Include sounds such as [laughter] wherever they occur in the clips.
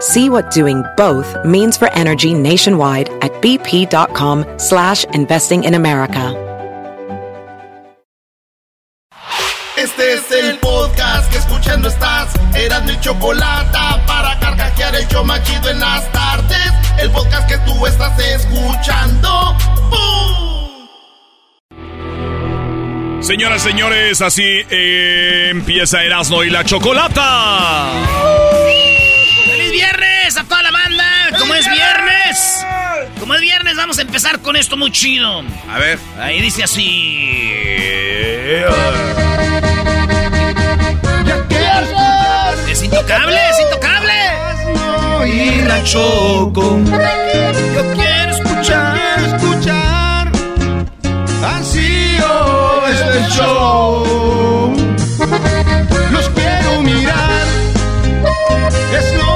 See what doing both means for energy nationwide at bp.com slash investing in America. Este es el podcast que escuchando estás. Eran mi chocolate para carcajear el yo machido en las tardes. El podcast que tú estás escuchando. ¡Bum! Señoras, señores, así eh, empieza Erasmo y la Chocolata. ¡Feliz viernes a toda la banda! Como es viernes, como es viernes, vamos a empezar con esto muy chido. A ver. Ahí dice así. Es intocable, es intocable. Y la choco. Yo quiero escuchar, escuchar. Ansío este show. Los quiero mirar. Es lo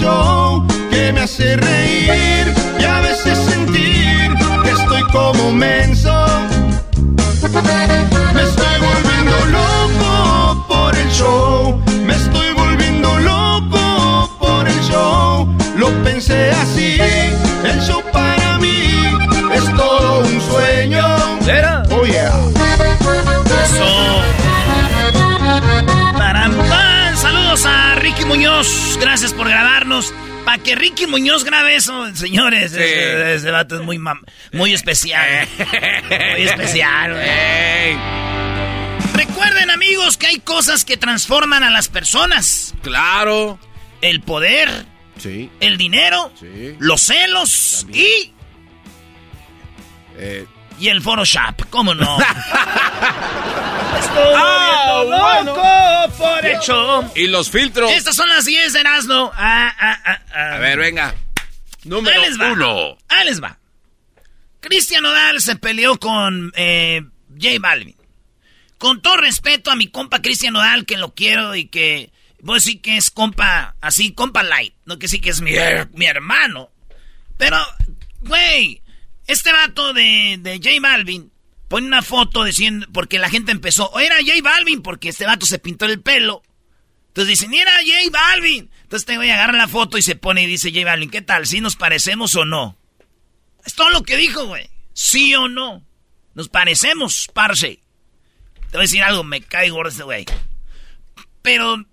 show que me hace reír y a veces sentir que estoy como menso. Me estoy volviendo loco por el show, me estoy volviendo loco por el show. Lo pensé así, el show para mí es todo un sueño. Oh yeah. Muñoz. Gracias por grabarnos. Para que Ricky Muñoz grabe eso, señores. Ese, ese vato es muy, muy especial. muy especial, güey. Recuerden, amigos, que hay cosas que transforman a las personas. Claro. El poder, Sí. el dinero, Sí. los celos y, Eh, y el Photoshop. ¿Cómo no? [laughs] Ah, Estoy loco por show. y los filtros. Estas son las 10 de Erasmo. Ah, ah, ah, ah. A ver, venga. Número Ahí les va. uno. Ahí les va. Cristian Nodal se peleó con eh, J Balvin. Con todo respeto a mi compa Cristian Nodal, que lo quiero y que voy a decir que es compa, así, compa light. No que sí que es mi, mi hermano. Pero, güey, este vato de, de J Balvin pone una foto diciendo, porque la gente empezó, o era J Balvin porque este vato se pintó el pelo. Entonces dicen, mira, J Balvin. Entonces te voy a agarrar la foto y se pone y dice J Balvin, ¿qué tal? ¿Sí nos parecemos o no? Es todo lo que dijo, güey. ¿Sí o no? Nos parecemos, parce. Te voy a decir algo, me cae gordo este güey. Pero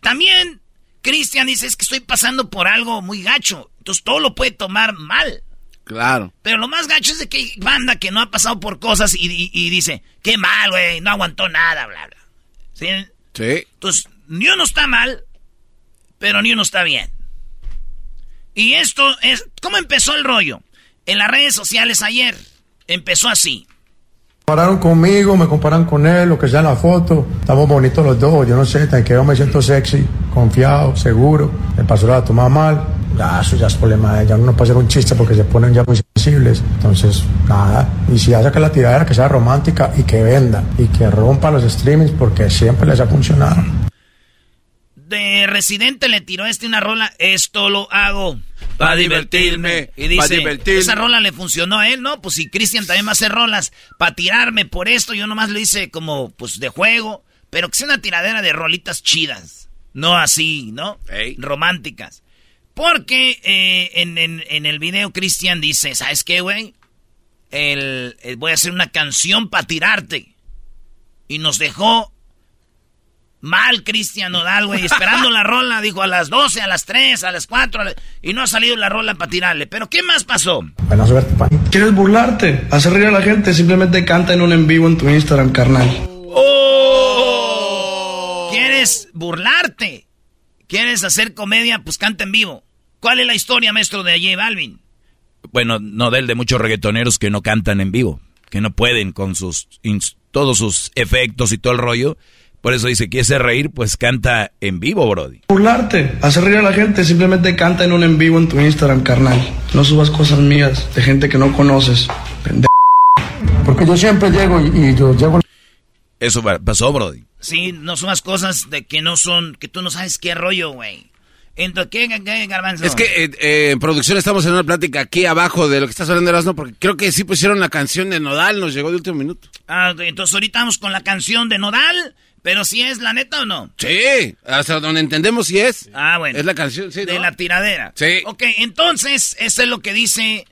también Cristian dice, es que estoy pasando por algo muy gacho. Entonces todo lo puede tomar mal. Claro. Pero lo más gacho es de que hay banda que no ha pasado por cosas y, y- y dice, qué mal, güey, no aguantó nada, bla, bla. ¿Sí? Sí. Entonces, ni uno está mal, pero ni uno está bien. Y esto es, ¿cómo empezó el rollo? En las redes sociales ayer, empezó así. Compararon conmigo, me comparan con él, lo que sea en la foto. Estamos bonitos los dos, yo no sé, tan que yo me siento sexy, confiado, seguro. Me pasó la toma mal. Ya eso ya es problema de ella. Uno no puede hacer un chiste porque se ponen ya muy sensibles. Entonces, nada. Y si hace que la tiradera que sea romántica y que venda y que rompa los streamings porque siempre les ha funcionado. De Residente le tiró este una rola, esto lo hago Pa' divertirme, Y dice, divertirme. esa rola le funcionó a él, ¿no? Pues si Cristian también va a hacer rolas para tirarme por esto, yo nomás lo hice como, pues, de juego, pero que sea una tiradera de rolitas chidas, no así, ¿no? Románticas. Porque eh, en, en- en el video Cristian dice, ¿sabes qué, güey? El, el- voy a hacer una canción para tirarte. Y nos dejó mal Cristian Nodal, güey, [laughs] esperando la rola, dijo a las 12, a las 3, a las 4, a la- y no ha salido la rola para tirarle. Pero ¿qué más pasó? Buena suerte, pan. ¿Quieres burlarte? Hacer reír a la gente, simplemente canta en un en vivo en tu Instagram, carnal. ¡Oh! ¿Quieres burlarte? ¿Quieres hacer comedia? Pues canta en vivo. ¿Cuál es la historia, maestro, de J Balvin? Bueno, no del de muchos reggaetoneros que no cantan en vivo, que no pueden con sus ins- todos sus efectos y todo el rollo. Por eso dice, ¿quieres hacer reír? Pues canta en vivo, Brody. Burlarte, hacer reír a la gente, simplemente canta en un en vivo en tu Instagram, carnal. No subas cosas mías de gente que no conoces. Pendejo. Porque yo siempre llego y, y yo llego Eso pa- pasó, Brody. Sí, no son las cosas de que no son, que tú no sabes qué rollo, güey. Entonces, ¿qué, qué, qué, garbanzo? Es que eh, eh, en producción estamos en una plática aquí abajo de lo que estás hablando, Erasmo, porque creo que sí pusieron la canción de Nodal, nos llegó de último minuto. Ah, entonces ahorita vamos con la canción de Nodal, pero si es la neta o no. Sí, hasta donde entendemos si es. Ah, bueno. Es la canción, sí, De ¿no? la tiradera. Sí. Ok, entonces, eso es lo que dice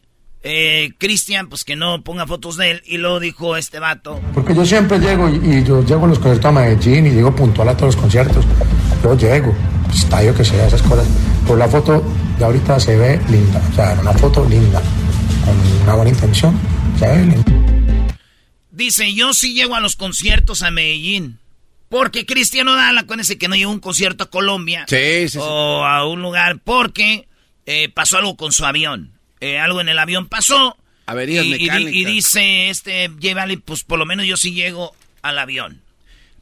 eh, Cristian, pues que no ponga fotos de él. Y luego dijo este vato. Porque yo siempre llego y, y yo llego a los conciertos a Medellín y llego puntual a todos los conciertos. Yo llego, estadio que sea, esas cosas. Pero la foto de ahorita se ve linda, o sea, una foto linda, con una buena intención, se ve linda. Dice, yo sí llego a los conciertos a Medellín. Porque Cristian Nodal, acuérdense que no llegó a un concierto a Colombia. Sí, sí, sí. O a un lugar porque eh, pasó algo con su avión. Eh, algo en el avión pasó. Averías y, y mecánicas. y dice este Balvin, pues por lo menos yo sí llego al avión.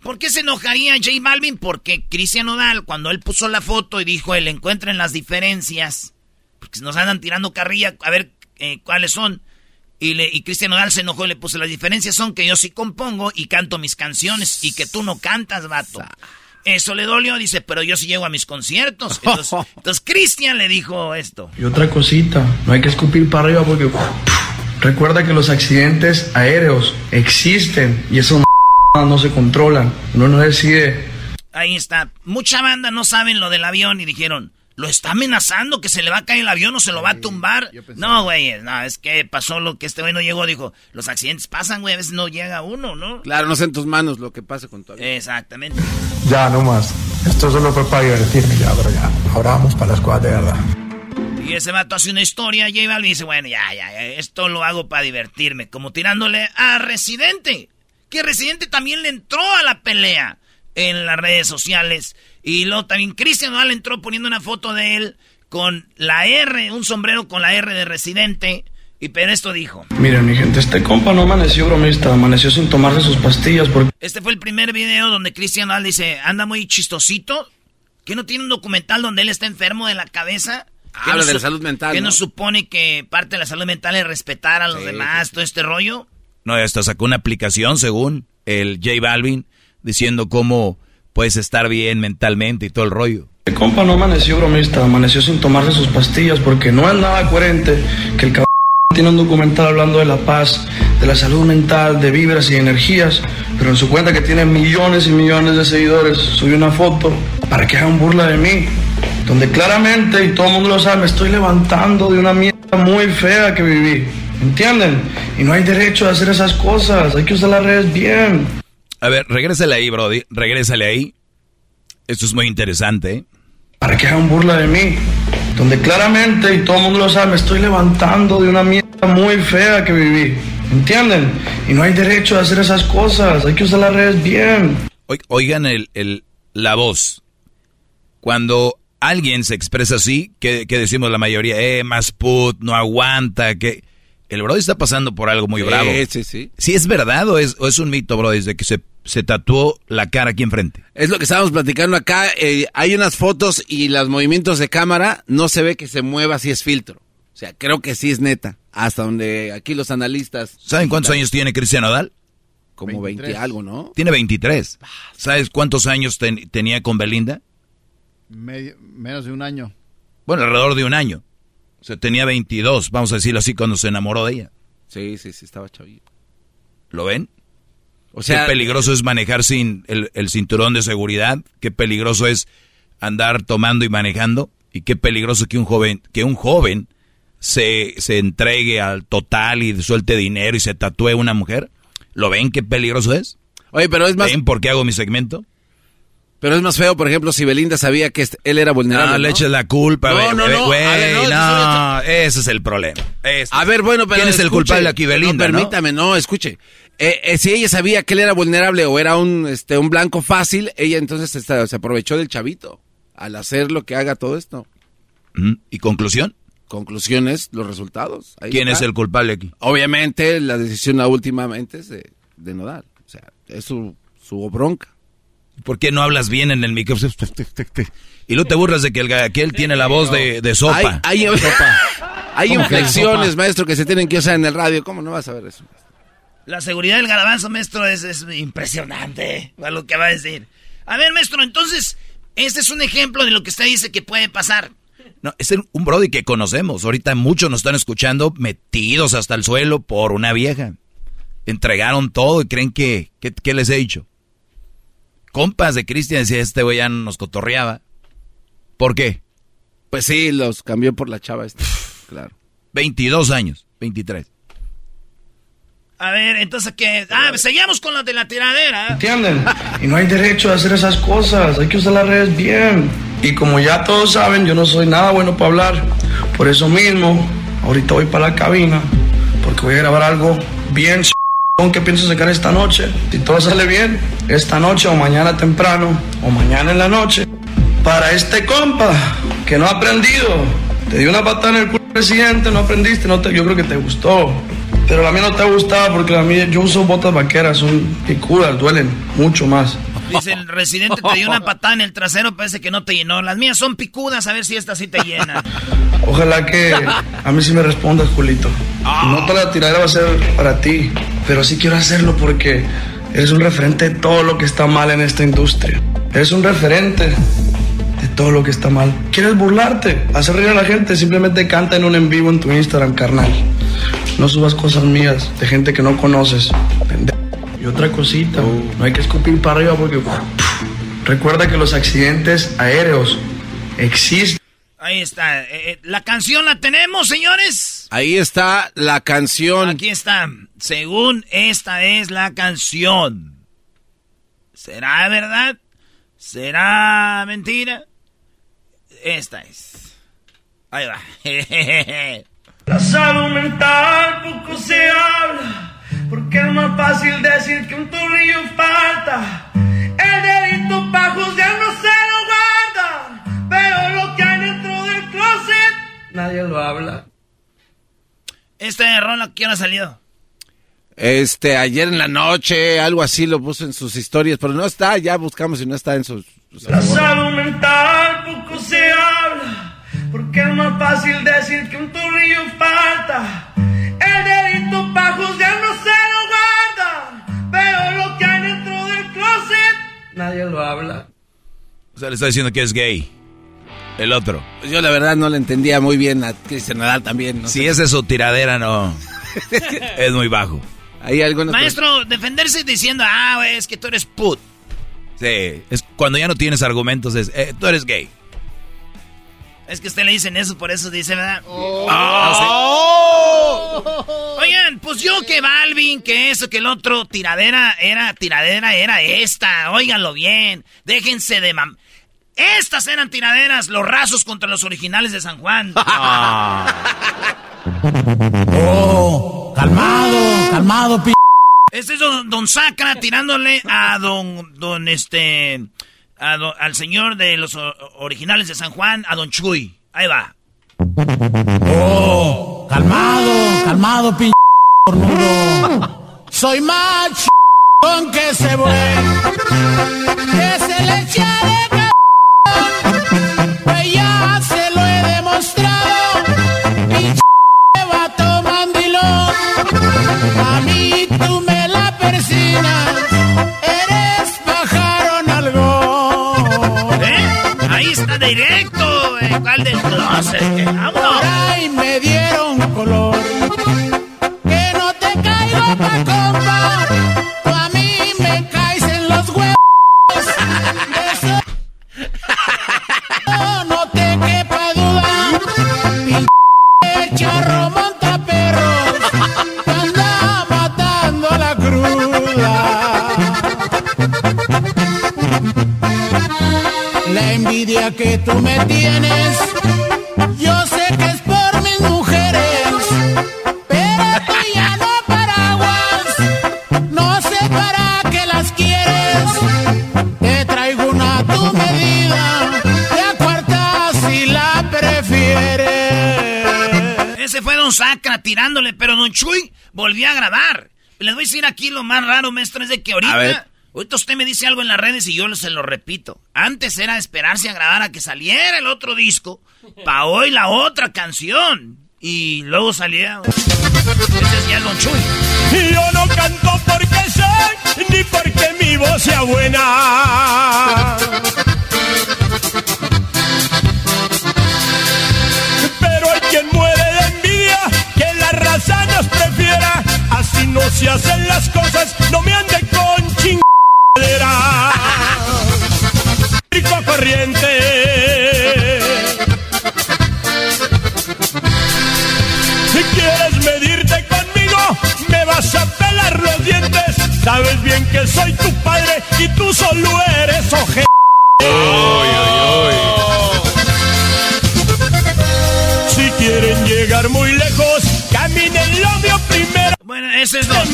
¿Por qué se enojaría J Balvin? Porque Cristian Nodal, cuando él puso la foto y dijo, él encuentren las diferencias, porque nos andan tirando carrilla, a ver eh, cuáles son. Y, le, y Cristian Nodal se enojó y le puso, las diferencias son que yo sí compongo y canto mis canciones y que tú no cantas, vato. Eso le dolió, dice, pero yo sí llego a mis conciertos. [laughs] Entonces, entonces Cristian le dijo esto. Y otra cosita, no hay que escupir para arriba porque recuerda que los accidentes aéreos existen y esos no se controlan. Uno no decide Ahí está. Mucha banda no saben lo del avión y dijeron, ¿lo está amenazando que se le va a caer el avión o se lo va a tumbar? No, güey, no, es que pasó lo que este güey no llegó. Dijo, los accidentes pasan, güey, a veces no llega uno, ¿no? Claro, no sé en tus manos lo que pasa con tu avión. Exactamente. Ya, no más. Esto solo fue para divertirme ya, pero ya. Ahora vamos para las cosas de verdad. Y ese vato hace una historia, J Balvin dice, bueno, ya, ya, ya, esto lo hago para divertirme. Como tirándole a Residente. Que Residente también le entró a la pelea en las redes sociales. Y luego también Cristian Nodal entró poniendo una foto de él con la R, un sombrero con la R de Residente. Y pero esto dijo. Miren, mi gente, este compa no amaneció bromista, amaneció sin tomarse sus pastillas porque Este fue el primer video donde Cristian Nodal dice, anda muy chistosito. Que no tiene un documental donde él está enfermo de la cabeza. Que Habla no de la salud mental, Que ¿no? no supone que parte de la salud mental es respetar a los Sí, demás, todo este rollo. No, hasta sacó una aplicación, según el J Balvin, diciendo cómo puedes estar bien mentalmente y todo el rollo. este compa no amaneció bromista, amaneció sin tomarse sus pastillas porque no es nada coherente que el cabrón tiene un documental hablando de la paz, de la salud mental, de vibras y energías, pero en su cuenta que tiene millones y millones de seguidores, subió una foto para que hagan burla de mí, donde claramente, y todo el mundo lo sabe, me estoy levantando de una mierda muy fea que viví. ¿Entienden? Y no hay derecho a hacer esas cosas, hay que usar las redes bien. A ver, regrésale ahí, Brody, regrésale ahí. Esto es muy interesante, ¿eh? para que hagan burla de mí. Donde claramente, y todo el mundo lo sabe, me estoy levantando de una mierda muy fea que viví. ¿Entienden? Y no hay derecho a hacer esas cosas, hay que usar las redes bien. Oi- Oigan el, el- la voz. Cuando alguien se expresa así, que, decimos la mayoría, eh, más put, no aguanta, que... El Brody está pasando por algo muy Sí, bravo. sí, sí. Si es verdad o es, o es un mito, Brody, de que se se tatuó la cara aquí enfrente. Es lo que estábamos platicando acá. eh, hay unas fotos y los movimientos de cámara no se ve que se mueva si es filtro. O sea, creo que sí es neta. Hasta donde aquí los analistas. ¿Saben cuántos años tiene Cristian Odal? Como 20 algo, ¿no? Tiene 23. ¿Sabes cuántos años ten- tenía con Belinda? Medio- menos de un año. Bueno, alrededor de un año. O sea, tenía 22, vamos a decirlo así, cuando se enamoró de ella. Sí, sí, sí, estaba chavito. ¿Lo ven? O sea, Qué peligroso es manejar sin el, el cinturón de seguridad. Qué peligroso es andar tomando y manejando. Y qué peligroso que un joven, que un joven se, se entregue al total y suelte dinero y se tatúe una mujer. ¿Lo ven qué peligroso es? Oye, pero es más, ¿Ven por qué hago mi segmento? Pero es más feo, por ejemplo, si Belinda sabía que él era vulnerable. No, le ¿no? eches la culpa, güey, no, no, ver, no, no, ese es el problema. A es- ver, bueno, pero ¿Quién es el culpable aquí, Belinda, No, permítame, no, escuche. Eh, eh, si ella sabía que él era vulnerable o era un, este, un blanco fácil, ella entonces se aprovechó del chavito al hacer lo que haga todo esto. Ujú. ¿Y conclusión? Conclusiones, los resultados. Ahí ¿Quién está. es el culpable aquí? Obviamente, la decisión últimamente es de, de Nodal. O sea, es su, su bronca. ¿Por qué no hablas bien en el micrófono? Y no te burlas de que el aquel tiene la voz de, de sopa. Hay, hay, [laughs] hay inflexiones, maestro, que se tienen que usar en el radio. ¿Cómo no vas a ver eso? La seguridad del garabanzo, maestro, es, es impresionante. A lo que va a decir. A ver, maestro, entonces, este es un ejemplo de lo que usted dice que puede pasar. No, es un Brody que conocemos. Ahorita muchos nos están escuchando metidos hasta el suelo por una vieja. Entregaron todo y creen que... que- ¿Qué les he dicho? Compas de Cristian decía, este güey ya nos cotorreaba. ¿Por qué? Pues sí, los cambió por la chava esta. Claro. 22 años, 23. A ver, entonces, ¿qué? Ah, seguimos con lo de la tiradera. ¿Entienden? Y no hay derecho a hacer esas cosas, hay que usar las redes bien. Y como ya todos saben, yo no soy nada bueno para hablar. Por eso mismo, ahorita voy para la cabina, porque voy a grabar algo bien que pienso sacar esta noche. Si todo sale bien, esta noche o mañana temprano, o mañana en la noche. Para este compa, que no ha aprendido. Te di una patada en el culo presidente, no aprendiste, no te, yo creo que te gustó. Pero la mía no te ha gustado porque la mía, yo uso botas vaqueras, son picudas, duelen mucho más. Dice el residente te dio una patada en el trasero, parece que no te llenó. Las mías son picudas, a ver si esta sí te llena. Ojalá que a mí sí me respondas, Julito. Y No toda la tiradera va a ser para ti, pero sí quiero hacerlo porque eres un referente de todo lo que está mal en esta industria. Eres un referente de todo lo que está mal. ¿Quieres burlarte? Hacer reír a la gente, simplemente canta en un en vivo en tu Instagram, carnal. No subas cosas mías de gente que no conoces. Y otra cosita, no hay que escupir para arriba porque... Recuerda que los accidentes aéreos existen. Ahí está. Eh, eh, la canción la tenemos, señores. Ahí está la canción. Aquí está. Según esta es la canción. ¿Será verdad? ¿Será mentira? Esta es. Ahí va. [laughs] La salud mental poco se habla, porque es más fácil decir que un tornillo falta. El delito pa' juzgar no se lo guarda, pero lo que hay dentro del closet Nadie lo habla. Esta rola, ¿quién ha salido? Este, ayer en la noche, algo así lo puso en sus historias, pero no está, ya buscamos si no está en sus... sus- La salud mental poco se habla, porque es más fácil decir que un tornillo falta. El delito pa' juzgar no se lo guarda, pero lo que hay dentro del closet Nadie lo habla. O sea, le está diciendo que es gay. El otro. Yo la verdad no le entendía muy bien a Cristian Nadal también. No Si sé. esa es su tiradera, no. [laughs] es muy bajo. Hay Maestro, defenderse diciendo, ah, güey, es que tú eres put. Sí, es cuando ya no tienes argumentos, es, eh, tú eres gay. Es que a usted le dicen eso, por eso dice, ¿verdad? Ah, Oigan, pues yo que Balvin, que eso, que el otro, tiradera era, tiradera era esta. Óiganlo bien. Déjense de mam... Estas eran tiraderas, los rasos contra los originales de San Juan. [laughs] Oh, calmado, calmado, p. Este es don, don Sacra tirándole a don, don este, a don- al señor de los originales de San Juan, a don Chuy. Ahí va. Oh, calmado, calmado, p. Soy macho con que se vuelve, que se le echa de pues ya se lo he demostrado. Pinche vato mandilón, a mí tú me la persinas, eres pájaro nalgón. ¿Eh? Ahí está directo, eh, ¿cuál del closet? Por ahí me dieron color. Que no te caigo pa' compa. Envidia que tú me tienes, yo sé que es por mis mujeres, pero tú ya no paraguas, no sé para qué las quieres. Te traigo una a tu medida, la cuarta si la prefieres. Ese fue Don Sacra tirándole, pero Don Chuy volvió a grabar. Les voy a decir aquí lo más raro, maestro, es de que A ver. ahorita, ahorita usted me dice algo en las redes y yo se lo repito. Antes era esperarse a grabar a que saliera el otro disco, [laughs] pa' hoy la otra canción. Y luego salía... Ese es ya el Don Chuy. Yo no canto porque soy, ni porque mi voz sea buena. Pero hay quien muere de envidia, que la raza nos prefiera. Así no se hacen las cosas, no me ande con. Rico corriente. Si quieres medirte conmigo, me vas a pelar los dientes. Sabes bien que soy tu padre y tú solo eres oje. Si quieren llegar muy lejos, caminen lo mío primero. Bueno, ese es don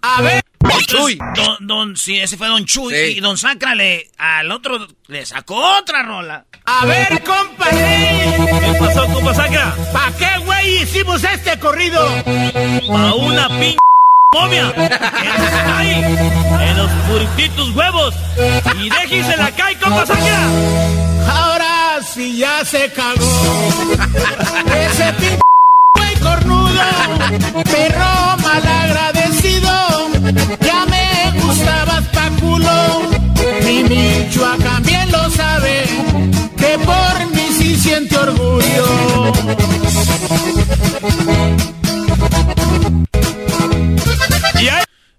A ver, Chuy. Don, don- sí, ese fue Don Chuy. Y Don Sacra le, al otro le sacó otra rola. a ver, compadre. ¿Qué pasó, compa Sacra? ¿Pa' qué, güey, hicimos este corrido? A una pin momia ahí en los purititos huevos. Y déjese la cae, compa Sacra. Ahora sí ya se cagó. [laughs] Ese p güey cornudo, perro malagradecido. Ya me gustabas pa' culo. Mi Michoacán bien lo sabe. Que por mí sí siente orgullo.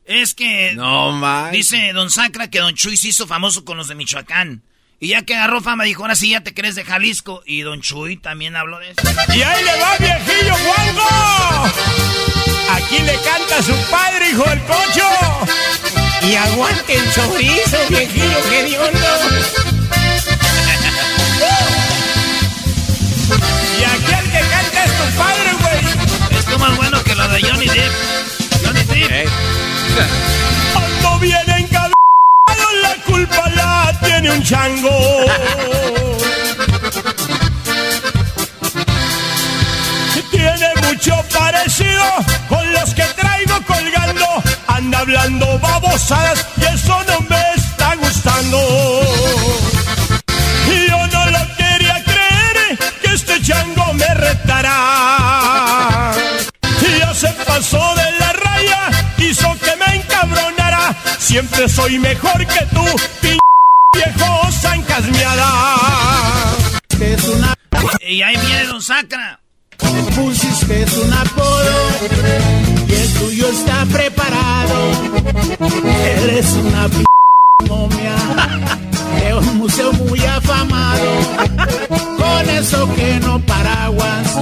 Es que No, man. dice Don Sacra que Don Chuy se hizo famoso con los de Michoacán. Y ya que agarró fama, dijo, ahora sí ya te crees de Jalisco. Y Don Chuy también habló de eso. Y ahí le va, viejillo Juanjo. Aquí le canta a su padre, hijo del cocho. Y aguante el chorizo, viejillo hediondo. Y aquí el que canta es tu padre, güey. Esto más bueno que lo de Johnny Depp. Johnny Depp. La culpa la tiene un chango. Tiene mucho parecido con los que traigo colgando. Anda hablando babosadas y eso no me Siempre soy mejor que tú, pin viejo zancasmeada. Es una Y ahí viene Don Sacra. pusiste es un apodo y el tuyo está preparado. Eres una p momia de un museo muy afamado. Con eso que no paraguas,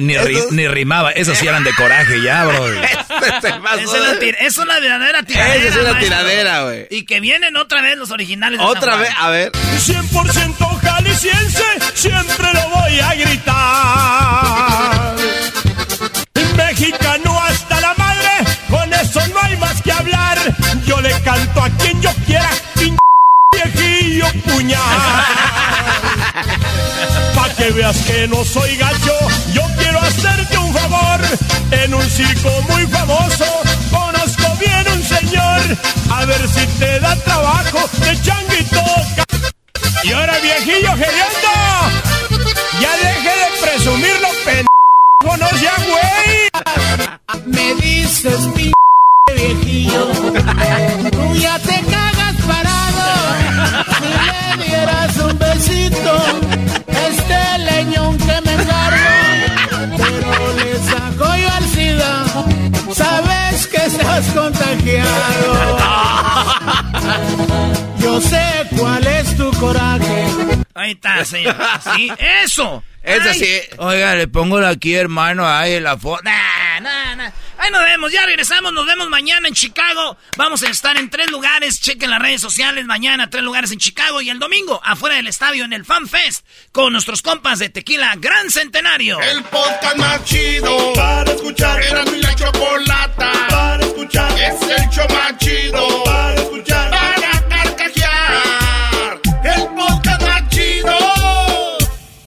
Ni, ni, rimaba. Esos sí eran de coraje ya, bro. [laughs] Este es, una es una verdadera tiradera. es una tiradera, güey. Y que vienen otra vez los originales. otra vez, a ver. 100% jalisciense, siempre lo voy a gritar. Mexicano hasta la madre, con eso no hay más que hablar. Yo le canto a quien yo quiera, viejillo puñal. [laughs] Pa' que veas que no soy gacho, yo hacerte un favor. En un circo muy famoso, conozco bien un señor. A ver si te da trabajo de changuito. Y ahora viejillo geriendo, ya deje de presumirlo, pendejo, no sea güey. Me dices, mi [laughs] viejillo, Ahí está, señor. Sí, eso. Eso sí. Oiga, le pongo aquí, hermano, ahí la foto. Nah, nah, nah. Ahí nos vemos, ya regresamos, nos vemos mañana en Chicago. Vamos a estar en tres lugares, chequen las redes sociales, mañana tres lugares en Chicago y el domingo afuera del estadio en el Fan Fest con nuestros compas de Tequila Gran Centenario. El podcast más chido para escuchar. Era mi la chocolata para escuchar. Es el show más chido para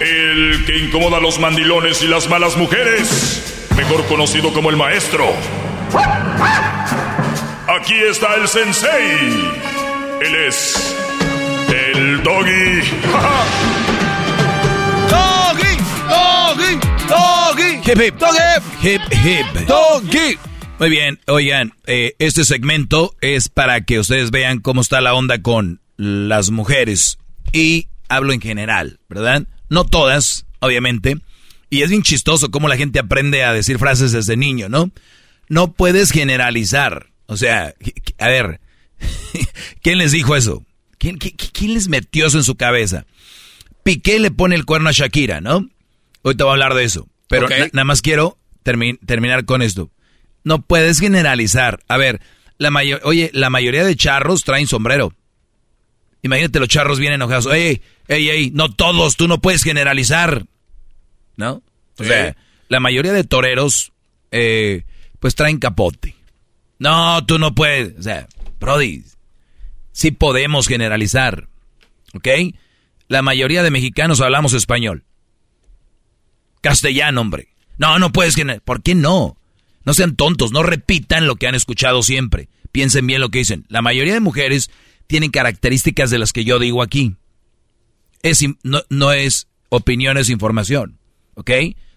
El que incomoda a los mandilones y las malas mujeres, mejor conocido como el maestro. Aquí está el sensei. Él es el doggy. Doggy, doggy, doggy. Hip hip, doggy. Hip hip, doggy. Muy bien, oigan, eh, este segmento es para que ustedes vean cómo está la onda con las mujeres. Y hablo en general, ¿verdad? No todas, obviamente. Y es bien chistoso cómo la gente aprende a decir frases desde niño, ¿no? No puedes generalizar. O sea, a ver, [laughs] ¿quién les dijo eso? ¿Quién, quién les metió eso en su cabeza? Piqué le pone el cuerno a Shakira, ¿no? Hoy te voy a hablar de eso. Pero na- nada más quiero termi- terminar con esto. No puedes generalizar. A ver, la oye, la mayoría de charros traen sombrero. Imagínate, los charros vienen enojados. Ey, ey, ey, no todos, tú no puedes generalizar. ¿No? O Sí. sea, la mayoría de toreros, eh, pues traen capote. No, tú no puedes. O sea, Brody, sí podemos generalizar. ¿Ok? La mayoría de mexicanos hablamos español. Castellano, hombre. No, no puedes generalizar. ¿Por qué no? No sean tontos, no repitan lo que han escuchado siempre. Piensen bien lo que dicen. La mayoría de mujeres tienen características de las que yo digo aquí. Es, no, no es opinión, es información. ¿Ok?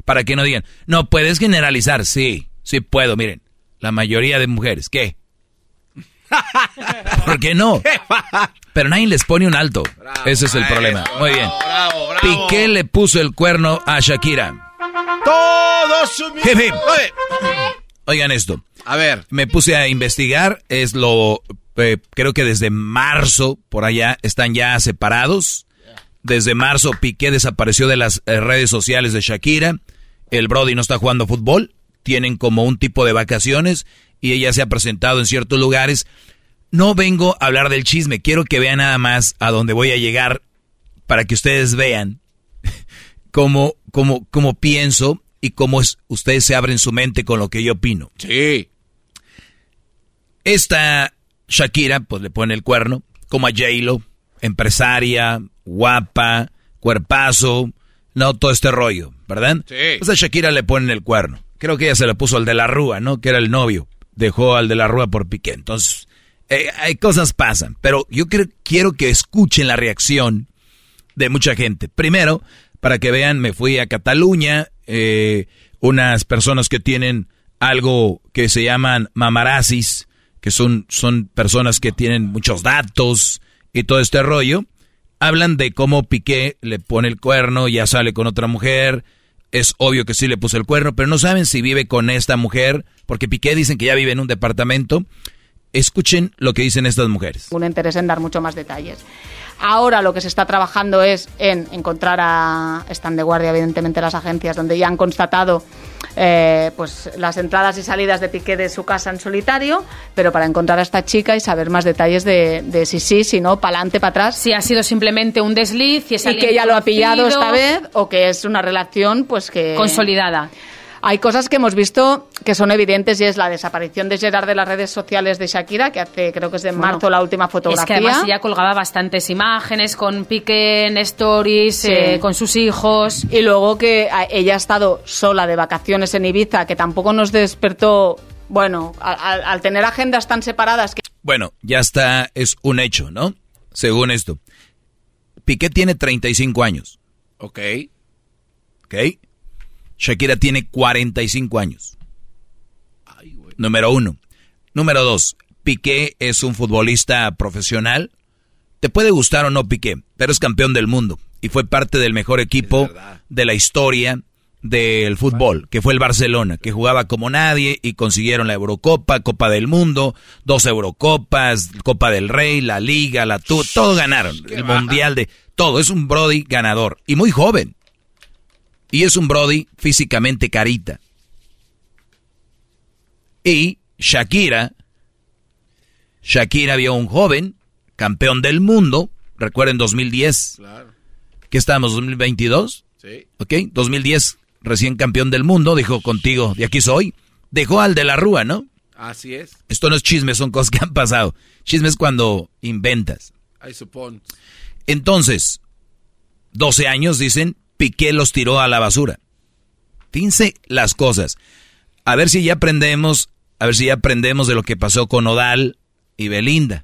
Para que no digan, no puedes generalizar. Sí, sí puedo. Miren, la mayoría de mujeres, ¿qué? [laughs] ¿Por qué no? [laughs] Pero nadie les pone un alto. Ese es el problema. Muy bien. Piqué le puso el cuerno a Shakira. Todos. Oigan esto. A ver. Me puse a investigar. Es lo. Eh, creo que desde marzo, por allá, están ya separados. Desde marzo, Piqué desapareció de las eh, redes sociales de Shakira. El Brody no está jugando fútbol. Tienen como un tipo de vacaciones. Y ella se ha presentado en ciertos lugares. No vengo a hablar del chisme. Quiero que vean nada más a dónde voy a llegar. Para que ustedes vean [laughs] cómo, cómo, cómo pienso y cómo es, ustedes se abren su mente con lo que yo opino. Sí. Esta Shakira, pues le pone el cuerno, como a J-Lo, empresaria, guapa, cuerpazo, no todo este rollo, ¿verdad? Sí. Pues a Shakira le ponen el cuerno. Creo que ella se le puso al de la Rúa, ¿no? Que era el novio. Dejó al de la Rúa por Piqué. Entonces, eh, hay cosas pasan. Pero yo cre- quiero que escuchen la reacción de mucha gente. Primero, para que vean, me fui a Cataluña, eh, unas personas que tienen algo que se llaman mamarazis, que son, son personas que tienen muchos datos y todo este rollo, hablan de cómo Piqué le pone el cuerno, ya sale con otra mujer, es obvio que sí le puso el cuerno, pero no saben si vive con esta mujer, porque Piqué dicen que ya vive en un departamento. Escuchen lo que dicen estas mujeres. un interés en dar mucho más detalles. Ahora lo que se está trabajando es en encontrar a están de guardia evidentemente las agencias donde ya han constatado eh, pues las entradas y salidas de Piqué de su casa en solitario, pero para encontrar a esta chica y saber más detalles de, de si sí, si no, para adelante, para atrás. Si ha sido simplemente un desliz, si es y que ella lo ha pillado esta vez o que es una relación pues que Consolidada. Hay cosas que hemos visto que son evidentes y es la desaparición de Gerard de las redes sociales de Shakira, que hace creo que es de Bueno, marzo la última fotografía. Es que además ella colgaba bastantes imágenes con Piqué en stories, Sí. eh, con sus hijos. Y luego que a- ella ha estado sola de vacaciones en Ibiza, que tampoco nos despertó, bueno, al, al- al tener agendas tan separadas que... Bueno, ya está, es un hecho, ¿no? Según esto. Piqué tiene 35 años. Ok. ¿Ok? Shakira tiene 45 años. Número uno. Número dos. Piqué es un futbolista profesional. Te puede gustar o no Piqué, pero es campeón del mundo y fue parte del mejor equipo de la historia del fútbol, que fue el Barcelona, que jugaba como nadie y consiguieron la Eurocopa, Copa del Mundo, dos Eurocopas, Copa del Rey, la Liga, la Tour, todo ganaron, el Mundial de todo, es un Brody ganador y muy joven. Y es un Brody físicamente carita. Y Shakira, Shakira vio a un joven, campeón del mundo, recuerden 2010. Claro. ¿Qué estamos, 2022? Sí. ¿Ok? 2010, recién campeón del mundo, dijo contigo, de aquí soy. Dejó al de la Rúa, ¿no? Así es. Esto no es chisme, son cosas que han pasado. Chisme es cuando inventas. I suppose. Entonces, 12 años, dicen, Piqué los tiró a la basura. Fíjense las cosas. A ver si ya aprendemos, a ver si ya aprendemos de lo que pasó con Odal y Belinda.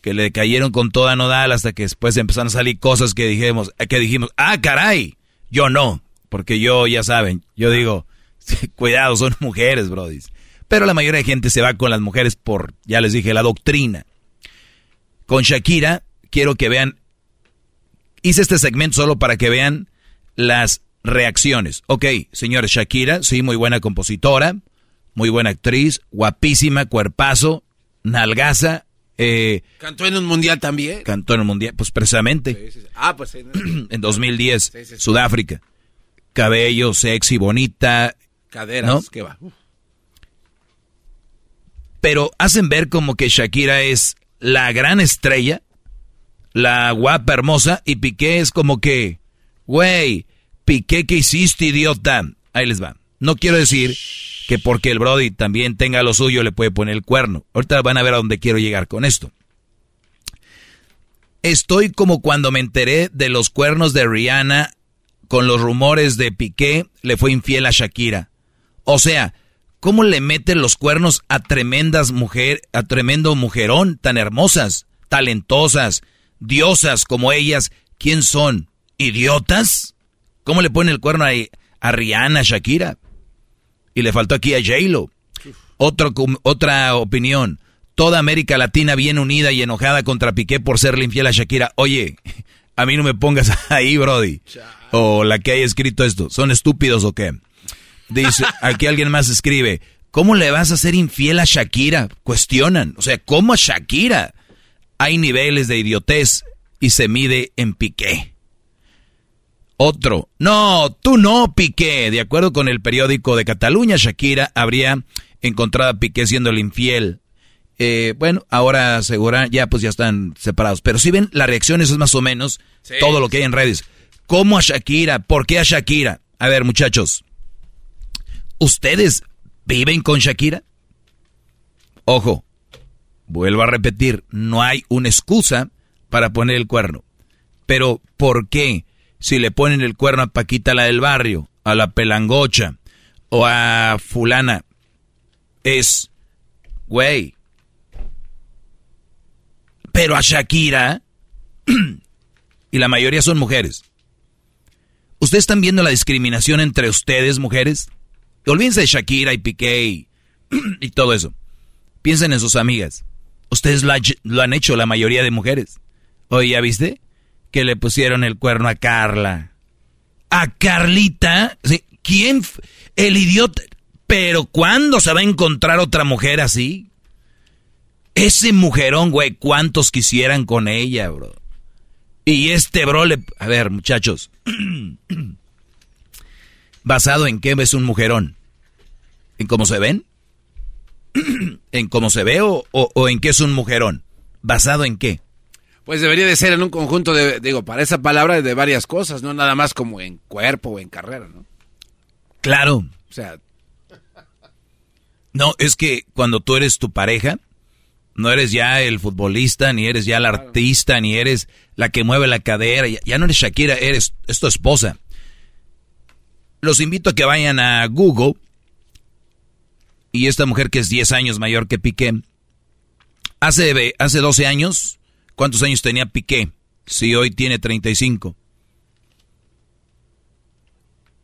Que le cayeron con toda Nodal hasta que después empezaron a salir cosas que dijimos, que dijimos, ah, caray, yo no. Porque yo, ya saben, yo digo, [laughs] cuidado, son mujeres, brodis. Pero la mayoría de gente se va con las mujeres por, ya les dije, la doctrina. Con Shakira, quiero que vean, hice este segmento solo para que vean las reacciones. Ok, señores, Shakira, sí, muy buena compositora, muy buena actriz, guapísima, cuerpazo, nalgaza, eh, Cantó en un mundial también. cantó en el mundial, pues precisamente, Sí, sí, sí. Ah, pues [clears throat] en- en 2010, Sí, sí, sí. Sudáfrica. Cabello sexy, bonita, caderas. ¿No? ¿Qué va? Uf. pero hacen ver como que Shakira es la gran estrella, la guapa hermosa, y Piqué es como que, güey, Piqué, ¿qué hiciste, idiota? Ahí les va. No quiero decir que porque el Brody también tenga lo suyo le puede poner el cuerno. Ahorita van a ver a dónde quiero llegar con esto. Estoy como cuando me enteré de los cuernos de Rihanna con los rumores de Piqué le fue infiel a Shakira. O sea, ¿cómo le meten los cuernos a tremendas mujer, a tremendo mujerón tan hermosas, talentosas, diosas como ellas? ¿Quién son? ¿Idiotas? ¿Cómo le ponen el cuerno a, a Rihanna, a Shakira? Y le faltó aquí a J-Lo. Otro otra opinión. toda América Latina bien unida y enojada contra Piqué por serle infiel a Shakira. Oye, a mí no me pongas [laughs] ahí, Brody. O la que haya escrito esto. ¿Son estúpidos o qué? Dice, [laughs] aquí alguien más escribe, ¿cómo le vas a ser infiel a Shakira? Cuestionan. O sea, ¿cómo a Shakira? Hay niveles de idiotez y se mide en Piqué. Otro, no, tú no, Piqué. De acuerdo con el periódico de Cataluña, Shakira habría encontrado a Piqué siendo el infiel. Eh, bueno, ahora aseguran, ya pues ya están separados. Pero si ven las reacciones es más o menos todo lo que hay en redes. ¿Cómo a Shakira? ¿Por qué a Shakira? A ver, muchachos, ¿ustedes viven con Shakira? Ojo, vuelvo a repetir, no hay una excusa para poner el cuerno. Pero, ¿por qué? Si le ponen el cuerno a Paquita la del barrio, a la pelangocha o a fulana, es, güey. Pero a Shakira, [clears throat] y la mayoría son mujeres. ¿Ustedes están viendo la discriminación entre ustedes, mujeres? Olvídense de Shakira y Piqué y, [clears throat] todo eso. Piensen en sus amigas. Ustedes lo, han hecho la mayoría de mujeres. Oye, ¿ya viste? Que le pusieron el cuerno a Carla. ¿A Carlita? ¿Quién? El idiota. Pero ¿cuándo se va a encontrar otra mujer así? Ese mujerón, güey, ¿cuántos quisieran con ella, bro? Y este bro le... A ver, muchachos. [clears throat] ¿Basado en qué es un mujerón? ¿En cómo se ven? [clears throat] ¿En cómo se ve o, o en qué es un mujerón? ¿Basado en qué? Pues debería de ser en un conjunto de, digo, para esa palabra de varias cosas, no nada más como en cuerpo o en carrera, ¿no? Claro. O sea... No, es que cuando tú eres tu pareja, no eres ya el futbolista, ni eres ya el artista, ni eres la que mueve la cadera, ya, no eres Shakira, eres es tu esposa. Los invito a que vayan a Google y esta mujer que es 10 años mayor que Piqué, hace, hace 12 años ¿Cuántos años tenía Piqué? Si hoy tiene 35.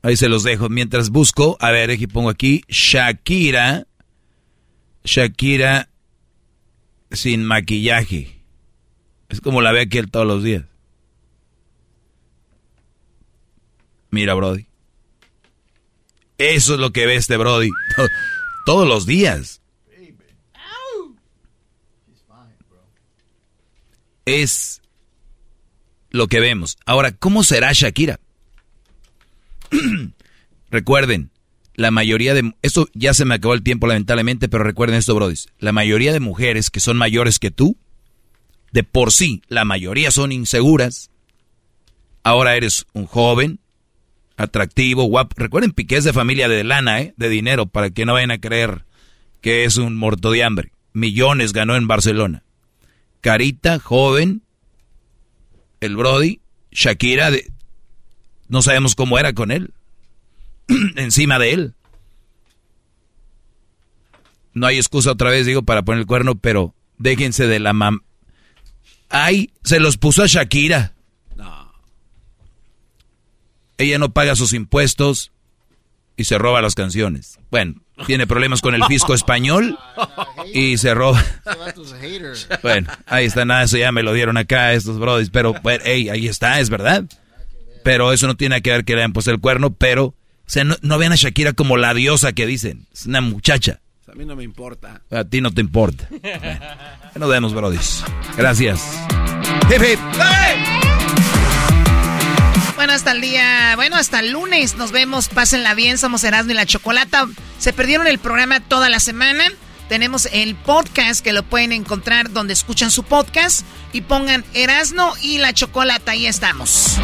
Ahí se los dejo. Mientras busco, a ver, aquí pongo aquí, Shakira. Shakira sin maquillaje. Es como la ve aquí todos los días. Mira, Brody. Eso es lo que ve este Brody. [laughs] Todos los días. Es lo que vemos. Ahora, ¿cómo será Shakira? [clears throat] recuerden, la mayoría de... Esto ya se me acabó el tiempo lamentablemente, pero recuerden esto, brodis. La mayoría de mujeres que son mayores que tú, de por sí, la mayoría son inseguras. Ahora eres un joven, atractivo, guapo. Recuerden, Piqué es de familia de lana, ¿eh? De dinero, para que no vayan a creer que es un muerto de hambre. Millones ganó en Barcelona carita, joven, el Brody, Shakira, de, no sabemos cómo era con él, [clears throat] encima de él. No hay excusa otra vez, digo, para poner el cuerno, pero déjense de la mam... Ay, se los puso a Shakira. No. Ella no paga sus impuestos y se roba las canciones. Bueno, tiene problemas con el fisco español y se roba. Bueno, ahí está, nada, eso ya me lo dieron acá estos brodis, pero bueno, ahí está, es verdad. Pero eso no tiene que ver que le hayan puesto el cuerno, pero, o sea, no, vean a Shakira como la diosa que dicen, es una muchacha. A mí no me importa. A ti no te importa. Bueno, nos vemos, brodis. Gracias. Hip, bueno, hasta el día, bueno, hasta el lunes nos vemos, pásenla bien, somos Erasmo y la Chocolata. Se perdieron el programa toda la semana. Tenemos el podcast que lo pueden encontrar donde escuchan su podcast y pongan Erasmo y la Chocolata, ahí estamos.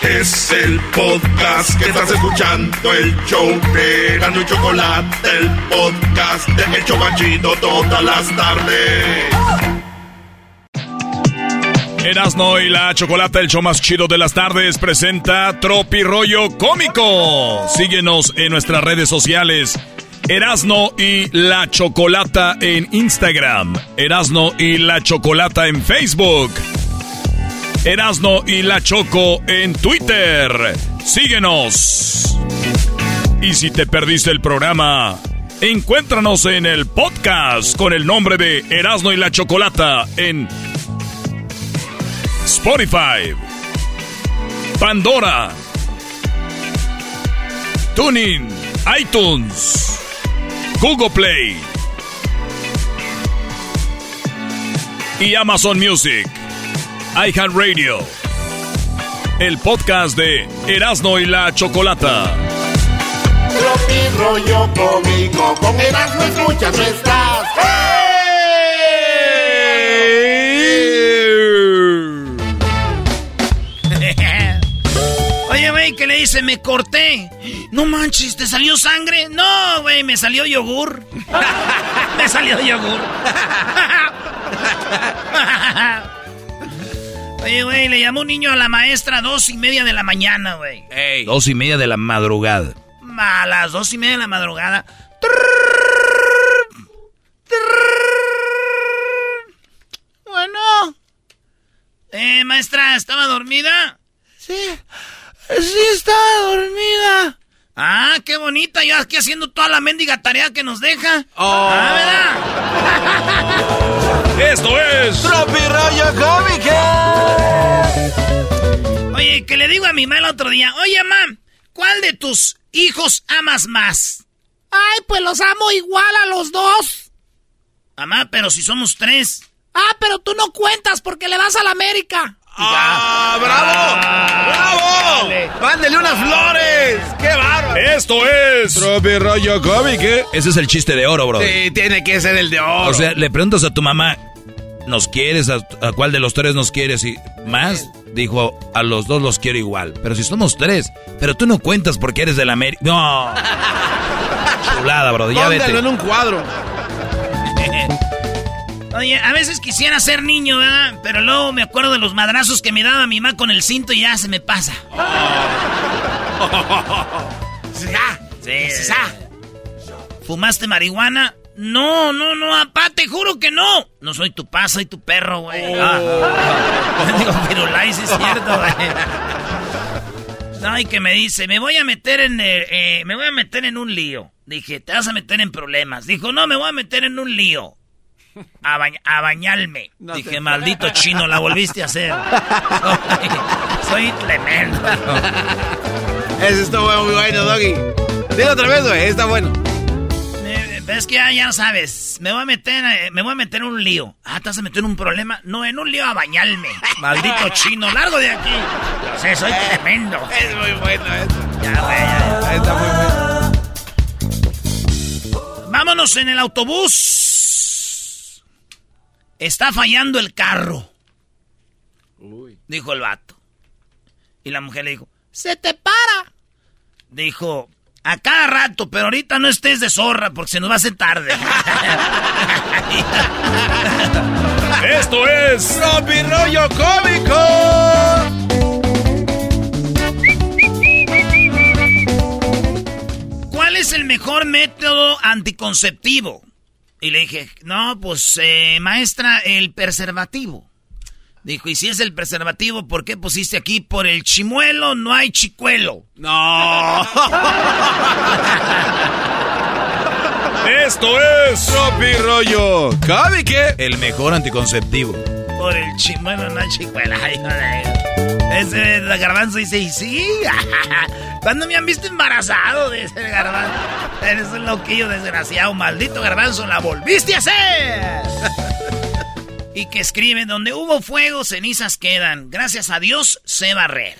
Es el podcast que estás escuchando, el show de Erasmo y Chocolata, el podcast de El Chocachito todas las tardes. Erasno y la Chocolata, el show más chido de las tardes, presenta Tropi Rollo Cómico. Síguenos en nuestras redes sociales. Erasno y la Chocolata en Instagram. Erasno y la Chocolata en Facebook. Erasno y la Choco en Twitter. Síguenos. Y si te perdiste el programa, Encuéntranos en el podcast con el nombre de Erasmo y la Chocolata en Spotify, Pandora, Tuning, iTunes, Google Play y Amazon Music, iHeartRadio. El podcast de Erasmo y la Chocolata. Tropi rollo cómico, con Erasmo escuchas no estás. Oye, güey, ¿qué le dice? Me corté. No manches, ¿te salió sangre? No, güey, me salió yogur. [laughs] me salió yogur. [laughs] Oye, güey, le llamó un niño a la maestra a dos y media de la mañana, güey. Dos y media de la madrugada. A las dos y media de la madrugada. Bueno. Eh, maestra, ¿estaba dormida? Sí. Sí, estaba dormida. Ah, qué bonita. Yo aquí haciendo toda la mendiga tarea que nos deja. Ah, ¿verdad? [laughs] Esto es. Tropi rollo cómico. Oye, que le digo a mi mamá el otro día. Oye, mam, ¿cuál de tus hijos amas más? Ay, pues los amo igual a los dos. Mamá, pero si somos tres. Ah, pero tú no cuentas porque le vas a la América. ¡Ah, bravo! ¡Bravo! ¡Mándele unas flores! ¡Qué bárbaro! Esto es. Tropi rollo cómico. Ese es el chiste de oro, bro. Sí, tiene que ser el de oro. O sea, le preguntas a tu mamá, ¿nos quieres? ¿A, a cuál de los tres nos quieres? Y más, dijo, a los dos los quiero igual. Pero si somos tres, pero tú no cuentas porque eres de la América. No. [laughs] Chulada, bro. Ya Póngalo vete. en un cuadro. Oye, a veces quisiera ser niño, ¿verdad? Pero luego me acuerdo de los madrazos que me daba mi mamá con el cinto y ya se me pasa. [laughs] Sí, sí. ¿Fumaste marihuana? No, no, no, apá, te juro que no. No soy tu pa, soy tu perro, güey. Ah. [laughs] Digo, pero la es cierto, güey. No, y que me dice, me voy a meter en, eh, eh, me voy a meter en un lío. Dije, te vas a meter en problemas. Dijo, no, me voy a meter en un lío. A, bañ- a bañarme. Dije, maldito chino, la volviste a hacer. [laughs] Soy, soy tremendo. Ese está bueno, muy bueno, Doggy. Dile otra vez, güey. Está bueno. Eh, Es que ya, ya sabes, me voy a meter, eh, me voy a meter en un lío. Ah, ¿te vas a meter en un problema? No, en un lío a bañarme. Maldito [laughs] chino, largo de aquí. No sé, soy tremendo. Es muy bueno eso. Ya, güey, ya. Está muy bueno. Vámonos en el autobús. Está fallando el carro. Dijo el vato. Y la mujer le dijo, se te para. Dijo, a cada rato, pero ahorita no estés de zorra porque se nos va a hacer tarde. [laughs] Esto es. Tropi rollo cómico. ¿Cuál es el mejor método anticonceptivo? Y le dije, no, pues, eh, maestra, el preservativo. Dijo, y si es el preservativo, ¿por qué pusiste aquí por el chimuelo no hay chicuelo? No. [laughs] Esto es. Tropi rollo cómico. El mejor anticonceptivo. Por el chimuelo no hay chicuelo. Ay, joder. Ese garbanzo dice, y sí. [laughs] ¿Cuándo me han visto embarazado? Dice el garbanzo. Eres un loquillo desgraciado, maldito garbanzo, la volviste a hacer. [laughs] y que escribe, donde hubo fuego, cenizas quedan. Gracias a Dios, sé barrer.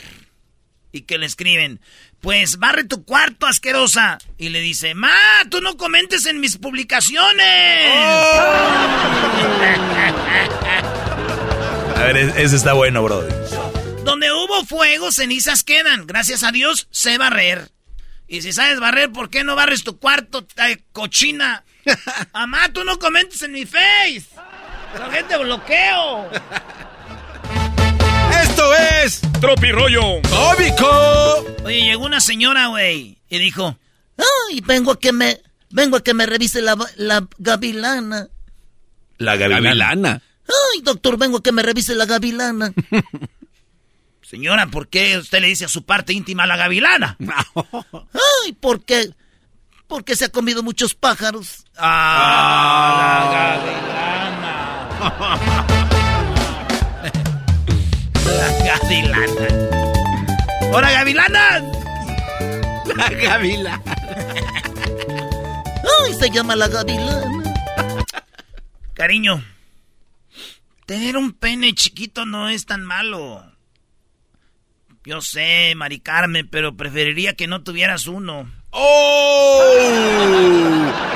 Y que le escriben, pues barre tu cuarto, asquerosa. Y le dice, ma, tú no comentes en mis publicaciones. [laughs] A ver, e- ese está bueno, bro. Donde hubo fuego, cenizas quedan. Gracias a Dios, sé barrer. Y si sabes barrer, ¿por qué no barres tu cuarto, eh, cochina? [laughs] Amá, tú no comentes en mi face. La gente bloqueo. Esto es Tropi rollo. cómico. Oye, llegó una señora, güey, y dijo, ay, vengo a que me, vengo a que me revise la, la gavilana. La gavilana. Ay, doctor, vengo a que me revise la gavilana. [laughs] Señora, ¿por qué usted le dice a su parte íntima la gavilana? [laughs] Ay, porque, Porque se ha comido muchos pájaros. Ah, la gavilana. [laughs] ¡Hola, gavilana! La gavilana. ¡Ay, se llama la gavilana! Cariño, tener un pene chiquito no es tan malo. Yo sé, Mari Carmen, pero preferiría que no tuvieras uno. ¡Oh!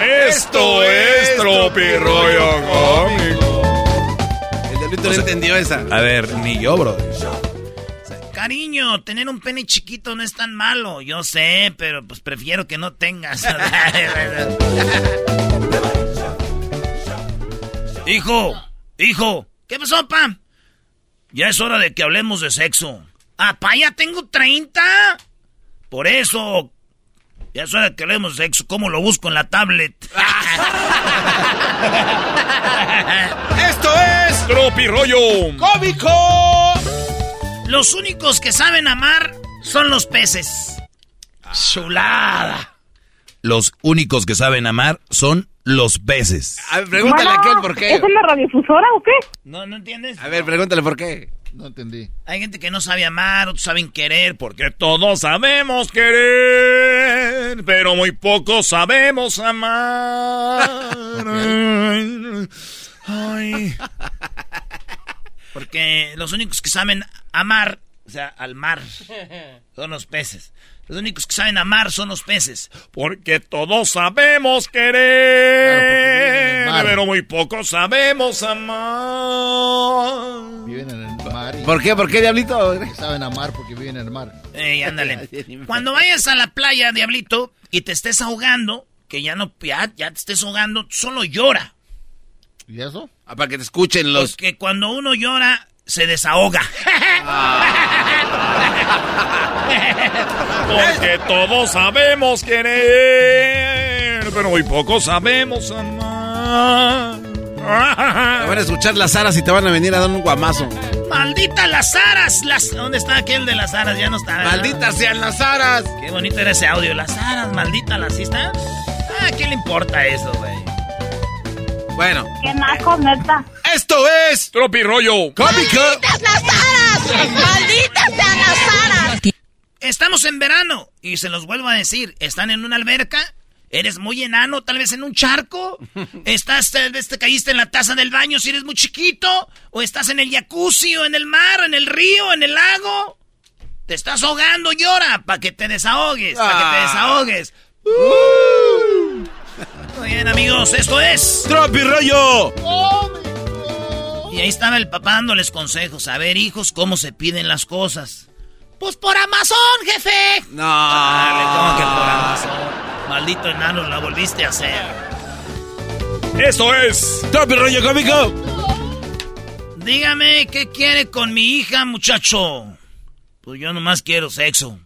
[laughs] Esto es Tropirroyo Cómico. El diablito no entendió esa. A ver, ni yo, bro. Cariño, tener un pene chiquito no es tan malo. Yo sé, pero pues prefiero que no tengas. [laughs] hijo, hijo, ¿qué pasó, pa? Ya es hora de que hablemos de sexo. Ah, pa, ya tengo 30. Por eso, ya es hora que de sexo. ¿Cómo lo busco en la tablet? [laughs] Esto es Tropirroyo Cómico. Los únicos que saben amar son los peces. Chulada. Los únicos que saben amar son los peces. A ver, pregúntale a aquel por qué. ¿Es una radiofusora o qué? No, no entiendes. A ver, pregúntale por qué. No entendí. Hay gente que no sabe amar, otros saben querer, porque Todos sabemos querer, pero muy pocos sabemos amar. Ay. Porque los únicos que saben amar, o sea, al mar, son los peces. Los únicos que saben amar son los peces. Porque todos sabemos querer, pero muy pocos sabemos amar. Viven en el mar. y- ¿Por qué? ¿Por qué, diablito? que Saben amar porque viven en el mar. Ey, ándale. [laughs] Cuando vayas a la playa, diablito, y te estés ahogando, que ya no, ya, ya te estés ahogando, solo llora. ¿Y eso? Ah, para que te escuchen los... Porque cuando uno llora, se desahoga. [laughs] Porque todos sabemos querer, pero muy pocos sabemos amar. Te van a escuchar las aras y te van a venir a dar un guamazo. ¡Maldita las aras! Las... ¿Dónde está aquel de las aras? Ya no está. ¿verdad? ¡Malditas sean las aras! Qué bonito era ese audio. Las aras, maldita las, ¿sí está? Ah, ¿qué le importa eso, güey? Bueno. Qué naco, neta. Esto es Tropirroyo Cómico. las aras! ¡Malditas sean las aras! Estamos en verano y se los vuelvo a decir. ¿Están en una alberca? ¿Eres muy enano? ¿Tal vez en un charco? [laughs] ¿Estás, tal vez te caíste en la taza del baño si eres muy chiquito? ¿O estás en el jacuzzi o en el mar, en el río, en el lago? Te estás ahogando, llora, para que te desahogues, para que te Ah. desahogues. Muy bien, amigos, esto es... Tropirroyo. Y ahí estaba el papá dándoles consejos. A ver, hijos, ¿cómo se piden las cosas? Pues por Amazon, jefe. No. Dale, ¿cómo que por Amazon? Maldito enano, la volviste a hacer. Esto es Tropirroyo Cómico. Dígame, ¿qué quiere con mi hija, muchacho? Pues yo nomás quiero sexo.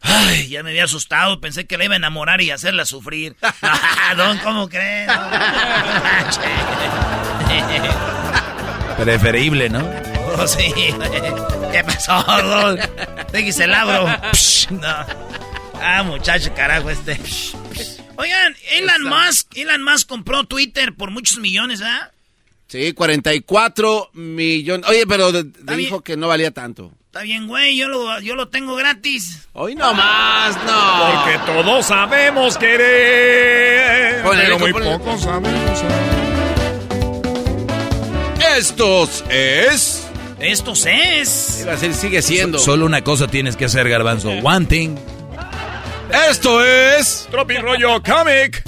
Ay, ya me había asustado, pensé que la iba a enamorar y hacerla sufrir. Ah, Don, ¿cómo crees? Preferible, ¿no? Oh, sí. ¿Qué pasó, Don? Déjese el abro. Psh, no. Ah, muchacho, carajo, este. Oigan, Elon Musk, Elon Musk compró Twitter por muchos millones, ¿ah? Sí, 44 millones. Oye, pero de- de- bien. dijo que no valía tanto. Está bien, güey, yo lo, yo lo tengo gratis. Hoy no más, no. Porque todos sabemos querer, Ponle, pero muy pocos sabemos. Estos es. Estos es. Iba a decir, sigue siendo. Solo una cosa tienes que hacer, Garbanzo. One thing. Esto es. Tropirroyo Comic.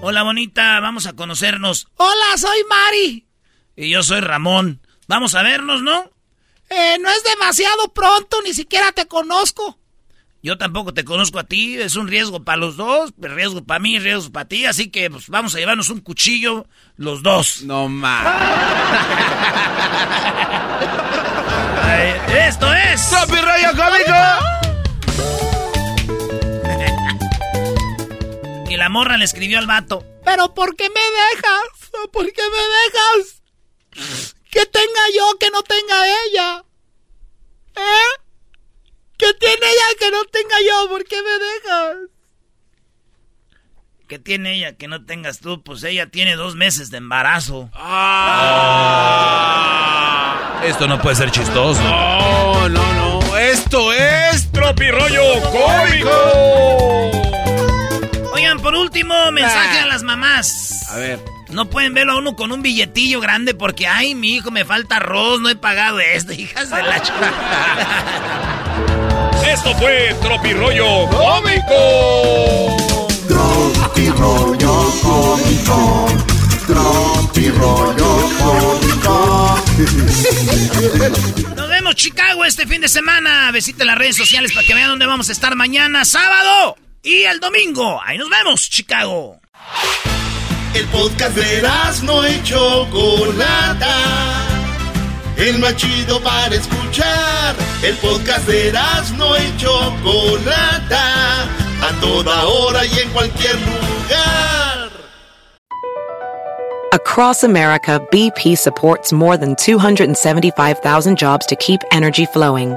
Hola, bonita, vamos a conocernos. Hola, soy Mari. Y yo soy Ramón. Vamos a vernos, ¿no? Eh, no es demasiado pronto, ni siquiera te conozco. Yo tampoco te conozco a ti, es un riesgo para los dos, riesgo para mí, riesgo para ti, así que pues, vamos a llevarnos un cuchillo los dos. No más. [laughs] Esto es... ¡Tropirroyo Cómico! Morra le escribió al vato. ¿Pero por qué me dejas? ¿Por qué me dejas? ¿Qué tenga yo que no tenga ella? ¿Eh? ¿Qué tiene ella que no tenga yo, ¿por qué me dejas? ¿Qué tiene ella que no tengas tú? Pues ella tiene dos meses de embarazo. Ah. Esto no puede ser chistoso. No, no, no. Esto es Tropirollo Cómico. Por último, mensaje a las mamás. A ver. No pueden verlo a uno con un billetillo grande porque, ay, mi hijo, me falta arroz, no he pagado esto, [laughs] hijas de la ch- [laughs] Esto fue Tropirollo Cómico. Tropirollo cómico. Tropirollo cómico. [laughs] Nos vemos, Chicago, este fin de semana. Visiten las redes sociales para que vean dónde vamos a estar mañana, sábado y el domingo. Ahí nos vemos, Chicago. El podcast de no y Chocolata. El más chido para escuchar. El podcast de no y Chocolata. A toda hora y en cualquier lugar. Across America, BP supports more than 275,000 jobs to keep energy flowing.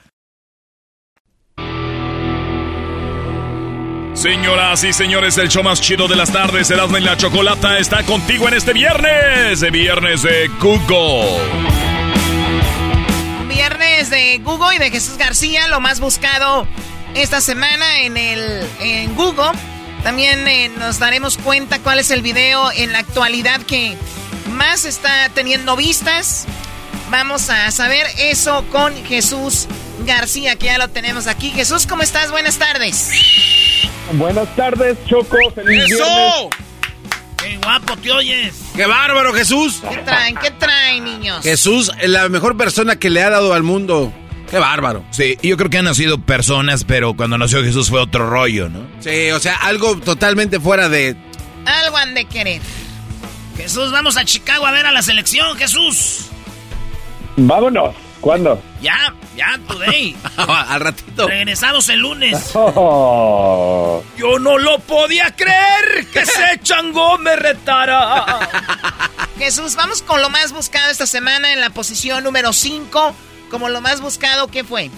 Señoras y señores, el show más chido de las tardes, Erasmo y la Chocolata, está contigo en este viernes, de viernes de Google. Viernes de Google y de Jesús García, lo más buscado esta semana en el en Google. También eh, nos daremos cuenta cuál es el video en la actualidad que más está teniendo vistas. Vamos a saber eso con Jesús García, que ya lo tenemos aquí. Jesús, ¿cómo estás? Buenas tardes. Buenas tardes, Choco. Feliz viernes. ¡Qué guapo te oyes! ¡Qué bárbaro, Jesús! ¿Qué traen? ¿Qué traen, niños? Jesús, la mejor persona que le ha dado al mundo. ¡Qué bárbaro! Sí, yo creo que han nacido personas, pero cuando nació Jesús fue otro rollo, ¿no? Sí, o sea, algo totalmente fuera de... Algo han de querer. Jesús, vamos a Chicago a ver a la selección, Jesús. Vámonos. ¿Cuándo? Ya, ya, today. [laughs] Al ratito. Regresamos el lunes. Oh. Yo no lo podía creer que ese [laughs] chango me retara. Jesús, vamos con lo más buscado esta semana en la posición número 5. Como lo más buscado, ¿qué fue?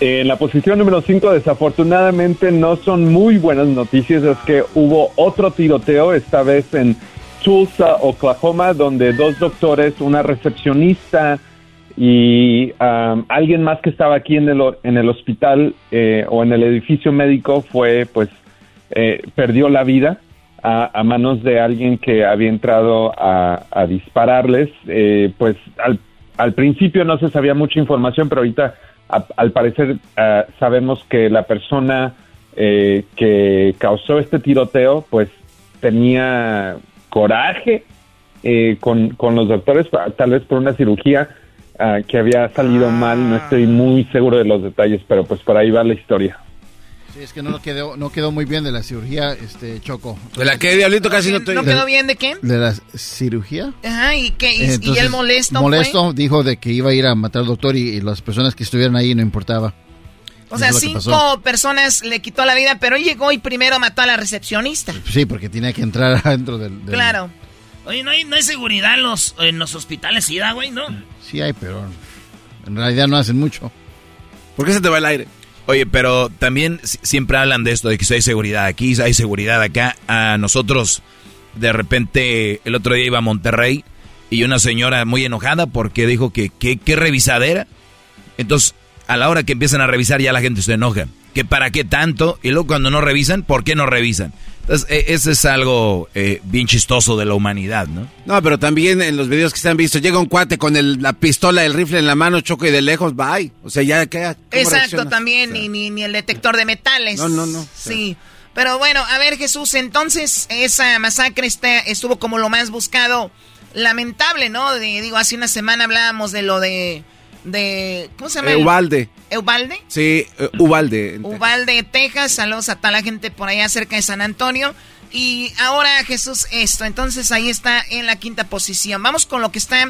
En la posición número 5, desafortunadamente, no son muy buenas noticias. Es que hubo otro tiroteo, esta vez en Tulsa, Oklahoma, donde dos doctores, una recepcionista y um, alguien más que estaba aquí en el, en el hospital eh, o en el edificio médico fue, pues, eh, perdió la vida a, a manos de alguien que había entrado a, dispararles. Eh, pues al, al principio no se sabía mucha información, pero ahorita al parecer ah, sabemos que la persona eh, que causó este tiroteo, pues tenía coraje eh, con, con los doctores, tal vez por una cirugía ah, que había salido mal. No estoy muy seguro de los detalles, pero pues por ahí va la historia. Sí, es que no quedó, no quedó muy bien de la cirugía, este Choco. ¿De la que, Diablito? Casi no estoy... ¿No quedó bien de qué? ¿De la cirugía? Ajá, ¿y qué? ¿Y, y Entonces, él molesto, Molesto, dijo de que iba a ir a matar al doctor y, y las personas que estuvieran ahí no importaba. O sea, cinco personas le quitó la vida, pero él llegó y primero mató a la recepcionista. Sí, porque tenía que entrar [laughs] adentro del... del- Claro. Oye, ¿no hay, no hay seguridad en los, en los hospitales, ¿sí, da, güey? ¿No? Sí hay, pero en realidad no hacen mucho. ¿Por qué se te va el aire? Oye, pero también siempre hablan de esto, de que si hay seguridad aquí, hay seguridad acá. A nosotros, de repente, el otro día iba a Monterrey y una señora muy enojada porque dijo que qué revisadera. Entonces, a la hora que empiezan a revisar ya la gente se enoja. Que para qué tanto, y luego cuando no revisan, ¿por qué no revisan? Entonces, e, ese es algo eh, bien chistoso de la humanidad, ¿no? No, pero también en los videos que se han visto, llega un cuate con la pistola, el rifle en la mano, choque de lejos, bye. O sea, ya queda. Exacto, también, ni, ni, el detector de metales. No, no, no. Sí. Pero bueno, a ver, Jesús, entonces esa masacre está, estuvo como lo más buscado. Lamentable, ¿no? digo, hace una semana hablábamos de lo de de ¿cómo se llama? Ubalde. ¿Ubalde? Sí, eh, Ubalde. Ubalde, Texas. Saludos a toda la gente por allá cerca de San Antonio. Y ahora Jesús esto. Entonces ahí está en la quinta posición. Vamos con lo que está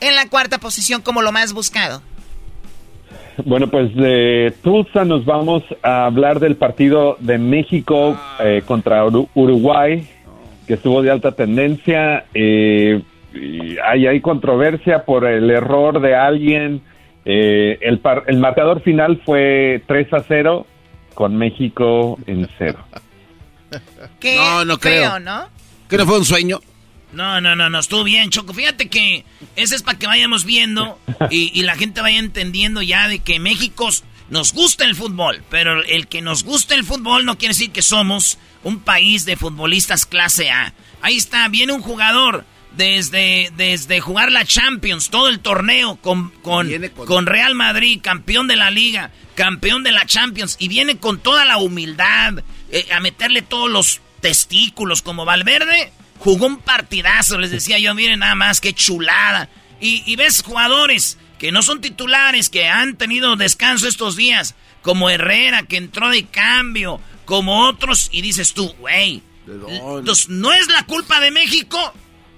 en la cuarta posición como lo más buscado. Bueno, pues de Tulsa nos vamos a hablar del partido de México eh, contra Uruguay, que estuvo de alta tendencia. Eh, y hay, hay controversia por el error de alguien eh, el, el marcador final fue 3 a 0 con México en 0. [laughs] ¿Qué no, no creo. ¿no? Que no fue un sueño. No, no, no, no, estuvo bien, Choco. Fíjate que ese es para que vayamos viendo y, la gente vaya entendiendo ya de que México nos gusta el fútbol, pero el que nos gusta el fútbol no quiere decir que somos un país de futbolistas clase A. Ahí está, viene un jugador desde, desde jugar la Champions, todo el torneo con, con, Real Madrid, campeón de la liga, campeón de la Champions, y viene con toda la humildad eh, a meterle todos los testículos como Valverde. Jugó un partidazo, les decía yo, miren nada más, qué chulada. Y, y ves jugadores que no son titulares, que han tenido descanso estos días, como Herrera, que entró de cambio, como otros, y dices tú, güey, entonces no es la culpa de México,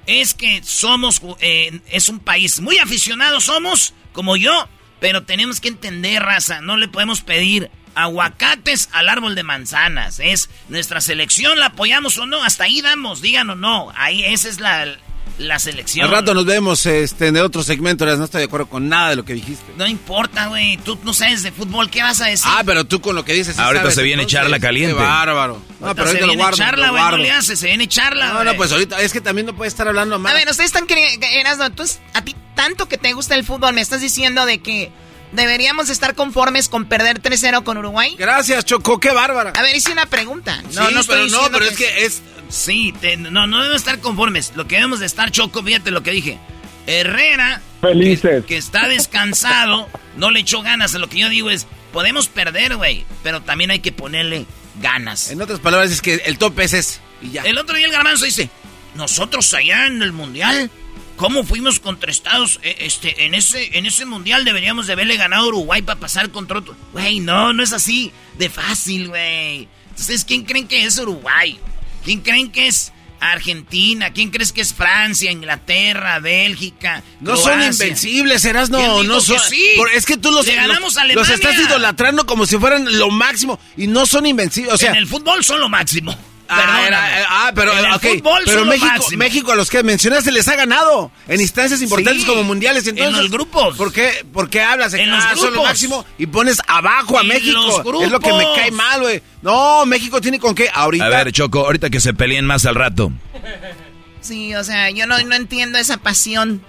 es que somos, eh, es un país muy aficionado, somos, como yo, pero tenemos que entender, raza, no le podemos pedir aguacates al árbol de manzanas. Es nuestra selección, la apoyamos o no, hasta ahí damos, digan o no. Ahí esa es la, la selección. Al rato nos vemos este, en otro segmento, no estoy de acuerdo con nada de lo que dijiste. No importa, güey, tú no sabes de fútbol, ¿qué vas a decir? Ah, pero tú con lo que dices... ahorita se viene charla caliente. Qué bárbaro. No, pero ahorita se lo guardo. charla, güey, no le hace, se viene charla, No, no, pues ahorita, es que también no puede estar hablando más. A ver, ustedes están queriendo, tú, a ti tanto que te gusta el fútbol, me estás diciendo de que... ¿Deberíamos estar conformes con perder 3-0 con Uruguay? Gracias, Choco, qué bárbara. A ver, hice una pregunta. No, no pero no, pero es que es Sí, no, no debemos estar conformes. Lo que debemos de estar, Choco, fíjate lo que dije. Herrera, Felices. Que, está descansado, no le echó ganas. Lo que yo digo es, podemos perder, güey, pero también hay que ponerle ganas. En otras palabras, es que el tope es ese. Y ya. El otro día el garbanzo dice, nosotros allá en el Mundial, ¿cómo fuimos contra Estados? E, este, en ese, en ese Mundial deberíamos de haberle ganado a Uruguay para pasar contra otro. Güey, no, no es así de fácil, güey. Entonces, ¿quién creen que es Uruguay? ¿Quién creen que es Argentina? ¿Quién crees que es Francia, Inglaterra, Bélgica? No son invencibles, serás no, no son. Sí? es que tú los, ganamos los, estás idolatrando como si fueran lo máximo y no son invencibles. O sea, en el fútbol son lo máximo. Ah, ah, pero, pero México, México, a los que mencionaste les ha ganado en instancias importantes como mundiales. Entonces, en los grupos. ¿Por qué, por qué hablas en los grupos. lo máximo y pones abajo a México? Es lo que me cae mal, güey. No, México tiene con qué ahorita. A ver, Choco, ahorita que se peleen más al rato. Sí, o sea, yo no, no entiendo esa pasión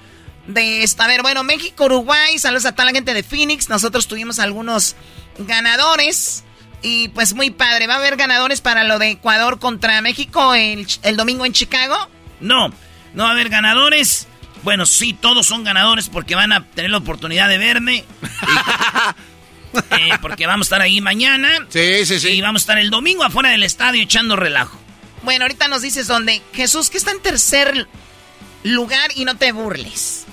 de esta. A ver, bueno, México, Uruguay, saludos a toda la gente de Phoenix. Nosotros tuvimos algunos ganadores. Y pues muy padre. ¿Va a haber ganadores para lo de Ecuador contra México el, domingo en Chicago? No, no va a haber ganadores. Bueno, sí, todos son ganadores porque van a tener la oportunidad de verme. [laughs] Eh, porque vamos a estar ahí mañana. Sí, sí, sí. Y vamos a estar el domingo afuera del estadio echando relajo. Bueno, ahorita nos dices dónde. Jesús, que está en tercer lugar y no te burles.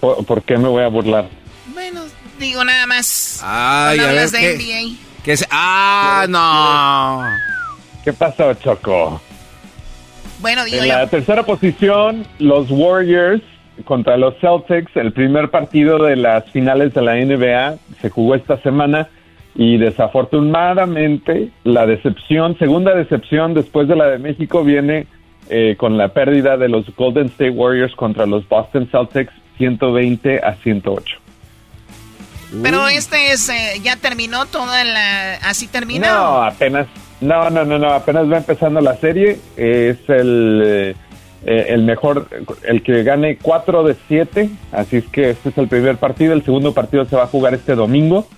¿Por, qué me voy a burlar? Bueno, digo nada más. Ay, a ver, de NBA. ¿qué ah, no. ¿Qué pasó, Choco? Bueno, digo En la tercera posición, los Warriors contra los Celtics, el primer partido de las finales de la NBA se jugó esta semana y desafortunadamente la decepción, segunda decepción después de la de México viene eh, con la pérdida de los Golden State Warriors contra los Boston Celtics 120 a 108. Pero este es, eh, ya terminó toda la, así terminó. No, apenas, no, no, no, no, apenas va empezando la serie. Es el, eh, eh, el mejor, el que gane 4 de 7. Así es que este es el primer partido. El segundo partido se va a jugar este domingo.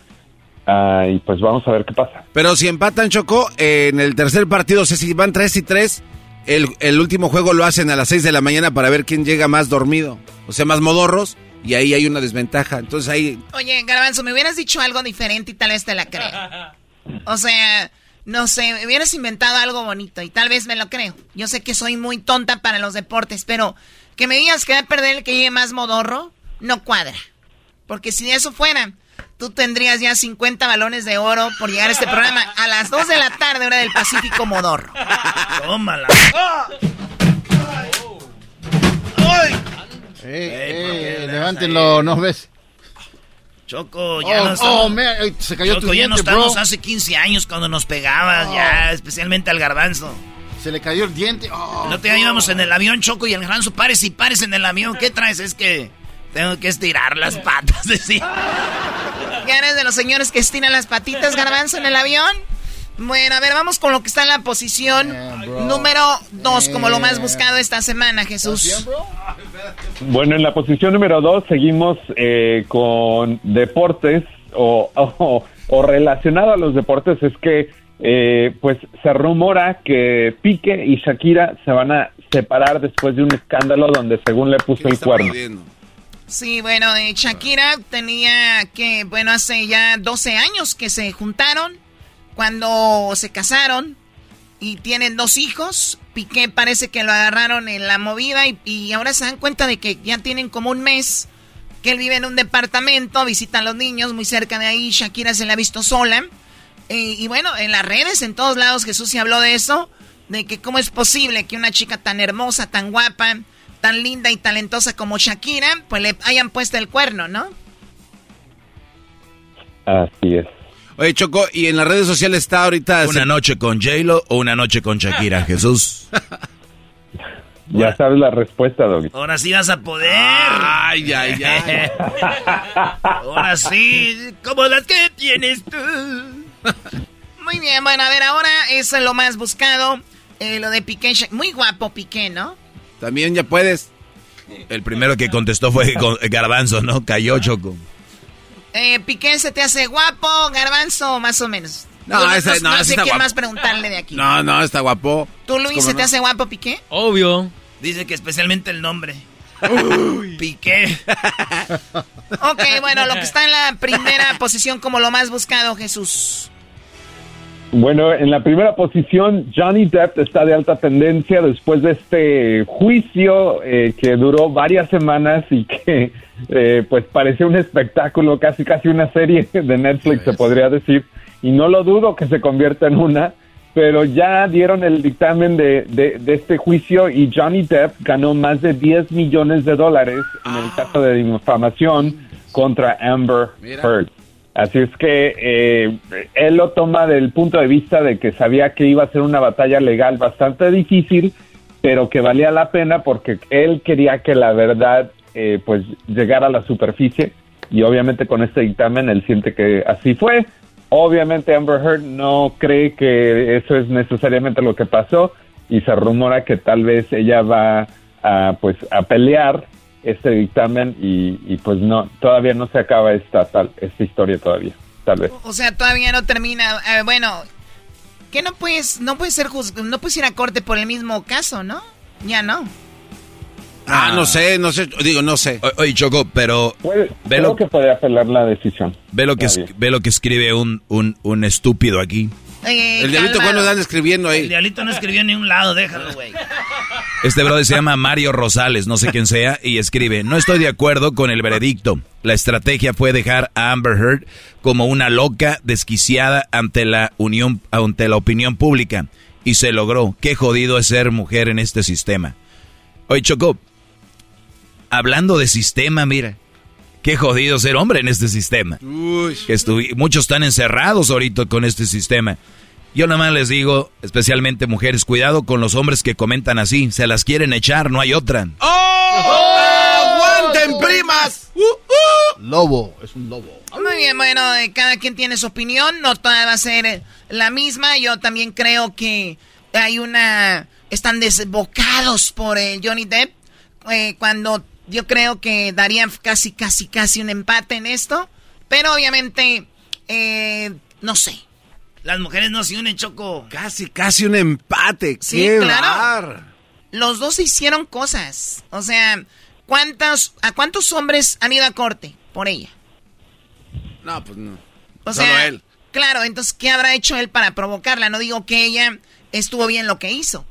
Ah, y pues vamos a ver qué pasa. Pero si empatan Choco, en el tercer partido, o sea, si van 3 y 3, el, el último juego lo hacen a las 6 de la mañana para ver quién llega más dormido. O sea, más modorros. Y ahí hay una desventaja. Entonces ahí Oye, Garbanzo, me hubieras dicho algo diferente y tal vez te la creo. O sea, no sé, me hubieras inventado algo bonito y tal vez me lo creo. Yo sé que soy muy tonta para los deportes, pero que me digas que va a perder el que llegue más modorro, no cuadra. Porque si eso fuera, tú tendrías ya 50 balones de oro por llegar a este programa a las 2 de la tarde, hora del Pacífico Modorro. Tómala. Eh, eh, levántenlo, ¿no ves? Choco, ya Oh, no estamos. oh, man, ay, se cayó Choco, tu ya no estamos bro. hace 15 años cuando nos pegabas, ya, especialmente al garbanzo. Se le cayó el diente. Oh, El otro día íbamos en el avión, Choco, y el garbanzo, pares y pares en el avión. ¿Qué traes? Es que tengo que estirar las patas, [laughs] decía. ¿Ya eres de los señores que estiran las patitas, Garbanzo, en el avión? Bueno, a ver, vamos con lo que está en la posición número 2, como lo más buscado esta semana, Jesús. Bueno, en la posición número dos seguimos eh, con deportes o, [laughs] o, o relacionado a los deportes es que eh, pues se rumora que Pique y Shakira se van a separar después de un escándalo donde según le puso el cuerno. Sí, bueno, eh, Shakira tenía que, bueno, hace ya 12 años que se juntaron, cuando se casaron y tienen dos hijos. Piqué parece que lo agarraron en la movida y, y ahora se dan cuenta de que ya tienen como un mes que él vive en un departamento, visitan a los niños muy cerca de ahí, Shakira se la ha visto sola. Eh, y bueno, en las redes, en todos lados, Jesús se habló de eso, de que cómo es posible que una chica tan hermosa, tan guapa, tan linda y talentosa como Shakira, pues le hayan puesto el cuerno, ¿no? Así es. Oye, Choco, y en las redes sociales está ahorita... ¿Una noche con J-Lo o una noche con Shakira, Jesús? [laughs] Ya sabes la respuesta, Doggy. Ahora sí vas a poder. Ay, ay, ay. [laughs] Ahora sí, como las que tienes tú. Muy bien, bueno, a ver, ahora eso es lo más buscado, eh, lo de Piqué, muy guapo Piqué, ¿no? También ya puedes. El primero que contestó fue con- Garbanzo, ¿no? Cayó Choco. Eh, Piqué se te hace guapo, garbanzo, más o menos. No, ese- no, no ese sé está qué guapo. más preguntarle de aquí. No, no, está guapo. ¿Tú, Luis, ¿Cómo se no? te hace guapo Piqué? Obvio. Dice que especialmente el nombre. Piqué. [laughs] Ok, bueno, lo que está en la primera posición como lo más buscado, Jesús. Bueno, en la primera posición, Johnny Depp está de alta tendencia después de este juicio eh, que duró varias semanas y que eh, pues parecía un espectáculo, casi casi una serie [laughs] de Netflix se podría decir, y no lo dudo que se convierta en una, pero ya dieron el dictamen de, de, de este juicio y Johnny Depp ganó más de 10 millones de dólares en el caso de difamación contra Amber Heard. Así es que eh, él lo toma del punto de vista de que sabía que iba a ser una batalla legal bastante difícil, pero que valía la pena porque él quería que la verdad eh, pues llegara a la superficie y obviamente con este dictamen él siente que así fue. Obviamente Amber Heard no cree que eso es necesariamente lo que pasó y se rumora que tal vez ella va a pues a pelear este dictamen y, pues no todavía no se acaba esta tal esta historia todavía tal vez O sea, todavía no termina. Eh, bueno, que no puedes, no puedes ser no puedes ir a corte por el mismo caso, ¿no? Ya no. Ah, no sé, no sé, digo, no sé. O- Oye, Choco, pero ve creo lo, que puede apelar la decisión ve lo que, es- ve lo que escribe un, un, un estúpido aquí. El diablito, ¿cuándo están escribiendo El ahí? diablito no escribió ni un lado, déjalo, güey. Este brother se llama Mario Rosales, no sé quién sea, y escribe, no estoy de acuerdo con el veredicto. La estrategia fue dejar a Amber Heard como una loca desquiciada ante la, unión, ante la opinión pública. Y se logró. Qué jodido es ser mujer en este sistema. Oye, Choco, hablando de sistema, mira. Qué jodido ser hombre en este sistema. Que estuvi- muchos están encerrados ahorita con este sistema. Yo nada más les digo, especialmente mujeres, cuidado con los hombres que comentan así. Se las quieren echar, no hay otra. ¡Oh! ¡Aguanten, primas! ¡Uh, uh! Lobo, es un lobo. Muy bien, bueno, eh, cada quien tiene su opinión, no toda va a ser eh, la misma. Yo también creo que hay una... Están desbocados por el Johnny Depp, eh, cuando yo creo que darían casi, casi, casi un empate en esto. Pero obviamente, no sé. Las mujeres no se unen, Choco. Casi, casi un empate. Sí, claro. Los dos hicieron cosas. O sea, ¿cuántos, ¿a cuántos hombres han ido a corte por ella? No, pues no. O sea, él. Claro, entonces, ¿qué habrá hecho él para provocarla? No digo que ella estuvo bien lo que hizo.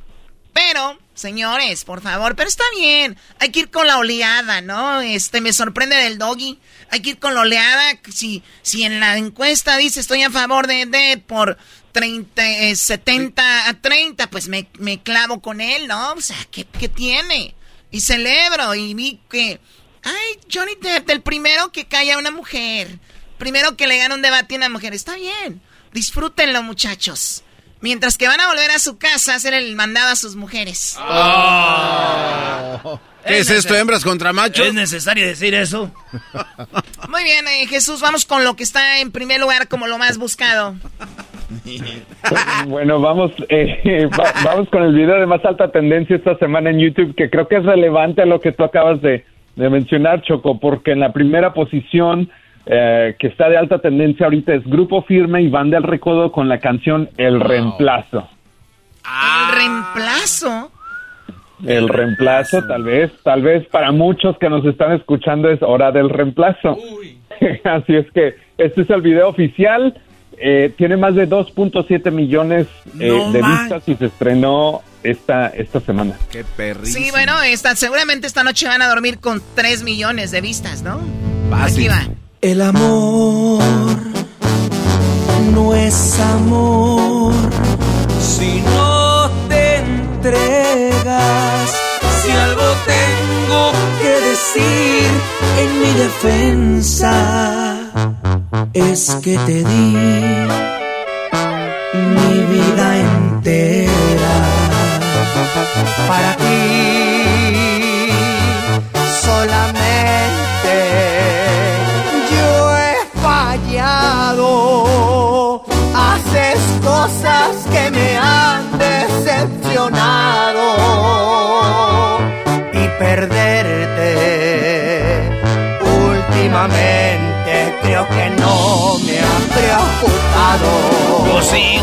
Pero, señores, por favor, pero está bien. Hay que ir con la oleada, ¿no? Este, me sorprende del doggy. Hay que ir con la oleada. Si, si en la encuesta dice estoy a favor de Dead por 30, 70 eh, a 30, pues me, me, clavo con él, ¿no? O sea, ¿qué, ¿qué tiene? Y celebro y vi que... Ay, Johnny Depp, el primero que cae a una mujer. Primero que le gana un debate a una mujer. Está bien. Disfrútenlo, muchachos. Mientras que van a volver a su casa a hacer el mandado a sus mujeres. Oh. ¿Qué es, esto, hembras contra machos? ¿Es necesario decir eso? [laughs] Muy bien, eh, Jesús, vamos con lo que está en primer lugar como lo más buscado. [laughs] bueno, vamos, eh, [laughs] vamos con el video de más alta tendencia esta semana en YouTube, que creo que es relevante a lo que tú acabas de, de mencionar, Choco, porque en la primera posición eh, que está de alta tendencia ahorita es Grupo Firme y Van del Recodo con la canción El Reemplazo. ¿El Reemplazo? El reemplazo, tal vez, tal vez para muchos que nos están escuchando es hora del reemplazo. [laughs] Así es que este es el video oficial. Eh, tiene más de 2.7 millones eh, de vistas y se estrenó esta, esta semana. Qué perrísimo. Sí, bueno, esta, seguramente esta noche van a dormir con 3 millones de vistas, ¿no? Aquí va. El amor no es amor si no te entregas. Si algo tengo que decir en mi defensa es que te di mi vida entera para ti que no me ha preocupado. Sí,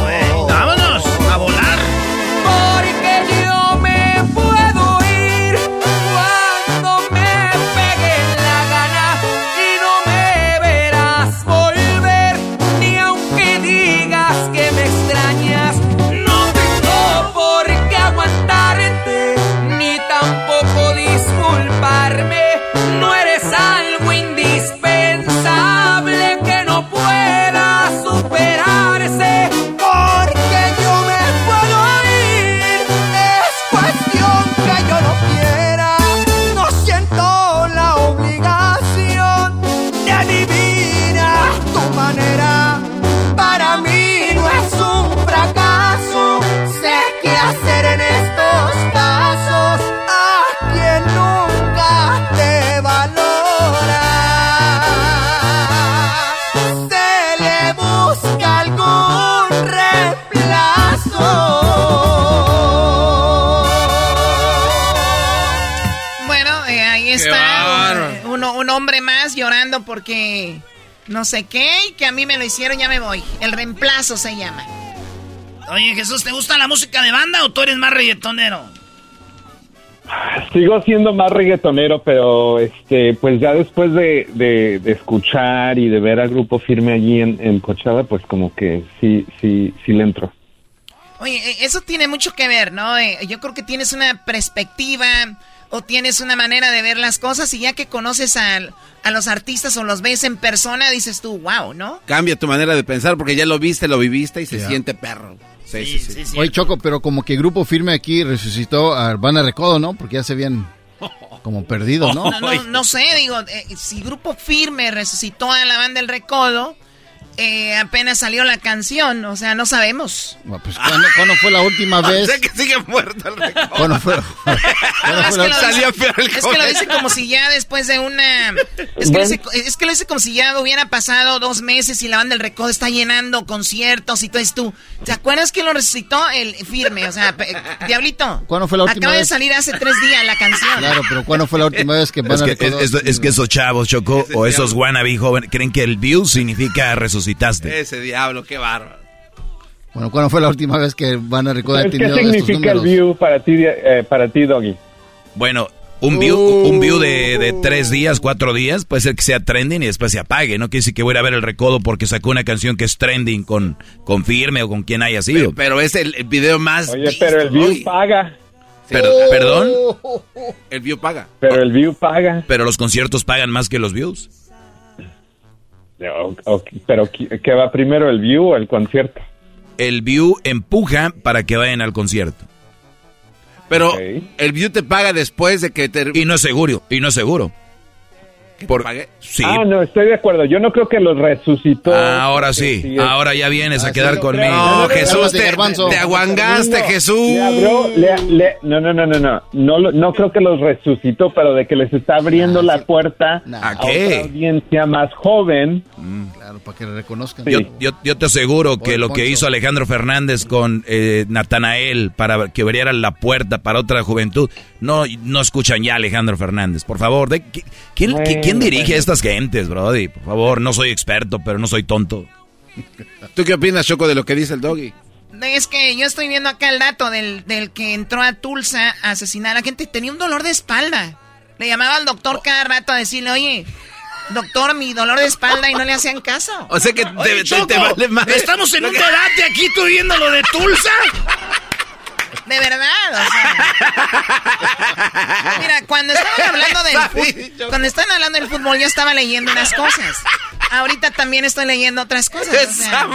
porque no sé qué y que a mí me lo hicieron, ya me voy. El reemplazo se llama. Oye, Jesús, ¿te gusta la música de banda o tú eres más reggaetonero? Sigo siendo más reggaetonero, pero este, pues ya después de, escuchar y de ver al grupo firme allí en, en Cochada, pues como que sí, sí, sí le entro. Oye, e, eso tiene mucho que ver, ¿no? Eh, yo creo que tienes una perspectiva o tienes una manera de ver las cosas y ya que conoces a, a los artistas o los ves en persona, dices tú, wow, ¿no? Cambia tu manera de pensar porque ya lo viste, lo viviste y se siente perro. Sí, sí, sí. Oye, Choco, pero como que Grupo Firme aquí resucitó a Urbana Recodo, ¿no? Porque ya se habían como perdido, ¿no? No, no, no sé, digo, eh, si Grupo Firme resucitó a la banda del Recodo, eh, apenas salió la canción, o sea, no sabemos. pues, ¿cuándo, fue la última [laughs] vez? sé que sigue muerto el récord. [laughs] [laughs] ¿Cuándo fue, es, que Salió el es que lo dice como si ya después de una... Es que, lo dice, es que lo dice como si ya hubiera pasado dos meses y la banda del recodo está llenando conciertos y todo esto. ¿Te acuerdas que lo resucitó el firme? O sea, Diablito. ¿Cuándo fue la última Acaba vez? de salir hace tres días la canción. Claro, pero ¿cuándo fue la última vez que van es que, es, es, que esos chavos, Choco, o esos wannabe jóvenes, creen que el view significa resucitar ese diablo, qué bárbaro. Bueno, ¿cuándo fue la última vez que Van a recordar ¿Qué significa el view para ti, eh, para ti, Doggy? Bueno, un view, un view de, de, tres días, cuatro días, puede ser que sea trending y después se apague. No quiere decir que voy a ver el recodo porque sacó una canción que es trending con, con Firme o con quien haya sido. Pero, pero es el, video más. Oye, pero el view paga. ¿Perdón? El view paga. Pero el view paga. Pero los conciertos pagan más que los views. Pero ¿qué va primero, el view o el concierto? El view empuja para que vayan al concierto. Pero el view te paga después de que te... Y no es seguro, y no es seguro. Por... pague? Sí. Ah, no, estoy de acuerdo. Yo no creo que los resucitó. Ah, ahora sí. sí ahora ya vienes a quedar conmigo. No, Jesús, te, te, aguangaste, Jesús. Le abrió, le, le, no, no, no, no, no, no. No creo que los resucitó, pero de que les está abriendo la puerta ¿A, ¿A qué? otra audiencia más joven. Mm, claro, para que le reconozcan. Yo, yo, yo, te aseguro que lo que hizo Alejandro Fernández con eh, Natanael para que abriera la puerta para otra juventud, no, no escuchan ya a Alejandro Fernández. Por favor, de, ¿quién, bueno. ¿Quién dirige a estas gentes, Brody? Por favor, no soy experto, pero no soy tonto. ¿Tú qué opinas, Choco, de lo que dice el doggy? Es que yo estoy viendo acá el dato del, del que entró a Tulsa a asesinar a la gente. Tenía un dolor de espalda. Le llamaba al doctor cada rato a decirle, oye, doctor, mi dolor de espalda y no le hacían caso. O sea que Oye, te, Choco, te, vale más. Estamos en un debate aquí, tú viendo lo de Tulsa. De verdad, o sea. [laughs] Mira, cuando estaban hablando del fútbol, cuando estaban hablando del fútbol, yo estaba leyendo unas cosas. Ahorita también estoy leyendo otras cosas. O sea,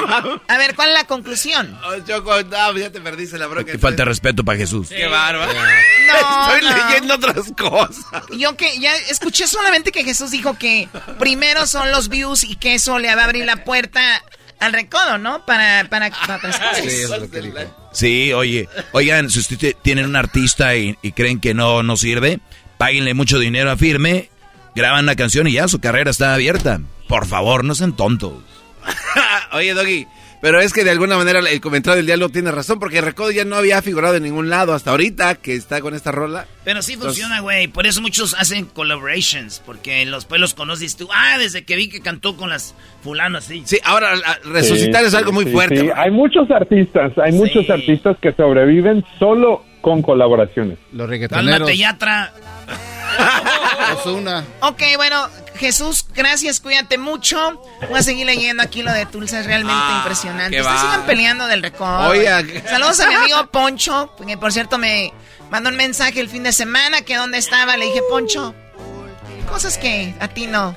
a ver, ¿cuál es la conclusión? Oh, Choco, no, ya te perdiste la bronca. Te falta respeto para Jesús. Qué bárbaro. [laughs] No, Estoy no. leyendo otras cosas. Yo que ya escuché solamente que Jesús dijo que primero son los views y que eso le va a abrir la puerta al recodo, ¿no? Para, para, para otras [laughs] cosas. Sí, eso es lo que dijo. Sí, oye, oigan, si ustedes tienen un artista y, creen que no, no sirve, páguenle mucho dinero a Firme, graban una canción y ya su carrera está abierta. Por favor, no sean tontos. [laughs] oye, Doggy, pero es que de alguna manera el comentario del diálogo tiene razón, porque Recodo ya no había figurado en ningún lado hasta ahorita que está con esta rola. Pero sí funciona, güey. Por eso muchos hacen collaborations, porque los pueblos conoces tú. Ah, desde que vi que cantó con las fulanas, sí. Sí, ahora resucitar Sí, es algo muy sí, fuerte. sí. Hay muchos artistas, hay muchos artistas que sobreviven solo con colaboraciones. Los reggaetoneros. Cálmate, Yatra. Ozuna. Ok, bueno, Jesús, gracias, cuídate mucho. Voy a seguir leyendo aquí lo de Tulsa, es realmente Ah, impresionante. Ustedes sigan peleando del récord. Saludos a mi [laughs] amigo Poncho, que por cierto me mandó un mensaje el fin de semana que dónde estaba. Le dije, Poncho, cosas que a ti no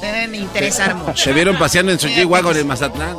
deben interesar mucho. Se vieron paseando en su G-Wagon en Mazatlán.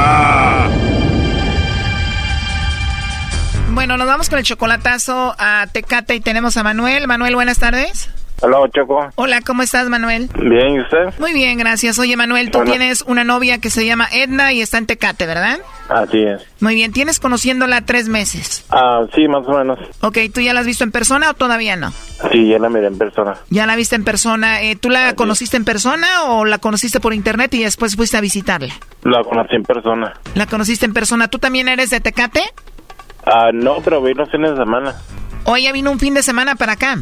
Bueno, nos vamos con el chocolatazo a Tecate y tenemos a Manuel. Manuel, buenas tardes. Hola, Choco. Hola, ¿cómo estás, Manuel? Bien, ¿y usted? Muy bien, gracias. Oye, Manuel, tú Hola. tienes una novia que se llama Edna y está en Tecate, ¿verdad? Así es. Muy bien, tienes conociéndola tres meses. Ah, sí, más o menos. Ok, ¿tú ya la has visto en persona o todavía no? Sí, ya la miré en persona. Ya la viste en persona. Eh, ¿Tú la conociste en persona o la conociste por internet y después fuiste a visitarla? La conocí en persona. La conociste en persona. ¿Tú también eres de Tecate? Ah, no, pero voy los fines de semana. ¿O ella vino un fin de semana para acá?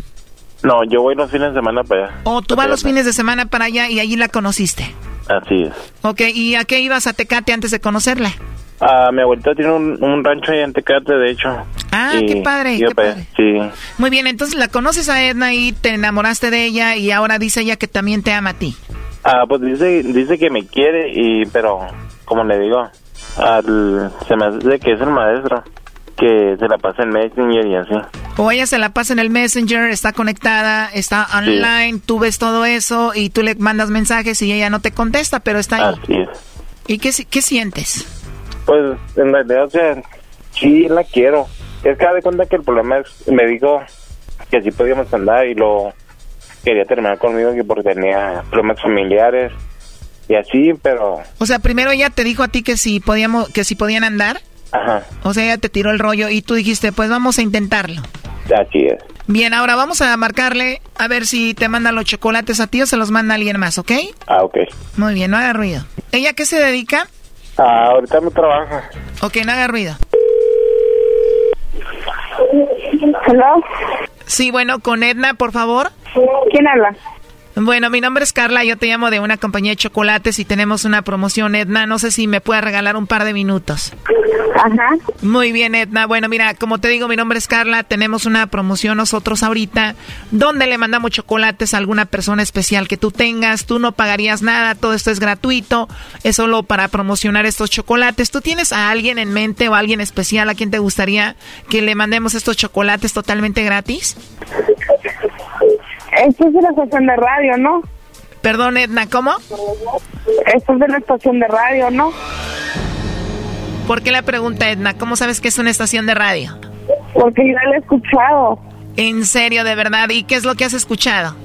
No, yo voy los fines de semana para allá. ¿O tú vas los fines de semana para allá y allí la conociste? Así es. Ok, ¿y a qué ibas a Tecate antes de conocerla? Ah, mi abuelita tiene un, un rancho ahí en Tecate, de hecho. Ah, Y qué padre, qué allá. Sí. Muy bien, entonces la conoces a Edna y te enamoraste de ella y ahora dice ella que también te ama a ti. Ah, pues dice, dice que me quiere y, pero, como le digo, al, se me hace que es el maestro, que se la pasa en Messenger y así. O ella se la pasa en el Messenger, está conectada, está online, tú ves todo eso y tú le mandas mensajes y ella no te contesta, pero está ahí. Así es. ¿Y qué, si- qué sientes? Pues, en realidad, o sea, sí la quiero. Es que de cuenta que el problema es, me dijo que sí podíamos andar y lo quería terminar conmigo que porque tenía problemas familiares y así, pero, O sea, primero ella te dijo a ti que si podíamos, que si podían andar, ajá, o sea, ella te tiró el rollo y tú dijiste, pues vamos a intentarlo. así es. Bien, ahora vamos a marcarle a ver si te manda los chocolates a ti o se los manda alguien más, ¿ok? Ah, ok. Muy bien, no haga ruido. ¿Ella a qué se dedica? Ah, ahorita no trabaja. Ok, no haga ruido. ¿Hello? Sí, bueno, con Edna, por favor. ¿Quién habla? Bueno, mi nombre es Carla, yo te llamo de una compañía de chocolates y tenemos una promoción, Edna. No sé si me puedes regalar un par de minutos. Ajá. Muy bien, Edna. Bueno, mira, como te digo, mi nombre es Carla. Tenemos una promoción nosotros ahorita donde le mandamos chocolates a alguna persona especial que tú tengas. Tú no pagarías nada, todo esto es gratuito. Es solo para promocionar estos chocolates. ¿Tú tienes a alguien en mente o a alguien especial a quien te gustaría que le mandemos estos chocolates totalmente gratis? Esto es de la estación de radio, ¿no? Perdón, Edna, ¿cómo? Esto es de la estación de radio, ¿no? ¿Por qué la pregunta, Edna? ¿Cómo sabes que es una estación de radio? Porque yo la he escuchado. En serio, de verdad. ¿Y qué es lo que has escuchado?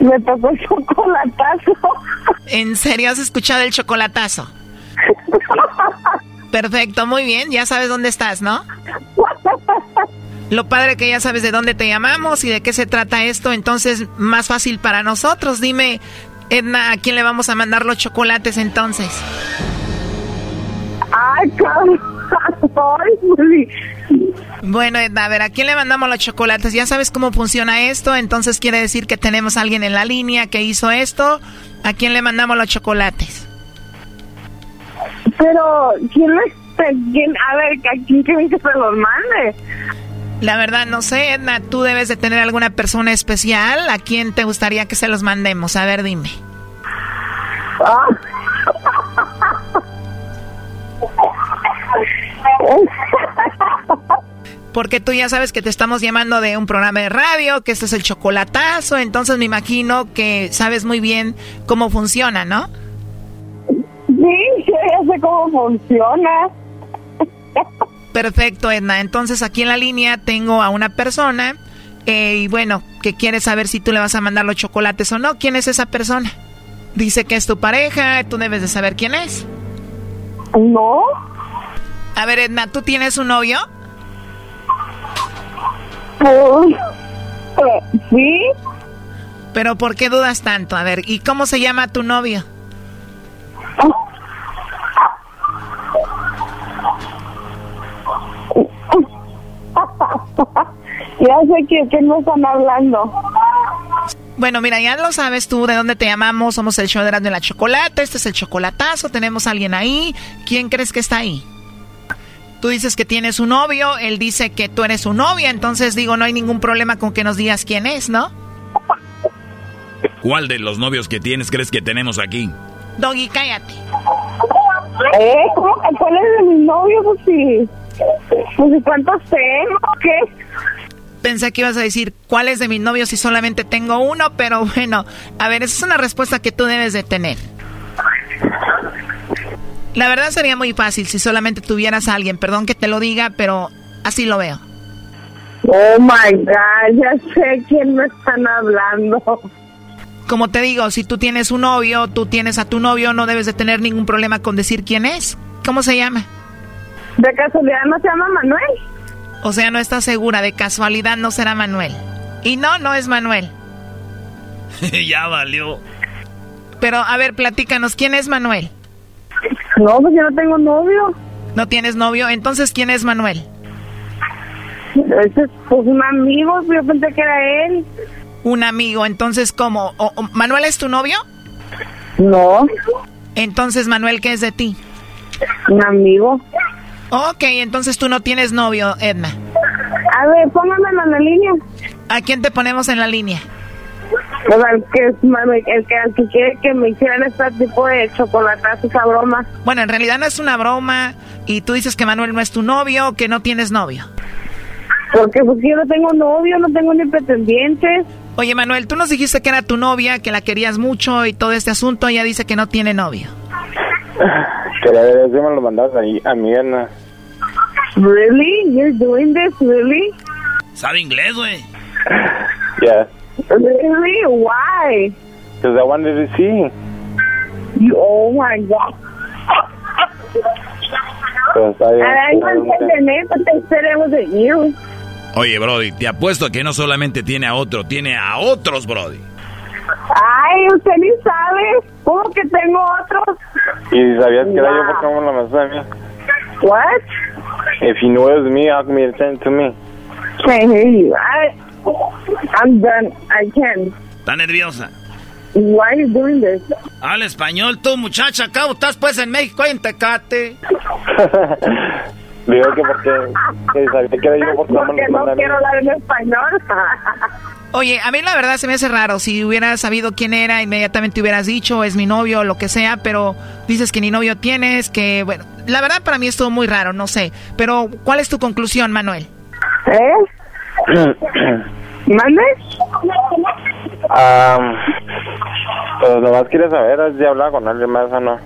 Me tocó el chocolatazo. [laughs] ¿En serio has escuchado el chocolatazo? [laughs] Perfecto, muy bien. Ya sabes dónde estás, ¿no? [laughs] Lo padre que ya sabes de dónde te llamamos y de qué se trata esto, entonces más fácil para nosotros. Dime, Edna, ¿a quién le vamos a mandar los chocolates entonces? Ay. Bueno, Edna, a ver, ¿a quién le mandamos los chocolates? Ya sabes cómo funciona esto, entonces quiere decir que tenemos a alguien en la línea que hizo esto. ¿A quién le mandamos los chocolates? Pero, ¿quién le... quién- a ver, ¿a quién quieren que se los mande? La verdad, no sé, Edna, tú debes de tener alguna persona especial. ¿A quién te gustaría que se los mandemos? A ver, dime. Porque tú ya sabes que te estamos llamando de un programa de radio, que este es el chocolatazo, entonces me imagino que sabes muy bien cómo funciona, ¿no? Sí, ya sé cómo funciona. Perfecto, Edna. Entonces aquí en la línea tengo a una persona eh, y bueno, que quiere saber si tú le vas a mandar los chocolates o no. ¿Quién es esa persona? Dice que es tu pareja, tú debes de saber quién es. No. A ver, Edna, ¿tú tienes un novio? Pues, eh, sí. Pero ¿por qué dudas tanto? A ver, ¿y cómo se llama tu novio? [laughs] ya sé que, que no están hablando. Bueno, mira, ya lo sabes tú de dónde te llamamos. Somos el show de Erasmo y la Chocolata. Este es el chocolatazo. Tenemos a alguien ahí. ¿Quién crees que está ahí? Tú dices que tienes un novio. Él dice que tú eres su novia. Entonces digo, no hay ningún problema con que nos digas quién es, ¿no? ¿Cuál de los novios que tienes crees que tenemos aquí? Doggy, cállate. ¿Eh? ¿Cómo que cuál es de mi novio? Pues sí. Pues ¿y cuántos tengo? ¿Qué? Pensé que ibas a decir cuál es de mis novios si solamente tengo uno, pero [laughs] bueno, a ver, esa es una respuesta que tú debes de tener. La verdad sería muy fácil si solamente tuvieras a alguien, perdón que te lo diga, pero así lo veo. Oh my God, ya sé quién me están hablando. Como te digo, si tú tienes un novio, tú tienes a tu novio, no debes de tener ningún problema con decir quién es. ¿Cómo se llama? ¿De casualidad no se llama Manuel? O sea, no estás segura, de casualidad no será Manuel. Y no, no es Manuel. [laughs] ya valió. Pero, a ver, platícanos, ¿quién es Manuel? No, pues yo no tengo novio. ¿No tienes novio? Entonces, ¿quién es Manuel? Ese es pues un amigo, yo pensé que era él. Un amigo, entonces, ¿cómo? ¿O- o- ¿Manuel es tu novio? No. Entonces, Manuel, ¿qué es de ti? Un amigo. Ok, entonces tú no tienes novio, Edna. A ver, póngamelo en la línea. ¿A quién te ponemos en la línea? Pues al que, el que, al que quiere que me hicieran este tipo de chocolatazo, esa broma. Bueno, en realidad no es una broma y tú dices que Manuel no es tu novio, que no tienes novio. Porque pues yo no tengo novio, no tengo ni pretendientes. Oye, Manuel, tú nos dijiste que era tu novia, que la querías mucho y todo este asunto, ella dice que no tiene novio. [laughs] Que la verdad me lo mandas ahí a mí, Ana. Really? You're doing this, really? Sabe inglés, güey. [laughs] Yeah. Really? Why? Because I wanted to see. You, oh my God. Pues, I, I didn't say the name, but they said it wasn't you. Oye, Brody, te apuesto a que no solamente tiene a otro, tiene a otros, Brody. Ay, usted ni sabe. ¿Cómo que tengo otros? y si sabías que era yo, Wow. ¿por qué no me lo mandaste a mí? What? If you knew it was me, how come you it to me? Can't hear you. I, I'm done. I can't. Está nerviosa. Why are you doing this? Habla español tú, muchacha. Acá estás pues en México, en Tecate. [laughs] Digo que porque que sabía que era yo, ¿por qué no Porque lo no mí? quiero hablar en español. [laughs] Oye, a mí la verdad se me hace raro. Si hubieras sabido quién era, inmediatamente hubieras dicho, es mi novio o lo que sea, pero dices que ni novio tienes, que, bueno, la verdad para mí es todo muy raro, no sé. Pero, ¿cuál es tu conclusión, Manuel? ¿Eh? [clears throat] ¿Mande? Um, pues nomás quería saber si hablaba con alguien más o no.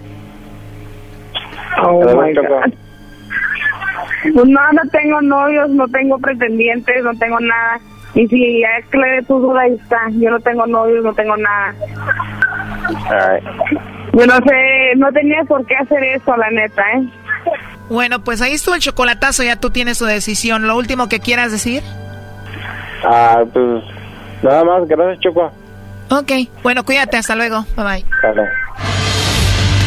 Oh my God. Pues no, no tengo novios, no tengo pretendientes, no tengo nada. Y si ya aclaré tu duda, ahí está. Yo no tengo novios, no tengo nada. alright. Yo no sé, no tenía por qué hacer eso, la neta, ¿eh? Bueno, pues ahí estuvo el chocolatazo, ya tú tienes tu decisión. ¿Lo último que quieras decir? Ah, pues nada más, gracias Choco. Ok, bueno, cuídate, hasta luego. Bye bye. Vale.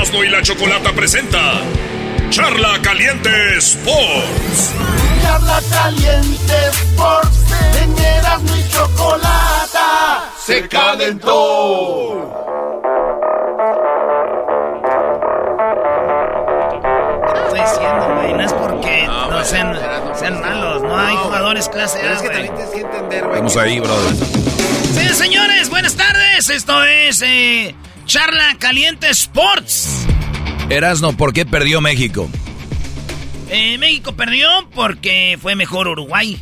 Erasno y la chocolata presenta Charla Caliente Sports. Charla caliente Sports en Erasmo y chocolata se calentó. Pues diciendo, güey. No es porque no, sean, sean malos. No hay jugadores clase A, Es que también tienes que entender, güey. Vamos ahí, brother. Sí, señores, buenas tardes. Esto es eh, Charla Caliente Sports. Erasno, ¿por qué perdió México? Eh, México perdió porque fue mejor Uruguay.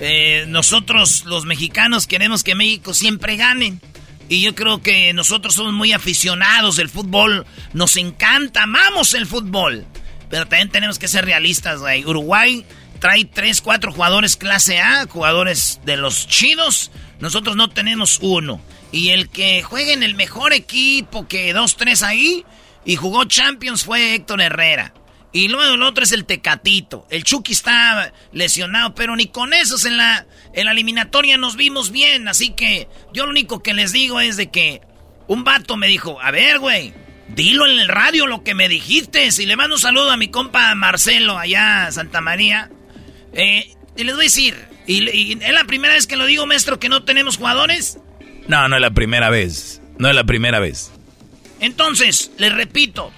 Eh, nosotros, los mexicanos, queremos que México siempre gane. Y yo creo que nosotros somos muy aficionados del fútbol. Nos encanta, amamos el fútbol. Pero también tenemos que ser realistas, güey. Uruguay trae 3, 4 jugadores clase A, jugadores de los chidos. Nosotros no tenemos uno. Y el que juegue en el mejor equipo que 2, 3 ahí y jugó Champions fue Héctor Herrera. Y luego el otro es el Tecatito. El Chucky está lesionado, pero ni con esos en la, en la eliminatoria nos vimos bien. Así que yo lo único que les digo es de que un vato me dijo, a ver, güey, dilo en el radio lo que me dijiste. Si le mando un saludo a mi compa Marcelo allá Santa María. Eh, y les voy a decir, y, y es la primera vez que lo digo, maestro, que no tenemos jugadores. No, no es la primera vez. No es la primera vez. Entonces, les repito,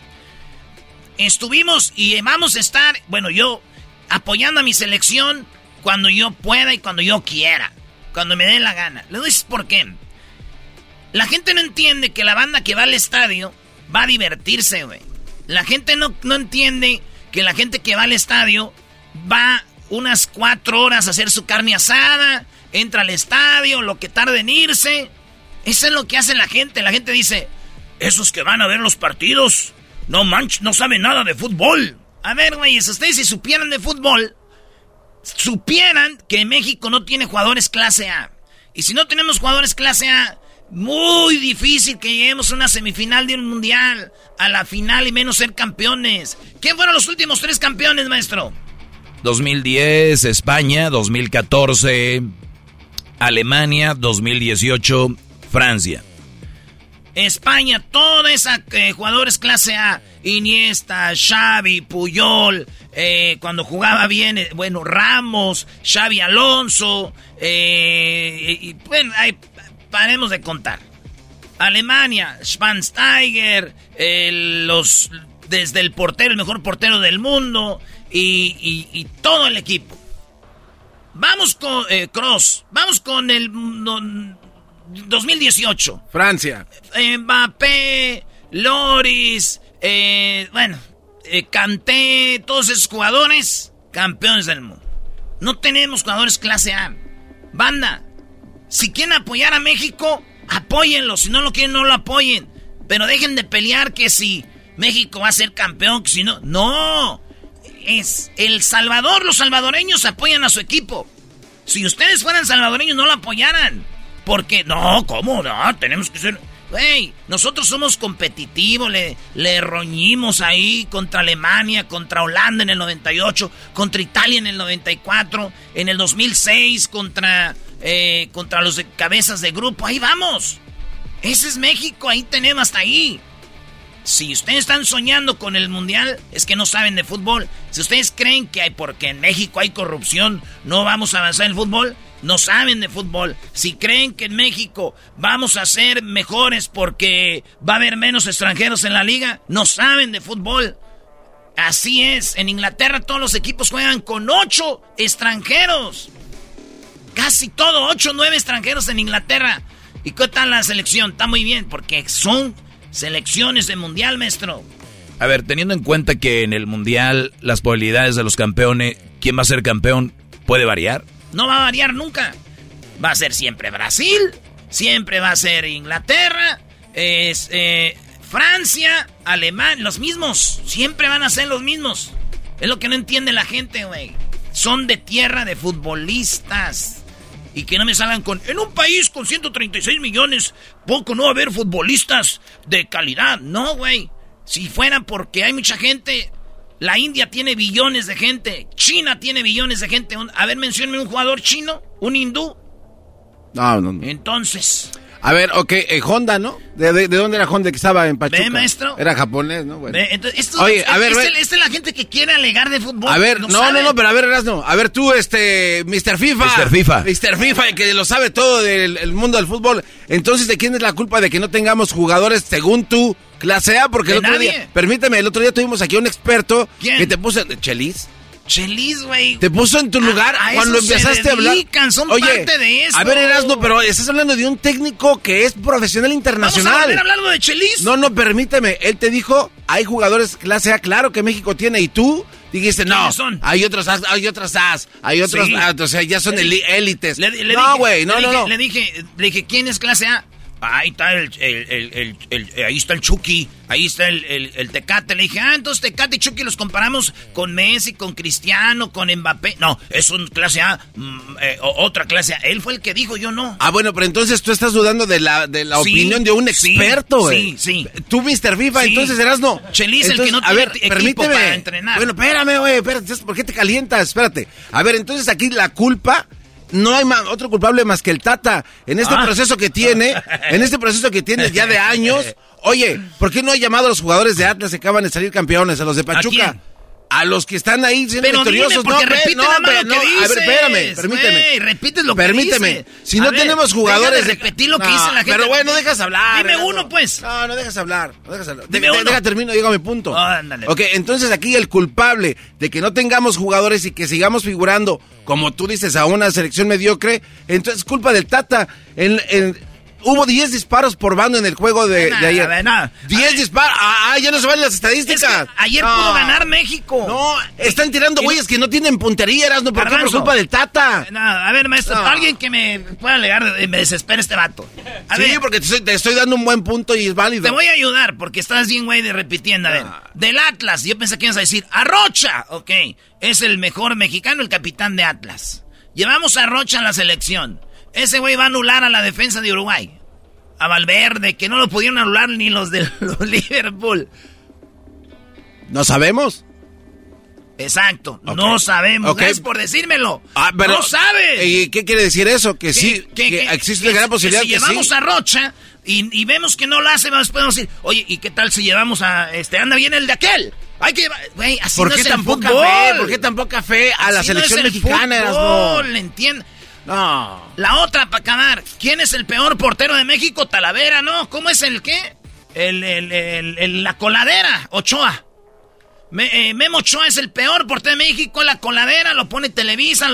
estuvimos y vamos a estar, bueno, yo apoyando a mi selección cuando yo pueda y cuando yo quiera, cuando me dé la gana. A decir por qué. La gente no entiende que la banda que va al estadio va a divertirse, güey. La gente no, no entiende que la gente que va al estadio va unas cuatro horas a hacer su carne asada, entra al estadio, lo que tarda en irse. Eso es lo que hace la gente. La gente dice, esos que van a ver los partidos, no manch, no saben nada de fútbol. A ver, güey, si ustedes si supieran de fútbol, supieran que México no tiene jugadores clase A. Y si no tenemos jugadores clase A, muy difícil que lleguemos a una semifinal de un mundial, a la final y menos ser campeones. ¿Quién fueron los últimos tres campeones, maestro? 2010 España, 2014 Alemania, 2018 Francia. España, toda esa eh, jugadores clase A, Iniesta, Xavi, Puyol, eh, cuando jugaba bien, eh, bueno, Ramos, Xavi Alonso, eh, y, bueno, ahí paremos de contar. Alemania, Schwansteiger, los desde el portero, el mejor portero del mundo y, y- y todo el equipo. Vamos con Cross, vamos con el 2018. Francia. Mbappé, Loris, eh, bueno, eh, Kanté, todos esos jugadores, campeones del mundo. No tenemos jugadores clase A. Banda, si quieren apoyar a México, apóyenlo. Si no lo quieren, no lo apoyen. Pero dejen de pelear que si México va a ser campeón, que si no. No. Es El Salvador, los salvadoreños apoyan a su equipo. Si ustedes fueran salvadoreños, no lo apoyaran. Porque, no, ¿cómo? No, tenemos que ser. Güey, nosotros somos competitivos, le, le roñimos ahí contra Alemania, contra Holanda en el 98, contra Italia en el 94, en el 2006 contra, eh, contra los de cabezas de grupo. Ahí vamos. Ese es México, ahí tenemos hasta ahí. Si ustedes están soñando con el mundial, es que no saben de fútbol. Si ustedes creen que hay porque en México hay corrupción, no vamos a avanzar en el fútbol, no saben de fútbol. Si creen que en México vamos a ser mejores porque va a haber menos extranjeros en la liga, no saben de fútbol. Así es, en Inglaterra todos los equipos juegan con ocho extranjeros. Casi todo, ocho nueve extranjeros en Inglaterra. ¿Y qué tal la selección? Está muy bien, porque son selecciones de mundial, maestro. A ver, teniendo en cuenta que en el Mundial las probabilidades de los campeones, quién va a ser campeón, puede variar. No va a variar nunca. Va a ser siempre Brasil, siempre va a ser Inglaterra, es, eh, Francia, Alemania, los mismos. Siempre van a ser los mismos. Es lo que no entiende la gente, güey. Son de tierra de futbolistas. Y que no me salgan con... En un país con 136 millones, poco no va a haber futbolistas de calidad. No, güey. Si fuera porque hay mucha gente... La India tiene billones de gente. China tiene billones de gente. A ver, menciónme un jugador chino, un hindú. No, no, no. Entonces, A ver, ok, eh, Honda, ¿no? ¿De, de, de dónde era Honda que estaba en Pachuca? Ve, maestro. Era japonés, ¿no? Bueno. ve, entonces, esto- Oye, a ver, esta, es la gente que quiere alegar de fútbol. A ver, no, no, no, pero a ver, Erasno. A ver, tú, este, Mr. FIFA. Mr. FIFA. Mr. FIFA, el que lo sabe todo del el mundo del fútbol. Entonces, ¿de quién es la culpa de que no tengamos jugadores, según tú, Clase A, porque ¿De el otro nadie? día, permíteme, el otro día tuvimos aquí a un experto ¿Quién? que te puso, Chelis, Chelis, güey. te puso en tu lugar a cuando se empezaste a hablar. son Oye, parte de eso. a ver, Erasmo, pero estás hablando de un técnico que es profesional internacional. Vamos a hablando de Chelis. No, no, permíteme. Él te dijo, hay jugadores clase A, claro que México tiene, y tú dijiste, no, ¿Quiénes son? hay otros as, hay otras as, hay otros, Sí. o sea, ya son élites. No, güey, no, le no, dije- no. Le dije, le dije, ¿quién es clase A? Ahí está el, el- el- el- el- ahí está el Chucky, ahí está el, Tecate. Le dije, ah, entonces Tecate y Chucky los comparamos con Messi, con Cristiano, con Mbappé. No, es un clase A, mm, eh, otra clase A. Él fue el que dijo, yo no. Ah, bueno, pero entonces tú estás dudando de la, de la Sí, opinión de un sí, experto, güey. sí, sí. Tú, Mr. FIFA, Sí. entonces eras no. Chelis, el que no a tiene ver, equipo permíteme. para entrenar. Bueno, espérame, güey, espérate, ¿por qué te calientas? Espérate. A ver, entonces aquí la culpa. No hay otro culpable más que el Tata. En este Ah. proceso que tiene, [laughs] en este proceso que tiene ya de años. Oye, ¿por qué no ha llamado a los jugadores de Atlas que acaban de salir campeones, a los de Pachuca? A los que están ahí siendo Pero victoriosos. no, repite no, nada más pe- lo que no, A ver, dices, espérame, permíteme. güey, repites lo que Permíteme. dices. Si A no ver, tenemos jugadores de repetir lo que dice la gente. Pero bueno, no dejas hablar. Dime uno, pues. No, no dejas hablar. No dejas hablar. Dime De- uno. Deja termino, digo mi punto. Ándale. Ok, entonces aquí el culpable de que no tengamos jugadores y que sigamos figurando, como tú dices, a una selección mediocre, entonces es culpa del Tata. En, en- hubo 10 disparos por bando en el juego de, Nah, de ayer. a ver, nah. 10 disparos. Ah, ah, ya no se valen las Es que estadísticas. ayer No. pudo ganar México. No, están tirando güeyes que no tienen puntería, Erasmo, ¿por qué? Por culpa del Tata. Nada, a ver, maestro, No. alguien que me pueda alegar, me desespera este vato. A sí, ver, porque te estoy, te estoy dando un buen punto y es válido. te voy a ayudar porque estás bien, güey, de repitiendo. A ver, del Atlas, yo pensé que ibas a decir, Arrocha, ok, es el mejor mexicano, el capitán de Atlas. Llevamos a Arrocha a la selección. Ese güey va a anular a la defensa de Uruguay. A Valverde, que no lo pudieron anular ni los de [laughs] los Liverpool. ¿No sabemos? Exacto, no sabemos. Ok. Gracias por decírmelo. Ah, pero, no sabes. ¿Y qué quiere decir eso? Que, sí, que, que- existe que- una gran que posibilidad si que, llevamos sí. a Rocha y, y vemos que no lo hace, después podemos decir, oye, ¿y qué tal si llevamos a este anda bien el de aquel? Hay que llevar, güey, así ¿Por no qué es el tan poca fútbol. fe? ¿Por qué tan poca fe a la Así no es selección el mexicana, fútbol, entiendo. No. La otra para acabar, ¿quién es el peor portero de México? Talavera, ¿no? ¿Cómo es el qué? El, el- el- el- la coladera, Ochoa. Me- eh, Memo Ochoa es el peor portero de México, la coladera, lo pone Televisa.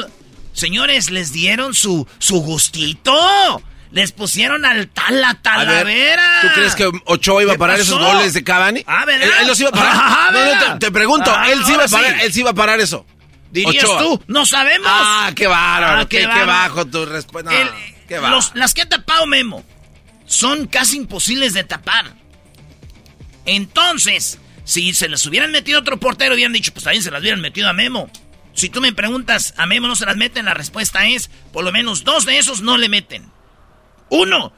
Señores, les dieron su, su gustito. Les pusieron al tal la talavera. ¿Tú crees que Ochoa iba a ¿Qué parar pasó? esos goles de Cavani? Ah, ¿verdad? Él, él los iba a parar. Ah, No, no, ¿verdad? te, te pregunto, Ah, él sí iba a parar, sí. él sí iba a parar eso. Dirías Ochoa. tú, no sabemos. Ah, qué bárbaro, Ah, qué, bajo tu respuesta. No, El- qué bajo. los- las que ha tapado Memo son casi imposibles de tapar. Entonces, si se les hubieran metido otro portero, hubieran dicho, pues también se las hubieran metido a Memo. Si tú me preguntas, ¿a Memo no se las meten? La respuesta es, por lo menos dos de esos no le meten. Uno,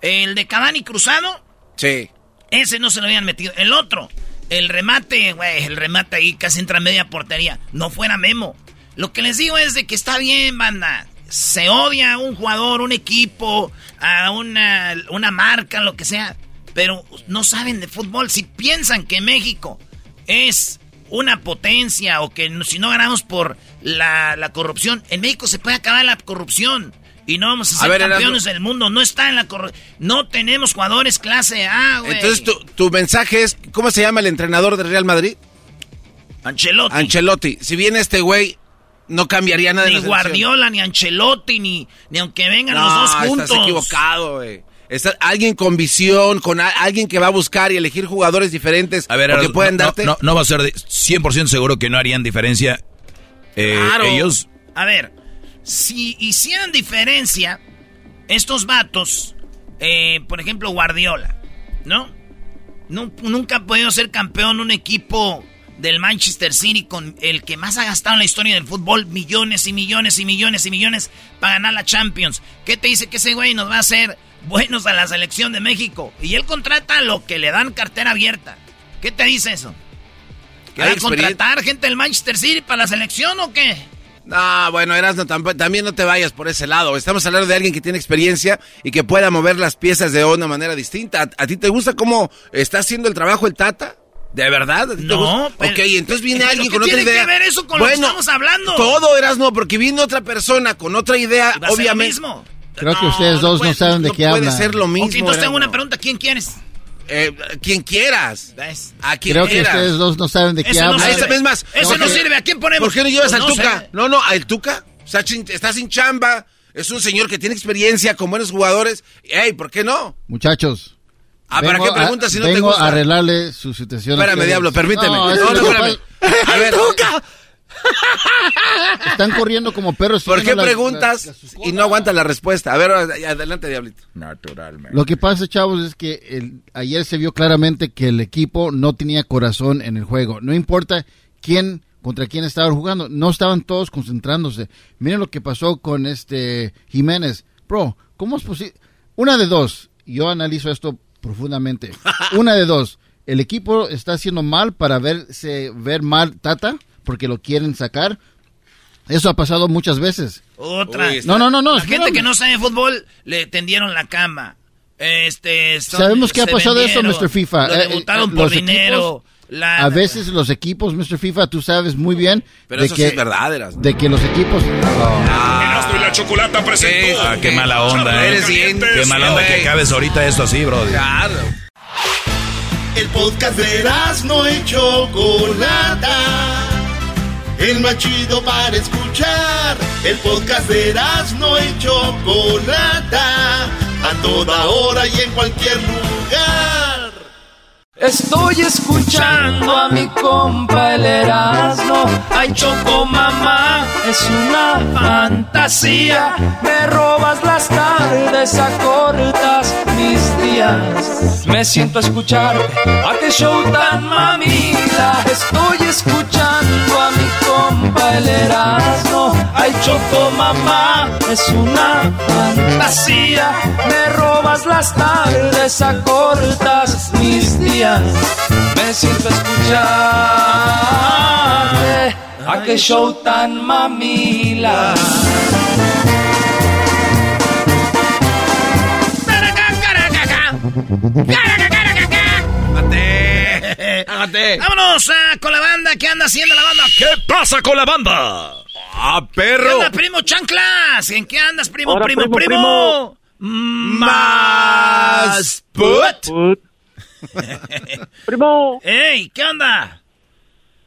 el de Cavani cruzado, Sí. ese no se lo habían metido. El otro, el remate, güey, el remate ahí casi entra media portería. No fuera Memo. Lo que les digo es de que está bien, banda. Se odia a un jugador, un equipo, a una, una marca, lo que sea. Pero no saben de fútbol. Si piensan que México es una potencia o que si no ganamos por la, la corrupción, en México se puede acabar la corrupción. Y no vamos a A ser ver, campeones Erasmo. del mundo. No está en la corrupción. No tenemos jugadores clase A, güey. Entonces tu, tu mensaje es, ¿cómo se llama el entrenador del Real Madrid? Ancelotti. Ancelotti. Si viene este güey, no cambiaría nada en ni la selección. Guardiola, ni Ancelotti, ni, ni aunque vengan los No, dos juntos. Estás equivocado, güey. Está alguien con visión, con a- alguien que va a buscar y elegir jugadores diferentes A ver, no, pueden no, darte. no, no va a ser de- 100% seguro que no harían diferencia eh, Claro. ellos. A ver, si hicieran diferencia, estos vatos, eh, por ejemplo, Guardiola, ¿no? Nu- Nunca ha podido ser campeón un equipo del Manchester City con el que más ha gastado en la historia del fútbol, millones y millones y millones y millones para ganar la Champions. ¿Qué te dice que ese güey nos va a hacer buenos a la selección de México? Y él contrata lo que le dan cartera abierta. ¿Qué te dice eso? ¿Que va a contratar gente del Manchester City para la selección o qué? No, bueno, Erasmo, tamp- también no te vayas por ese lado. Estamos hablando de alguien que tiene experiencia y que pueda mover las piezas de una manera distinta. ¿A, a ti te gusta cómo está haciendo el trabajo el Tata? ¿De verdad? ¿A ti te No, gusta? pero- Ok, entonces viene ¿Pero alguien con otra tiene idea. que ver eso con lo que estamos hablando? Todo, Erasmo, porque viene otra persona con otra idea, ¿Va a ser lo obviamente. mismo? Creo que ustedes dos no, puede- saben de no qué puede hablan. ser lo mismo. Ok, entonces tengo una pregunta. ¿Quién quieres? Eh, quien quieras. A quien Creo que ustedes dos no saben de qué Eso no hablan. sirve. Es más, Ese no sirve. ¿A quién ponemos? ¿Por qué no llevas Pues al no Tuca? sé. No, no, al Tuca. Está, sin- está sin chamba. Es un señor que tiene experiencia con buenos jugadores. Ey, ¿por qué no? Muchachos. Ah, ¿para qué preguntas si no te vengo gusta? a arreglarle su situación. Espérame, diablo, permíteme. No, No, no, espérame. pasa- A ver, Están corriendo como perros. ¿por qué preguntas y no aguantas la respuesta? A ver, adelante, diablito. Naturalmente. Lo que pasa, chavos, es que el- ayer se vio claramente que el equipo no tenía corazón en el juego. No importa quién contra quién estaban jugando, no estaban todos concentrándose. Miren lo que pasó con este Jiménez. Bro, ¿cómo es posible? Una de dos. Yo analizo esto profundamente. [laughs] Una de dos. El equipo está haciendo mal para verse ver mal Tata porque lo quieren sacar. Eso ha pasado muchas veces. Otra. No, no, no, no. La gente que no sabe fútbol le tendieron la cama. Este, son- Sabemos que ha pasado eso, vendieron, Mr. FIFA. Lo Eh, debutaron eh, por los dinero. equipos, la- a veces los equipos, Mr. FIFA, tú sabes muy bien Pero de eso que, sí es verdad, Erasmo. de que los equipos... Erasmo y la chocolata presentó. Ah, qué mala onda, eh. Qué mala onda que acabes ahorita esto así, bro. Claro. El podcast de no y Chocolata. El más chido para escuchar. El podcast de no y Chocolata. A toda hora y en cualquier lugar. Estoy escuchando a mi compa el Erasmo. Ay, Choco mamá, es una fantasía. Me robas las tardes, acortas mis días. Me siento a escuchar a qué show tan mamila. Estoy escuchando compa el Erasmo. Ay, Choco mamá, es una fantasía. Me robas las tardes, acortas mis días. Me siento a escuchar a qué show tan mamila. Vámonos ah, con la banda. ¿Qué anda haciendo la banda? ¿Qué pasa con la banda? ¡Ah, ¿Qué perro! onda, primo Chanclas? ¿En qué andas, primo, Ahora, primo, primo, primo? Más put. [laughs] Primo, ¡Ey! ¿Qué onda?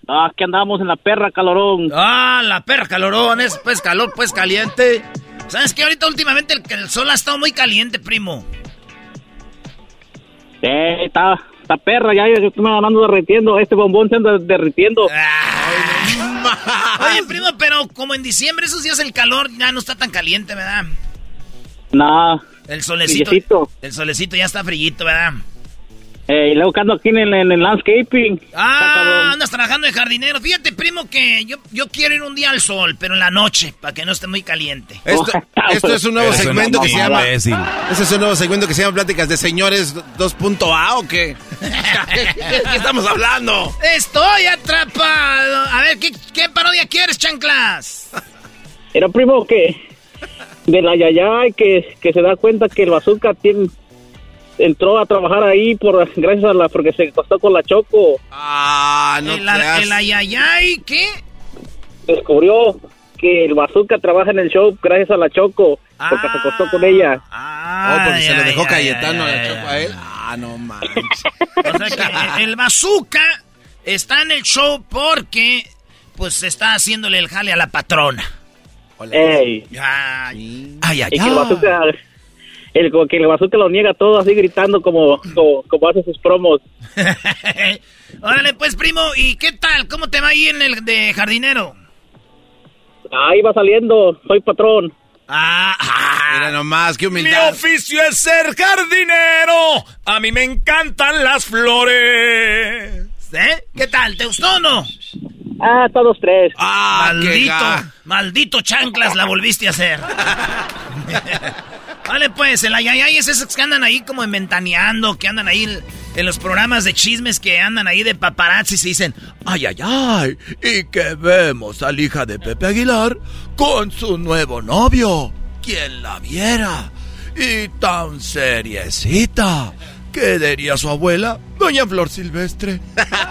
ah, que andamos en la perra calorón. Ah, la perra calorón. Es pues calor, pues caliente. ¿Sabes qué? Ahorita últimamente el, el sol ha estado muy caliente, primo. Eh, está, está perra, ya yo me ando derritiendo. Este bombón se anda derritiendo. Oye, primo, pero como en diciembre esos días el calor ya no está tan caliente, ¿verdad? Nah. El solecito. El solecito ya está frillito, ¿verdad? Eh, y luego ando aquí en el, en el landscaping. Ah, andas trabajando de jardinero. Fíjate, primo, que yo, yo quiero ir un día al sol, pero en la noche, para que no esté muy caliente. Esto, [laughs] esto es un nuevo segmento que se llama. Ese es un nuevo segmento que se llama Pláticas de Señores 2.A o qué? [laughs] ¿Qué, qué estamos hablando? Estoy atrapado. A ver, ¿qué, qué parodia quieres, chanclas? Era primo que de la yayay que, que se da cuenta que el bazooka tiene, entró a trabajar ahí por gracias a la porque se acostó con la choco. Ah, no el, el ayayay, ¿qué? Descubrió que el bazooka trabaja en el show gracias a la choco porque se acostó con ella. Oh, porque se lo dejó ay, Cayetano ay, a la Choco a él. Ah, no manches. [laughs] O sea que el bazooka está en el show porque pues está haciéndole el jale a la patrona. Ey. Ay, ay, ay. Y que el bazooka, el, que el bazooka lo niega todo así gritando como, como, como hace sus promos. [laughs] Órale, pues, primo, ¿y qué tal? ¿Cómo te va ahí en el de jardinero? Ahí va saliendo, soy patrón. Ah, Mira nomás, qué Mi humildad. oficio es ser jardinero. A mí me encantan las flores. ¿Eh? ¿Qué tal? ¿Te gustó o no? Ah, todos tres. Ah, qué maldito, maldito chanclas la volviste a hacer. [laughs] vale, pues, el ayayay es esos que andan ahí como inventaneando, que andan ahí en los programas de chismes que andan ahí de paparazzi se dicen, Ay, ay, ay. Y que vemos a la hija de Pepe Aguilar con su nuevo novio. ¿Quién la viera? Y tan seriecita. ¿Qué diría su abuela, Doña Flor Silvestre? [laughs]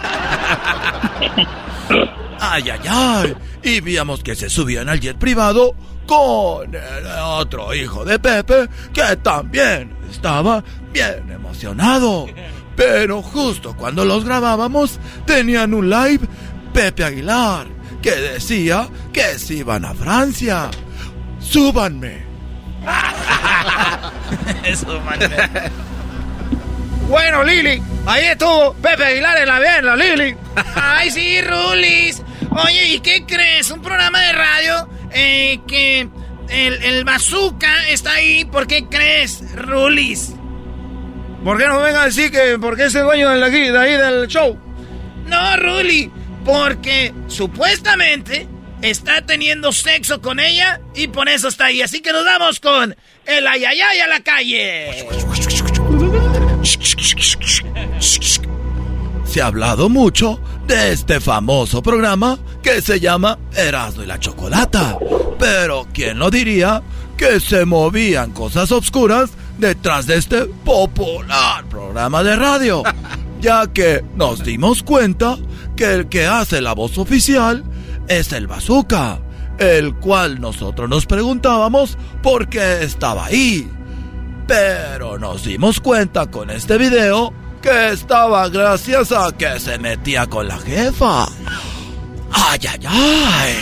Ay, ay, ay. Y veíamos que se subían al jet privado con el otro hijo de Pepe, que también estaba bien emocionado. Pero justo cuando los grabábamos, tenían un live Pepe Aguilar que decía que se iban a Francia. [laughs] ¡Súbanme! Bueno, Lili, ahí estuvo Pepe Aguilar en la bien, Lili. [laughs] Ay, sí, Rulis. Oye, ¿y qué crees? Un programa de radio eh, que el, el bazooka está ahí. ¿Por qué crees, Rulis? ¿Por qué no venga a decir que porque es el dueño de, la, de ahí del show? No, Ruli, porque supuestamente está teniendo sexo con ella y por eso está ahí. Así que nos vamos con el ayayay a la calle. Se ha hablado mucho de este famoso programa que se llama Erasmo y la Chocolata. Pero ¿quién lo diría que se movían cosas obscuras detrás de este popular programa de radio? [laughs] Ya que nos dimos cuenta que el que hace la voz oficial es el bazooka, el cual nosotros nos preguntábamos por qué estaba ahí. Pero nos dimos cuenta con este video que estaba gracias a que se metía con la jefa. ¡Ay, ay, ay!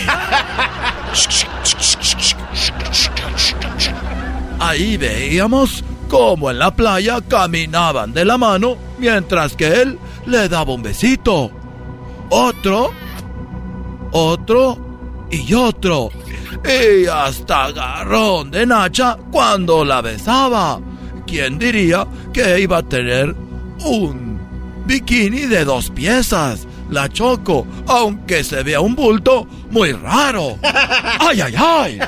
Ahí veíamos cómo en la playa caminaban de la mano mientras que él le daba un besito. Otro, otro y otro. Y hasta agarrón de Nacha cuando la besaba. ¿Quién diría que iba a tener un bikini de dos piezas? La Choco, aunque se vea un bulto muy raro. [laughs] ¡Ay, ay, ay!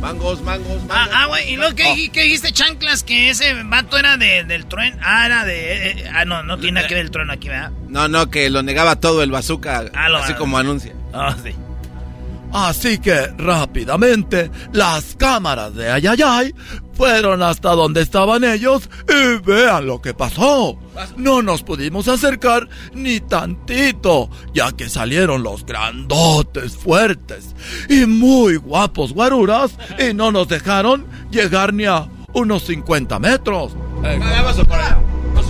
Mangos, [laughs] mangos, mangos. Ah, ah, güey, ¿y luego qué, qué dijiste, chanclas? Que ese vato era de, del trueno. Ah, era de. eh, eh, ah, no, no tiene nada que ver el trueno aquí, ¿verdad? No, no, que lo negaba todo el bazooka, Ah, lo- así como anuncia. Ah, sí. Así que rápidamente las cámaras de Ayayay fueron hasta donde estaban ellos y vean lo que pasó. No nos pudimos acercar ni tantito, ya que salieron los grandotes, fuertes y muy guapos guaruras y no nos dejaron llegar ni a unos 50 metros.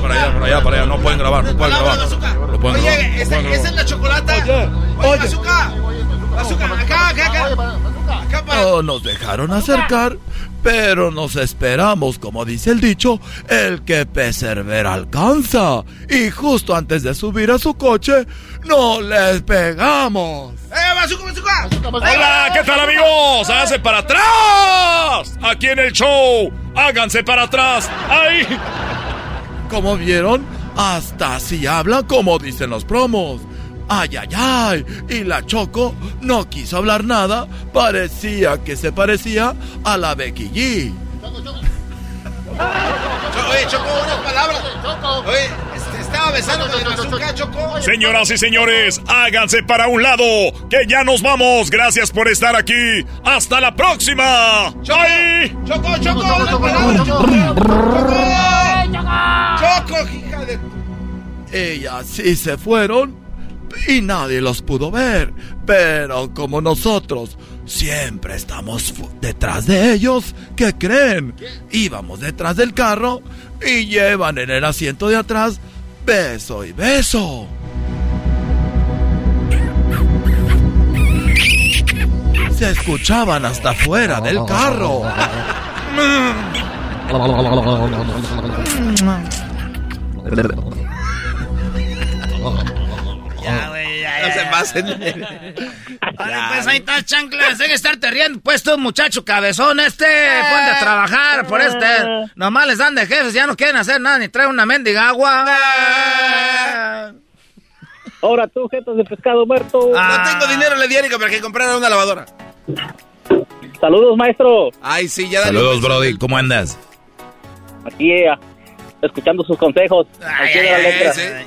Para allá, para allá, para allá. No pueden grabar, no pueden grabar. No pueden grabar. Oye, esa, esa es la chocolata. Oye, oye. Bazooka. Bazooka, acá, acá, acá. Acá para. No nos dejaron acercar, pero nos esperamos, como dice el dicho, el que Pecerver alcanza. Y justo antes de subir a su coche, no les pegamos. ¡Eh, Bazooka, Bazooka! Hola, ¿qué tal amigos? Háganse para atrás. Aquí en el show. Háganse para atrás. ¡Ay! Como vieron, hasta así habla como dicen los promos. Ay, ay, ay. Y la Choco no quiso hablar nada. Parecía que se parecía a la Becky G. Oye, Choco, unas palabras. Oye, este, estaba besando con el Bazooka, Choco. Señoras y señores, háganse para un lado, que ya nos vamos. Gracias por estar aquí. Hasta la próxima. ¡Ay! Choco, Choco, unas palabras, Choco. Choco, hija de... Ellas sí se fueron y nadie los pudo ver. Pero como nosotros siempre estamos detrás de ellos, ¿qué creen? Íbamos detrás del carro y llevan en el asiento de atrás beso y beso. Se escuchaban hasta afuera del carro. [laughs] No se [laughs] pasen. Vale, pues ahí está, chanclas. Deja de estarte riendo. Pues tú, muchacho cabezón este. Ponte a trabajar por este. Nomás les dan de jefes. Ya no quieren hacer nada ni traen una mendiga agua. Ahora tú, jetas de pescado muerto. No tengo dinero, le di a Erika para que comprara una lavadora. Saludos, maestro. Ay, sí, ya dale. Saludos, Brody. ¿Cómo andas? Aquí, eh, escuchando sus consejos. Pie de la letra. Ay,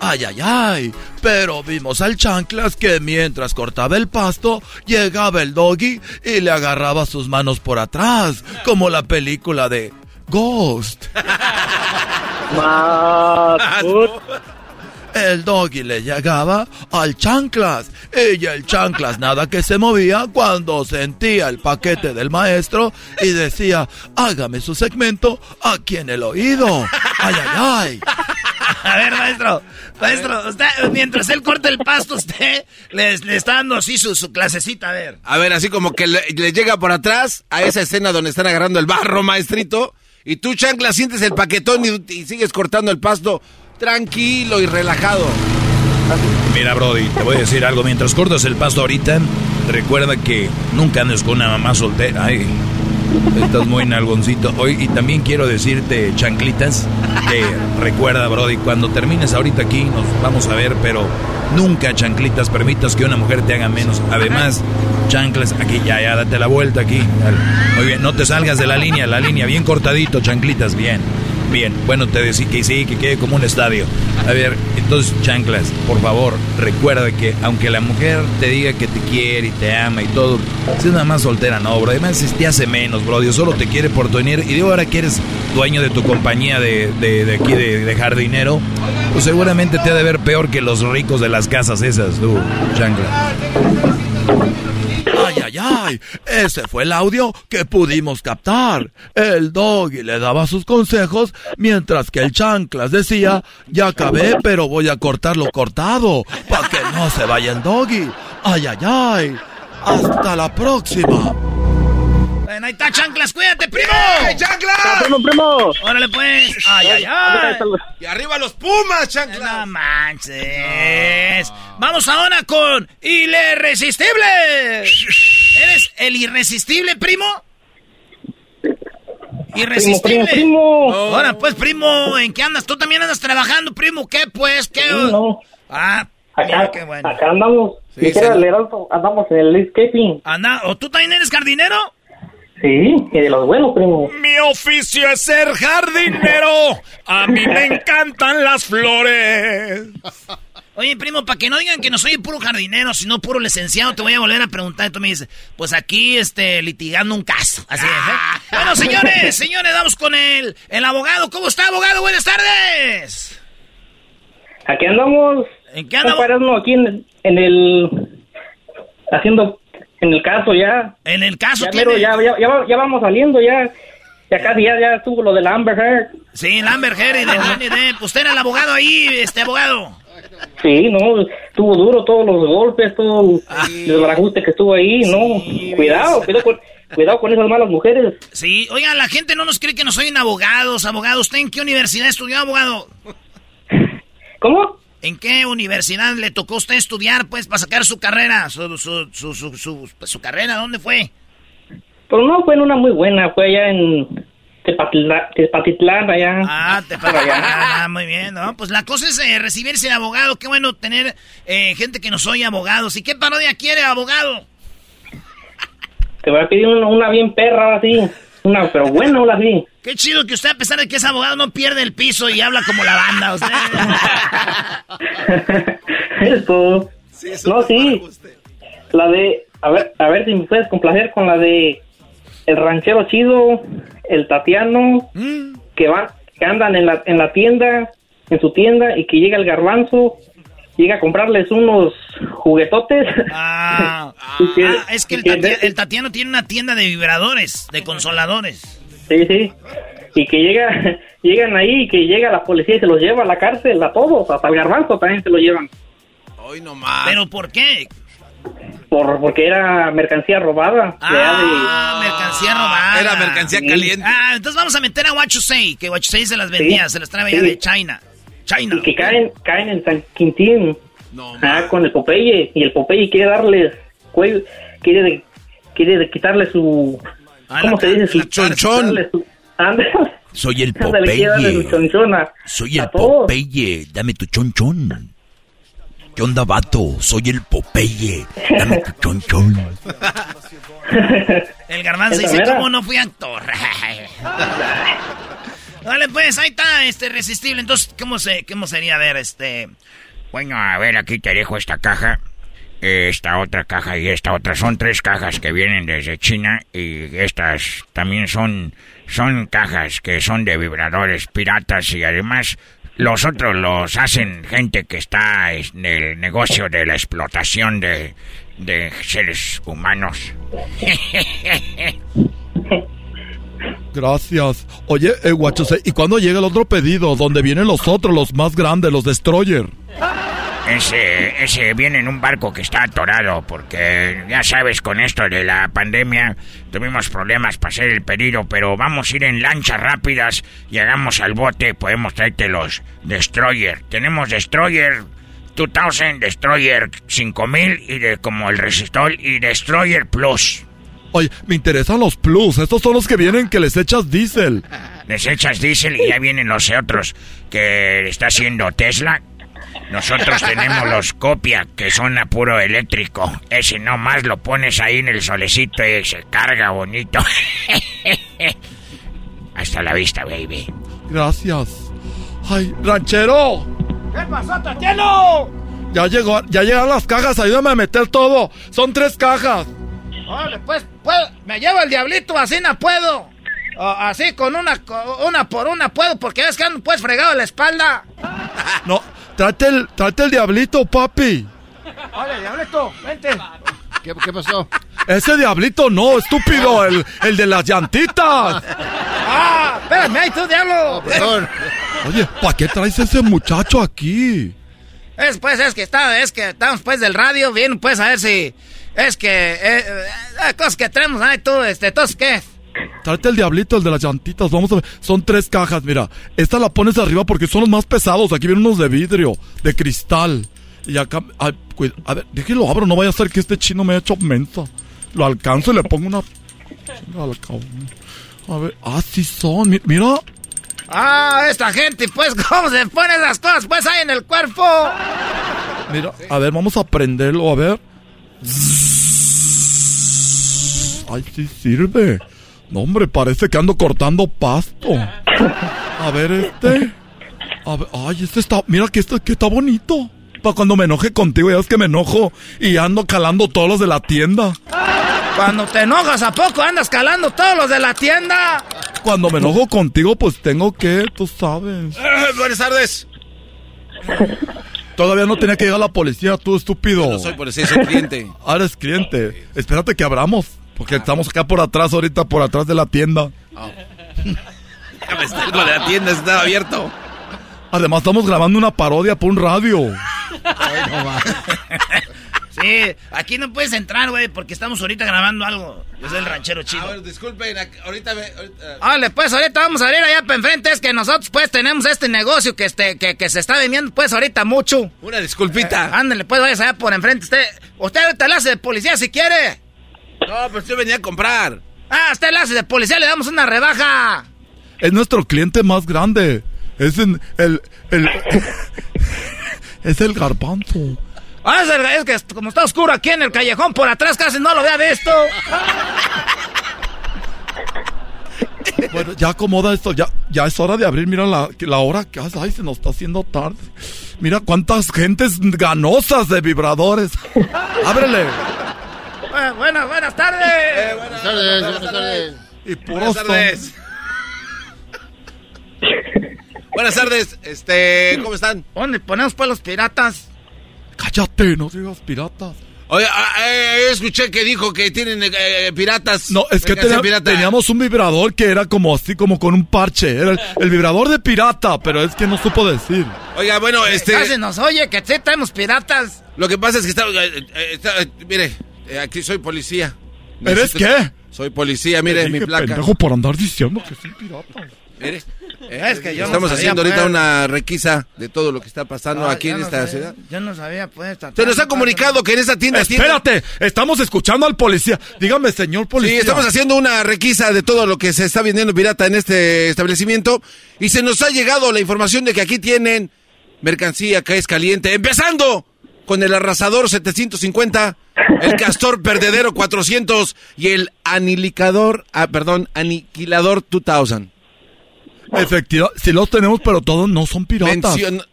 ay, ay. Pero vimos al chanclas que mientras cortaba el pasto, llegaba el doggy y le agarraba sus manos por atrás, como la película de Ghost. [laughs] Más. el doggy le llegaba al chanclas. Y el chanclas nada que se movía cuando sentía el paquete del maestro y decía, hágame su segmento aquí en el oído. Ay, ay, ay. A ver, maestro, maestro, usted, mientras él corta el pasto, usted le, le está dando así su, su, clasecita, a ver. A ver, así como que le, le, llega por atrás a esa escena donde están agarrando el barro, maestrito, y tú, chancla, sientes el paquetón y, y sigues cortando el pasto tranquilo y relajado. Mira, Brody, te voy a decir algo. Mientras cortas el pasto ahorita, recuerda que nunca andes con una mamá soltera. Ay, estás muy nalgoncito. Hoy, y también quiero decirte, chanclitas, que recuerda, Brody, cuando termines ahorita aquí, nos vamos a ver, pero nunca, chanclitas, permitas que una mujer te haga menos. Además, chanclas, aquí ya, ya, date la vuelta aquí. Muy bien, no te salgas de la línea, la línea, bien cortadito, chanclitas, bien. Bien, bueno, te decía que sí, que quede como un estadio. A ver, entonces, chanclas, por favor, recuerda que aunque la mujer te diga que te quiere y te ama y todo, si es nada más soltera, no, bro. Además, te hace menos, bro. Dios solo te quiere por tu. Y de ahora que eres dueño de tu compañía de, de, de aquí, de, de, jardinero, pues seguramente te ha de ver peor que los ricos de las casas esas, tú, chanclas. Ay, ay, ay, ese fue el audio que pudimos captar. El doggy le daba sus consejos mientras que el chanclas decía, ya acabé, pero voy a cortar lo cortado para que no se vaya el doggy. Ay, ay, ay. Hasta la próxima. Bueno, ahí está, chanclas, cuídate, primo. ¡Hey, chanclas! primo, primo! Órale, pues. Ay, ay, ay. Y arriba los Pumas, chanclas. No manches. Vamos ahora con El Irresistible. ¿Eres el irresistible, primo? Irresistible. Primo, primo, primo. Ahora, pues, primo, ¿en qué andas? ¿Tú también andas trabajando, primo? ¿Qué, pues? ¿Qué? Sí, no. Ah, acá, mira, qué bueno. acá andamos. Sí, sí. andamos en el escaping. Anda, ¿o tú también eres jardinero? Sí, y de los buenos, primo. Mi oficio es ser jardinero. A mí me encantan las flores. Oye, primo, para que no digan que no soy puro jardinero, sino puro licenciado, te voy a volver a preguntar. Y tú me dices, pues aquí, este, litigando un caso. Así es, ¿eh? Bueno, señores, señores, vamos con el, el abogado. ¿Cómo está, abogado? Buenas tardes. Aquí andamos. ¿En qué andamos? aquí en, en el. Haciendo. En el caso ya. En el caso, Ya, ¿quién mero, es? ya, ya, ya, va- ya vamos saliendo ya. Ya casi ya, ya estuvo lo del Amber Heard. Sí, el Amber Heard y de Johnny Depp. Usted era el abogado ahí, este abogado. Sí, no, estuvo duro todos los golpes, todo el desbarajuste que estuvo ahí, no. Cuidado, cuidado con, cuidado con esas malas mujeres. Sí, oiga, la gente no nos cree que no soy abogados, abogado. ¿Usted en qué universidad estudió, abogado? ¿Cómo? ¿En qué universidad le tocó a usted estudiar, pues, para sacar su carrera? Su, su, su, su, su- pues, su carrera, ¿dónde fue? Pero no fue en una muy buena, fue allá en Tepatitlán, allá. Ah, te Por allá. Ah, muy bien, ¿no? Pues la cosa es eh, recibirse de abogado. Qué bueno tener eh, gente que no soy abogados. ¿Y qué parodia quiere, abogado? Te voy a pedir una, una bien perra, así. Una, pero buena, una así. Qué chido que usted, a pesar de que es abogado, no pierde el piso y habla como la banda. [laughs] Usted. Eso. no, sí. La de, a ver, a ver si me puedes complacer con la de el ranchero chido, el Tatiano, que van, que andan en la, en la tienda, en su tienda, y que llega el garbanzo, llega a comprarles unos juguetotes. Ah, [laughs] que- ah, es que el, y que- Tati- el Tatiano tiene una tienda de vibradores, de consoladores. Sí, sí. Y que llega, [laughs] llegan ahí y que llega la policía y se los lleva a la cárcel a todos, hasta el garbanzo también se lo llevan. Hoy nomás. ¿Pero por qué? Por, porque era mercancía robada. de- Ah, mercancía robada. Era mercancía Sí. caliente. Ah, entonces vamos a meter a Huachusei, que Huachusei se las vendía, se las trae allá Sí. de China. China. y que caen, caen en San Quintín. No, ah, con el Popeye. Y el Popeye quiere darles cuello, quiere, quiere quitarle su... Ah, ¿Cómo se dice? la chonchón. Soy el Popeye. Soy el. Popeye. Dame tu chonchón. ¿Qué onda, vato? Soy el Popeye. Dame tu chonchón. [laughs] El garbanzo dice. ¿cómo no fui actor? [laughs] Vale, pues, ahí está, este, resistible. Entonces, ¿cómo, se, cómo sería, a ver, este... Bueno, a ver, aquí te dejo esta caja, esta otra caja y esta otra. Son tres cajas que vienen desde China y estas también son, son cajas que son de vibradores piratas y además Los otros los hacen gente que está en el negocio de la explotación de, de seres humanos. [laughs] Gracias. Oye, eh, guachos, ¿y cuándo llega el otro pedido? Donde vienen los otros, los más grandes, los Destroyer. Ese, ese viene en un barco que está atorado porque ya sabes con esto de la pandemia tuvimos problemas para hacer el pedido, pero vamos a ir en lanchas rápidas, llegamos al bote, podemos traerte los Destroyer. Tenemos Destroyer 2000, Destroyer 5000 y de como el Resistol y Destroyer Plus. Oye, me interesan los plus. Estos son los que vienen que les echas diésel. Les echas diésel y ya vienen los otros que está haciendo Tesla. Nosotros tenemos los copia que son a puro eléctrico. Ese nomás lo pones ahí en el solecito y se carga bonito. [laughs] Hasta la vista, baby. Gracias. Ay, ranchero. ¿Qué pasó, Tatiano? Ya llegó, ya llegaron las cajas, ayúdame a meter todo. Son tres cajas. Órale, pues, puedo, me llevo el diablito, así no puedo. O así con una, una por una puedo, porque ves que ando pues fregado la espalda. No, trate el, trate el diablito, papi. Órale, diablito, vente. ¿Qué, qué pasó? Ese diablito no, estúpido, el, el de las llantitas. Ah, espérame, ahí tú, diablo. Oye, ¿para qué traes ese muchacho aquí? Es pues, es que está, es que estamos pues del radio, bien, pues a ver si, es que, eh, eh, cosas que tenemos, ay tú, este, entonces, ¿qué? Trate el diablito, el de las llantitas. Vamos a ver. Son tres cajas, mira. Esta la pones arriba porque son los más pesados. Aquí vienen unos de vidrio, de cristal. Y acá. ay, cuida- a ver, déjelo abro. No vaya a ser que este chino me haya hecho mensa. Lo alcanzo y le pongo una. A ver. Ah, sí son. mi- Mira. Ah, esta gente, pues, [laughs] ¿cómo se ponen esas cosas, pues, ahí en el cuerpo? Mira. A ver, vamos a prenderlo. A ver. Ay, sí sirve. No, hombre, parece que ando cortando pasto. A ver, este. A ver, ay, este está. Mira que este que está bonito. Para cuando me enoje contigo, ya ves que me enojo y ando calando todos los de la tienda. Cuando te enojas, ¿a poco andas calando todos los de la tienda? Cuando me enojo contigo, pues tengo que, tú sabes. buenas tardes. Todavía no tenía que llegar la policía, tú estúpido. no soy policía, soy cliente. Ah, eres cliente. Espérate que abramos. Porque estamos acá por atrás, ahorita por atrás de la tienda. Déjame estar con la tienda, está abierto. Además, estamos grabando una parodia por un radio. Sí, aquí no puedes entrar, güey, porque estamos ahorita grabando algo. Yo soy el ranchero chido. A ver, disculpen, ahorita me... ahorita- Vale, pues ahorita vamos a abrir allá para enfrente. Es que nosotros, pues, tenemos este negocio que, este, que, que se está vendiendo, pues, ahorita mucho. Una disculpita. Eh, ándale, pues, vayas allá por enfrente. Usted, usted ahorita le hace de policía si quiere. No, pero yo venía a comprar. Ah, usted le hace de policía, le damos una rebaja. Es nuestro cliente más grande. Es en- el, el, [laughs] es el garbanzo. Ah, es que como está oscuro aquí en el callejón por atrás, casi no lo había visto. [laughs] Bueno, ya acomoda esto, ya, ya es hora de abrir. Mira la, la hora que hace. Ay, se nos está haciendo tarde. Mira cuántas gentes ganosas de vibradores. [laughs] Ábrele. Eh, buenas, buenas tardes. Buenas tardes, buenas tardes. Y Buenas tardes. [laughs] Buenas tardes, este, ¿cómo están? ¿Dónde ponemos pues los piratas? Cállate, no digas piratas. Oye, ah, eh, escuché que dijo que tienen eh, piratas. No, es que pirata. teníamos un vibrador que era como así, como con un parche. Era el, el vibrador de pirata, pero es que no supo decir. Oiga, bueno, este... Casi nos oye que sí tenemos piratas. Lo que pasa es que está... eh, eh, está- eh, mire, eh, aquí soy policía. ¿Eres qué? Soy policía, mire mi placa. pendejo por andar diciendo que soy pirata. Mire. Es que yo no Estamos haciendo ahorita pues. una requisa de todo lo que está pasando No, aquí en no esta sabía, ciudad. Yo no sabía, pues. Se nos ha comunicado que en esa tienda... Espérate, estamos escuchando al policía. Dígame, señor Sí, policía. estamos haciendo una requisa de todo lo que se está vendiendo pirata en este establecimiento y se nos ha llegado la información de que aquí tienen mercancía que es caliente, empezando con el arrasador 750, el [laughs] castor perdedero 400 y el anilicador, ah, perdón, aniquilador 2000. Efectivamente, sí los tenemos, pero todos no son piratas. Mencion-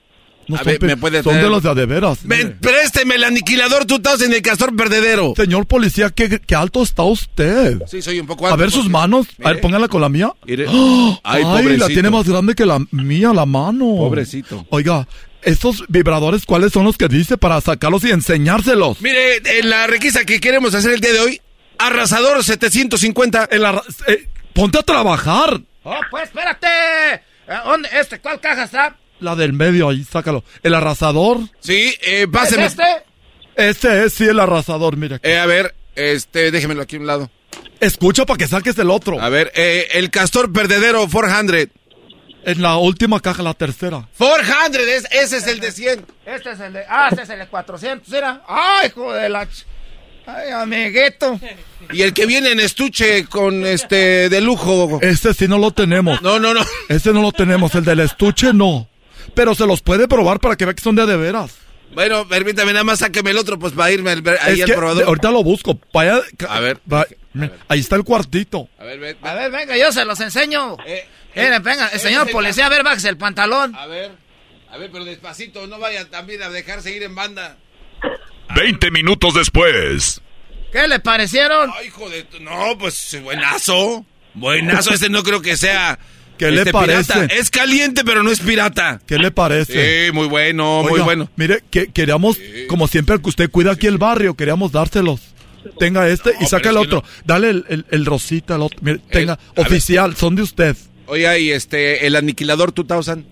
No A son ver, pi- ¿me puede son de los de a de veras. Présteme el aniquilador 2000 en el castor perdedero. Señor policía, ¿qué, qué alto está usted? Sí, soy un poco A alto, ver sus manos. A ver, póngala con la mía. Mire. ¡Ah! Ay, Ay, la tiene más grande que la mía, la mano. Pobrecito. Oiga, ¿estos vibradores cuáles son los que dice para sacarlos y enseñárselos? Mire, en la requisa que queremos hacer el día de hoy, arrasador 750. El arra- eh, ponte a trabajar. Oh, pues espérate. Eh, ¿Dónde? Este, ¿cuál caja está? La del medio ahí, sácalo. ¿El arrasador? Sí, eh, ¿Es páseme. este? Este es, sí, el arrasador, mire. Eh, a ver, este, déjemelo aquí a un lado. Escucha para que saques el otro. A ver, eh, el castor perdedero 400. En la última caja, la tercera. 400, es- ese es el de 100. Este es el de. Ah, este es el de 400, ¿era? ¡Ay, hijo de la. ch- Ay, amiguito. Y el que viene en estuche con este de lujo. Este sí no lo tenemos. No, no, no. Este no lo tenemos. El del estuche no. Pero se los puede probar para que vea que son de a de veras. Bueno, permítame, nada más sáqueme el otro, pues para irme al- ahí Es al que probador. ahorita lo busco. Vaya, A ver. va- ahí está el cuartito. A ver, ve- A ver, venga, yo se los enseño. Eh, Miren, venga, el señor policía, a ver, bájese el pantalón. A ver, a ver, pero despacito, no vaya también a dejarse ir en banda. 20 minutos después. ¿Qué le parecieron? Ay, hijo de... tu- No, pues buenazo. Buenazo, este no creo que sea... ¿Qué le este, parece? pirata. Es caliente, pero no es pirata. ¿Qué le parece? Sí, muy bueno, muy Oiga, bueno. Mire, que queríamos, como siempre, que usted cuida aquí el barrio, queríamos dárselos. Tenga este y No, saca pero el otro. Dale el, el- el rosita, el otro. Mire, tenga, a ver. oficial, son de usted. Oiga, y este, el aniquilador 2000.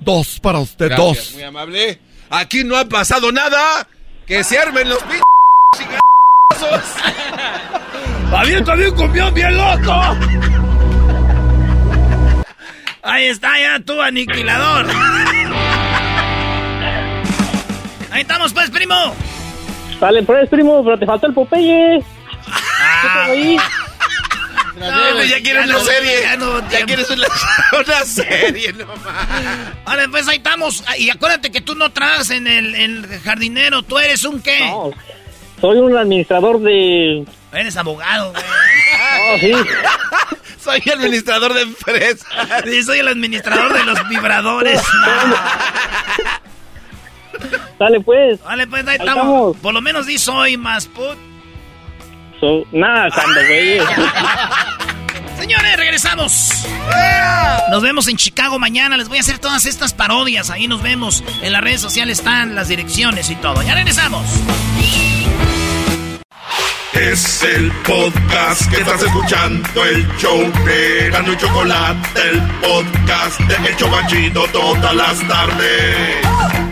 Dos para usted, Gracias, dos. Muy amable. Aquí no ha pasado nada. Que se armen los p... ¡Había también cumbión bien loco! Ahí está ya tu aniquilador. Ahí estamos pues, primo. Dale, pues, primo, pero te falta el Popeye. ¿Qué pedo ahí? No, pues ya quieres una serie. ya no- Ya quieres una, [laughs] una serie, no más. Vale, pues ahí estamos. Y acuérdate que tú no trabajas en el, el jardinero. ¿Tú eres un qué? No, soy un administrador de... Eres abogado, güey. [laughs] Oh, sí. [laughs] Soy administrador de empresa. Sí, soy el administrador de los vibradores. Dale, pues. Vale, pues ahí Ahí estamos. estamos. Por lo menos di soy más put. So, nada, cuando, güey. [laughs] Señores, regresamos. Nos vemos en Chicago mañana. Les voy a hacer todas estas parodias. Ahí nos vemos. En las redes sociales están las direcciones y todo. Ya regresamos. Es el podcast que estás escuchando, el show de Gano y Chocolate, el podcast de El Chobachito todas las tardes.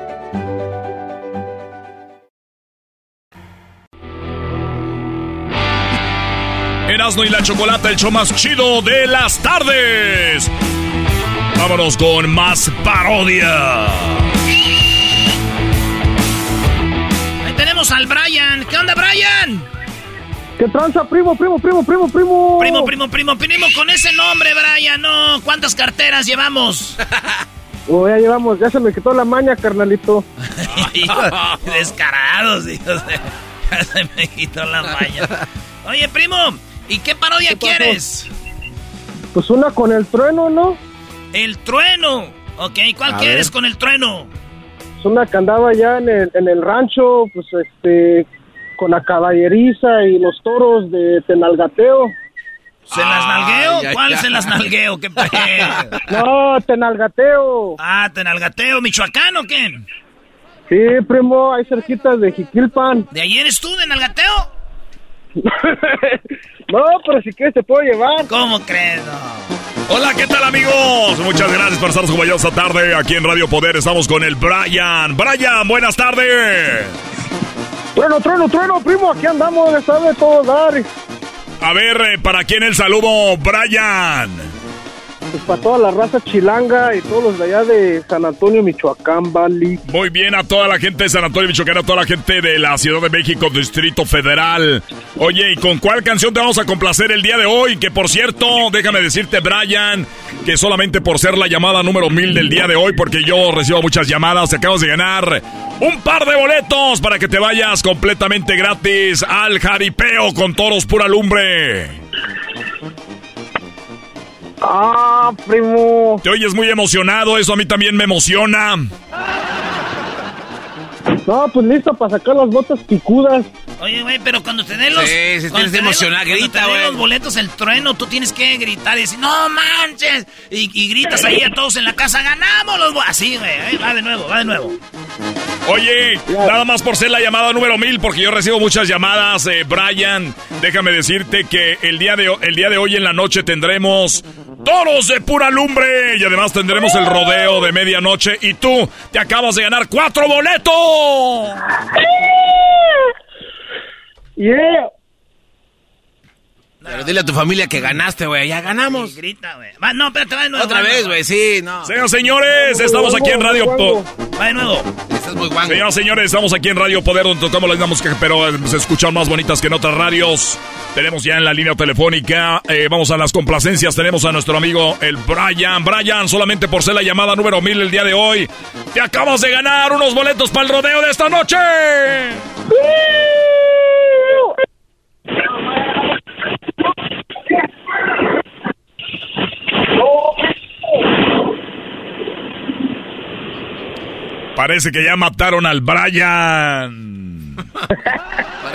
Erasmo y la Chocolata, el show más chido de las tardes. Vámonos con más parodia. Ahí tenemos al Brian. ¿Qué onda, Brian? ¿Qué tranza, primo, primo, primo, primo, primo? Primo, primo, primo, primo, con ese nombre, Brian, no. ¿Cuántas carteras llevamos? [laughs] Oh, ya llevamos, ya se me quitó la maña, carnalito. [laughs] Descarados, hijos de- [laughs] Ya se me quitó la maña. Oye, primo, ¿y qué parodia quieres? Pues una con el trueno, ¿no? El trueno. Ok, ¿cuál A quieres ver. con el trueno? Es una que andaba allá en el, en el rancho, pues este, con la caballeriza y los toros de Tenalgateo. ¿Se las nalgueo? Ay, ¿Cuál ay. se las nalgueo? ¿Qué [laughs] No, Tenalgateo. Ah, ¿Tenalgateo, Michoacán o qué? Sí, primo, hay cerquitas de Jiquilpan. ¿De ahí eres tú, de Nalgateo? [laughs] No, pero si quieres te puedo llevar. ¿Cómo crees? Hola, ¿qué tal amigos? Muchas gracias por estar con esta tarde aquí en Radio Poder. Estamos con el Brian. Brian, buenas tardes. Trueno, trueno, trueno, primo, aquí andamos, sabe todo dar. A ver, eh, ¿para quién el saludo, Brian? Pues para toda la raza chilanga y todos los de allá de San Antonio, Michoacán, Bali. Muy bien, a toda la gente de San Antonio, Michoacán, a toda la gente de la Ciudad de México, Distrito Federal. Oye, ¿y con cuál canción te vamos a complacer el día de hoy? Que por cierto, déjame decirte, Brian, que solamente por ser la llamada número mil del día de hoy, porque yo recibo muchas llamadas, te acabas de ganar un par de boletos para que te vayas completamente gratis al jaripeo con toros pura lumbre. Ah, primo. Te oyes muy emocionado, eso a mí también me emociona. No, pues listo para sacar las botas picudas. Oye, güey, pero cuando te den los. Sí, si cuando tienes cuando grita, güey. los boletos, el trueno, tú tienes que gritar y decir, ¡No manches! Y, y gritas ahí a todos en la casa, ¡ganamos los bo-". Así, güey. ahí Va de nuevo, va de nuevo. Oye, nada más por ser la llamada número mil, porque yo recibo muchas llamadas, eh, Brian. Déjame decirte que el día, de, el día de hoy en la noche tendremos toros de pura lumbre y además tendremos el rodeo de medianoche. Y tú te acabas de ganar cuatro boletos. Yeah. Pero dile a tu familia que ganaste, güey. Ya ganamos. Grita, güey. No, espérate, va de nuevo. Otra vez, güey, sí, no. Señoras señores, estamos aquí en Radio Po- Va de nuevo. Estás muy guango. Señoras señores, estamos aquí en Radio Poder donde tocamos la misma música, pero eh, se escuchan más bonitas que en otras radios. Tenemos ya en la línea telefónica, eh, vamos a las complacencias, tenemos a nuestro amigo el Brian. Brian, solamente por ser la llamada número mil el día de hoy, te acabas de ganar unos boletos para el rodeo de esta noche. Parece que ya mataron al Brian.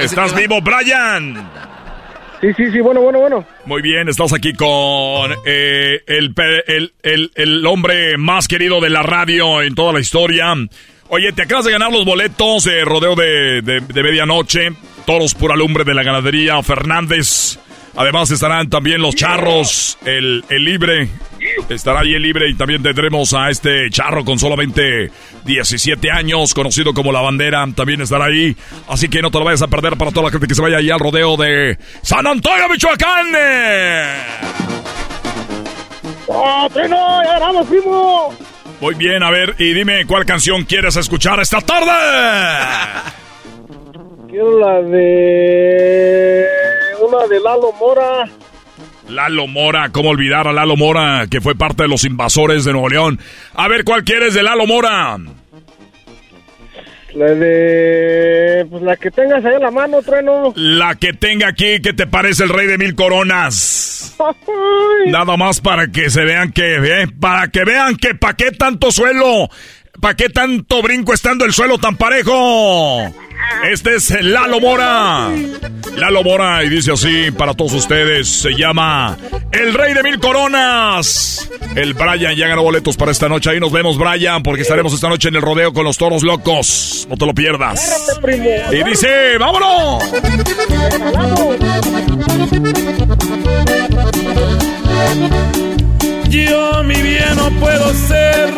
¿Estás vivo, Brian? Sí, sí, sí, bueno, bueno, bueno. Muy bien, estás aquí con eh, el, el, el- el hombre más querido de la radio en toda la historia. Oye, te acabas de ganar los boletos de rodeo de, de- de medianoche. Toros pura lumbre de la ganadería Fernández. Además estarán también los charros, el, el libre. Estará ahí el libre y también tendremos a este charro con solamente 17 años, conocido como la bandera. También estará ahí. Así que no te lo vayas a perder para toda la gente que se vaya ahí al rodeo de San Antonio, Michoacán. ¡Ah, treno! ¡Ya ganamos, primo! Muy bien, a ver, y dime cuál canción quieres escuchar esta tarde. Quiero la de... Una de Lalo Mora. Lalo Mora, ¿cómo olvidar a Lalo Mora, que fue parte de los invasores de Nuevo León? A ver, ¿cuál quieres de Lalo Mora? La de... Pues la que tengas ahí en la mano, treno. La que tenga aquí, que te parece el rey de mil coronas? [laughs] Nada más para que se vean que, eh, para que vean que pa' qué tanto suelo, pa' qué tanto brinco estando el suelo tan parejo. Este es Lalo Mora. Lalo Mora y dice así para todos ustedes, se llama El Rey de Mil Coronas. El Brian ya ganó boletos para esta noche. Ahí nos vemos, Brian, porque estaremos esta noche en el rodeo con los toros locos. No te lo pierdas. Y dice, vámonos. Yo mi bien no puedo ser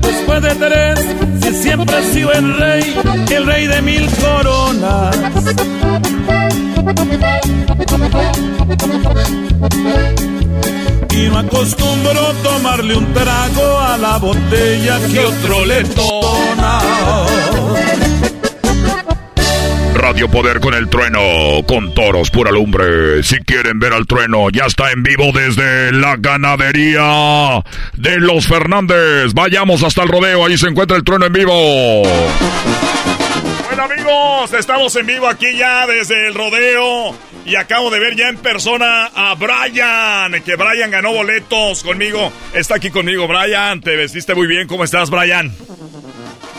después de tres, si siempre he sido el rey, el rey de mil coronas. Y no acostumbro tomarle un trago a la botella que otro le tona. Radio Poder con el trueno, con toros pura lumbre. Si quieren ver al trueno, ya está en vivo desde la ganadería de los Fernández. Vayamos hasta el rodeo, ahí se encuentra el trueno en vivo. Bueno amigos, estamos en vivo aquí ya desde el rodeo y acabo de ver ya en persona a Brian, que Brian ganó boletos conmigo. Está aquí conmigo Brian, te vestiste muy bien, ¿cómo estás Brian?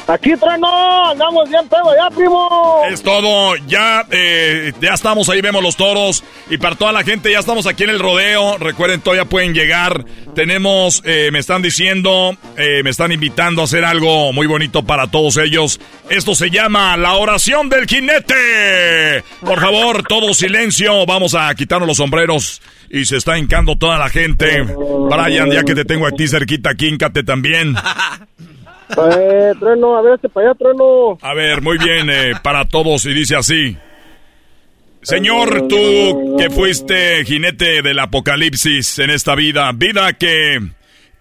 Aquí, treno. Andamos bien pedo ya, primo. Es todo, ya, eh, ya estamos ahí, vemos los toros. Y para toda la gente, ya estamos aquí en el rodeo. Recuerden, todavía pueden llegar. Tenemos, eh, me están diciendo, eh, me están invitando a hacer algo muy bonito para todos ellos. Esto se llama la oración del jinete. Por favor, todo silencio. Vamos a quitarnos los sombreros. Y se está hincando toda la gente. Brian, ya que te tengo aquí cerquita, quíncate también. [laughs] Eh, trueno, a ver este para allá, trueno. A ver, muy bien, eh, para todos y dice así. Señor, tú que fuiste jinete del apocalipsis en esta vida, vida que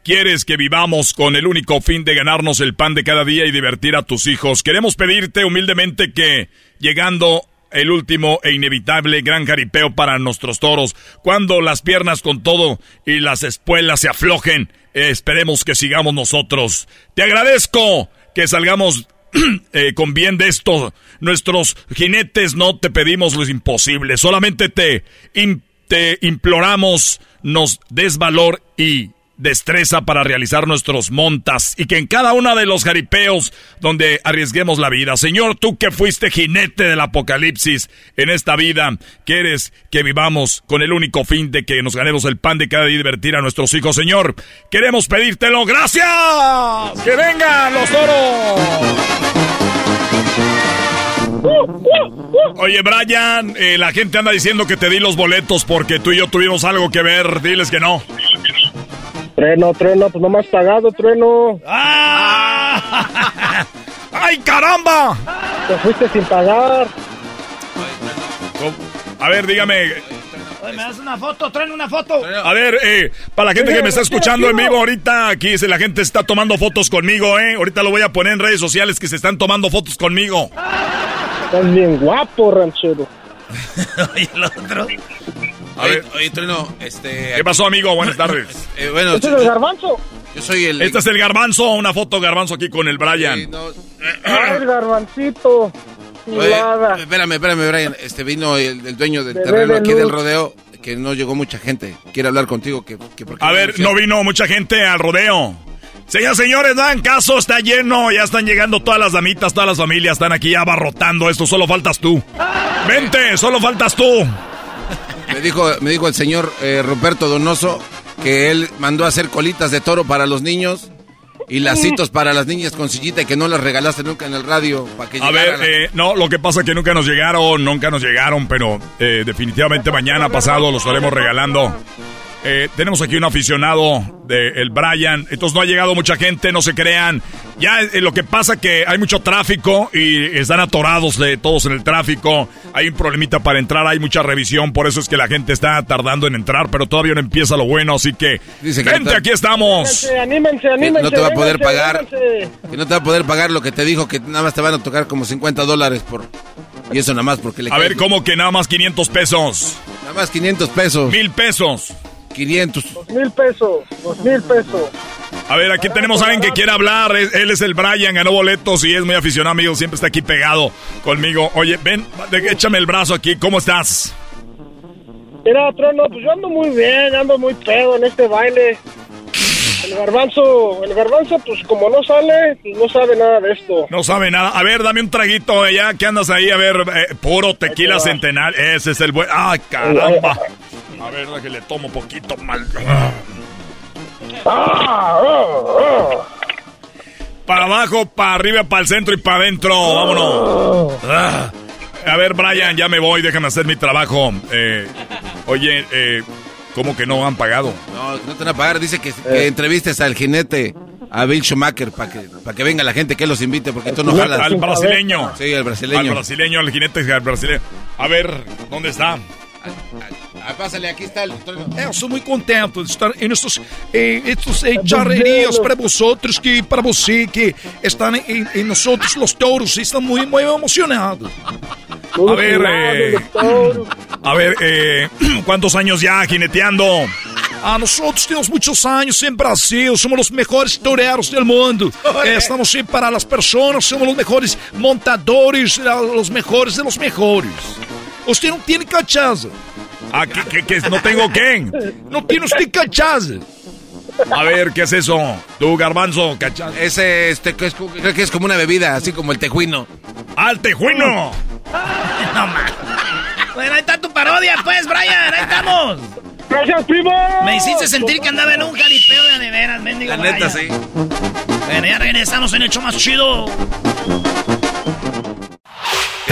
quieres que vivamos con el único fin de ganarnos el pan de cada día y divertir a tus hijos, queremos pedirte humildemente que, llegando el último e inevitable gran jaripeo para nuestros toros, cuando las piernas con todo y las espuelas se aflojen, esperemos que sigamos nosotros. Te agradezco que salgamos [clears throat] eh, con bien de esto. Nuestros jinetes no te pedimos lo imposible, solamente te, te imploramos nos des valor y destreza para realizar nuestros montas y que en cada uno de los jaripeos donde arriesguemos la vida. Señor, tú que fuiste jinete del apocalipsis en esta vida, quieres que vivamos con el único fin de que nos ganemos el pan de cada día y divertir a nuestros hijos. Señor, queremos pedírtelo. ¡Gracias! ¡Que vengan los toros! Oye, Brian, eh, la gente anda diciendo que te di los boletos porque tú y yo tuvimos algo que ver. Diles que no. Trueno, trueno, pues no me has pagado, trueno. ¡Ah! [laughs] ¡Ay, caramba! Te fuiste sin pagar. A ver, dígame. Oye, ¿me das una foto? Trueno, una foto. A ver, eh, para la gente que me está escuchando en vivo ahorita, aquí la gente está tomando fotos conmigo, ¿eh? Ahorita lo voy a poner en redes sociales que se están tomando fotos conmigo. Estás bien guapo, ranchero. [laughs] Oye, el otro. A ver, oye, Trueno, este... ¿Qué pasó, amigo? Buenas [laughs] tardes. Eh, bueno, ¿Este es el garbanzo? Yo soy el... Este es el garbanzo, una foto garbanzo aquí con el Brian. Sí, no, Ay, el garbancito. Oye, espérame, espérame, Brian. Este vino el, el dueño del Bebé terreno de aquí luz. del rodeo, que no llegó mucha gente. Quiere hablar contigo. Que, que porque A ver, no vino mucha gente al rodeo. Señoras señores, dan caso, está lleno, ya están llegando todas las damitas, todas las familias están aquí ya abarrotando esto, solo faltas tú. Vente, solo faltas tú. Me dijo, me dijo el señor eh, Ruperto Donoso que él mandó a hacer colitas de toro para los niños y lacitos para las niñas con sillita y que no las regalaste nunca en el radio para que A ver, eh, no, lo que pasa es que nunca nos llegaron, nunca nos llegaron, pero eh, definitivamente mañana pasado los estaremos regalando. Eh, tenemos aquí un aficionado de el Brian, entonces no ha llegado mucha gente, no se crean. Ya eh, lo que pasa que hay mucho tráfico y están atorados de todos en el tráfico. Hay un problemita para entrar, hay mucha revisión, por eso es que la gente está tardando en entrar, pero todavía no empieza lo bueno, así que Dice que gente, aquí estamos. Anímense, anímense, no te va a poder pagar, que no te va a poder pagar lo que te dijo que nada más te van a tocar como 50 dólares por y eso nada más porque le A ver, ¿cómo que nada más 500 pesos? nada más 500 pesos, Mil pesos. 500. Dos mil pesos, dos mil pesos. A ver, aquí tenemos a alguien que quiere hablar. Él es el Brian, ganó boletos y es muy aficionado, amigo. Siempre está aquí pegado conmigo. Oye, ven, échame el brazo aquí. ¿Cómo estás? Mira, Trono, pues yo ando muy bien, ando muy pedo en este baile. El garbanzo, el garbanzo, pues como no sale, pues no sabe nada de esto. No sabe nada. A ver, dame un traguito ya que andas ahí. A ver, eh, puro tequila centenar. Ese es el buen. ¡Ay, caramba! [laughs] A ver, que le tomo poquito mal. Para abajo, para arriba, para el centro y para adentro. Vámonos. Ah. A ver, Brian, ya me voy. Déjame hacer mi trabajo. Eh, oye, eh, ¿cómo que no han pagado? No, no te van a pagar, dice que, que entrevistes al jinete a Bill Schumacher para que para que venga la gente que los invite porque tú no jalas. Al brasileño. Sí, al brasileño. Al brasileño, al jinete al brasileño. A ver, ¿dónde está? Ah, pásale, aquí está el É, eu sou muito contente de estar nestes, eh, estes eh, charrerías para vosotros, que para você que estão em, em nós outros, os touros, estão muito, muito emocionados. A ver, eh, a ver, eh, ¿cuántos años ya jineteando? Ah, nosotros temos muitos anos em Brasil, somos os melhores toureiros do mundo. Eh, estamos sempre para as pessoas, somos os melhores montadores, eh, os melhores de los melhores. Usted não tem cachaça. Ah, ¿qué, qué, qué? no tengo qué. Não tem usted cachaça. A ver, ¿qué es eso? Tú, garbanzo, cachas. Ese este, que es, creo que es como una bebida, así como el tejuino. ¡Al tejuino! No más. Bueno, ahí está tu parodia, pues, Brian. Ahí estamos. Gracias, primo. Me hiciste sentir que andaba en un jaripeo de veras, mendigo. La neta, Brian. sí. Bueno, ya regresamos en el show más chido.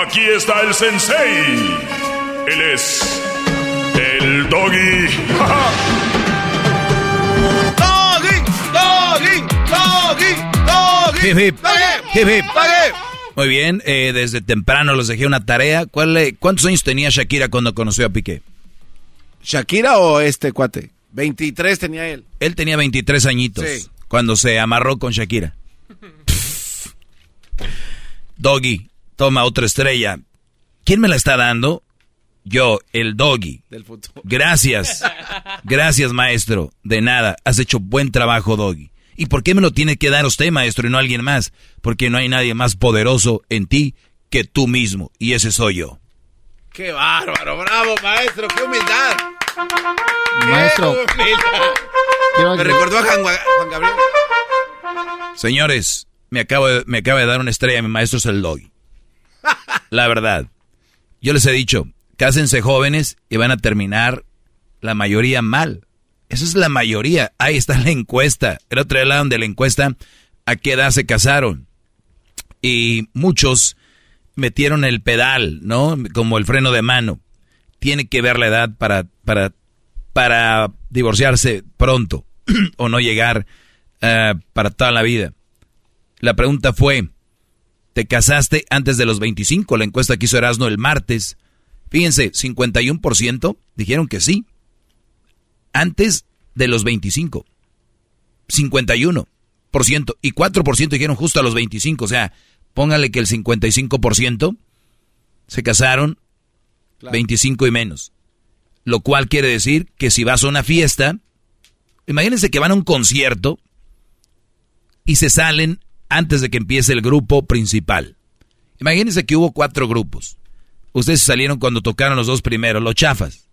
Aquí está el sensei. Él es el doggy. doggy, doggy, doggy, doggy. Hip, hip. Hip, hip. Muy bien, eh, desde temprano les dejé una tarea. ¿Cuál, ¿Cuántos años tenía Shakira cuando conoció a Piqué? ¿Shakira o este cuate? 23 tenía él. Él tenía 23 añitos cuando se amarró con Shakira. [laughs] Doggy, toma otra estrella. ¿Quién me la está dando? Yo, el doggy. Del futuro. Gracias. [laughs] Gracias, maestro. De nada. Has hecho buen trabajo, doggy. ¿Y por qué me lo tiene que dar usted, maestro, y no alguien más? Porque no hay nadie más poderoso en ti que tú mismo. Y ese soy yo. ¡Qué bárbaro! ¡Bravo, maestro! ¡Qué humildad! Maestro. Me recordó a Juan, Gabriel. Señores, me acabo de, me acaba de dar una estrella, mi maestro es el doggy. La verdad. Yo les he dicho, cásense jóvenes y van a terminar la mayoría mal. Esa es la mayoría. Ahí está la encuesta. El otro lado de la encuesta, ¿a qué edad se casaron? Y muchos metieron el pedal, ¿no? Como el freno de mano. Tiene que ver la edad para, para, para divorciarse pronto [clears throat] o no llegar eh, para toda la vida. La pregunta fue, ¿te casaste antes de los 25? La encuesta que hizo Erasmo el martes. Fíjense, 51% dijeron que sí antes de los 25. 51%. Y 4% dijeron justo a los 25. O sea, póngale que el 55% se casaron 25 y menos. Lo cual quiere decir que si vas a una fiesta, imagínense que van a un concierto y se salen antes de que empiece el grupo principal. Imagínense que hubo cuatro grupos. Ustedes salieron cuando tocaron los dos primeros, los chafas.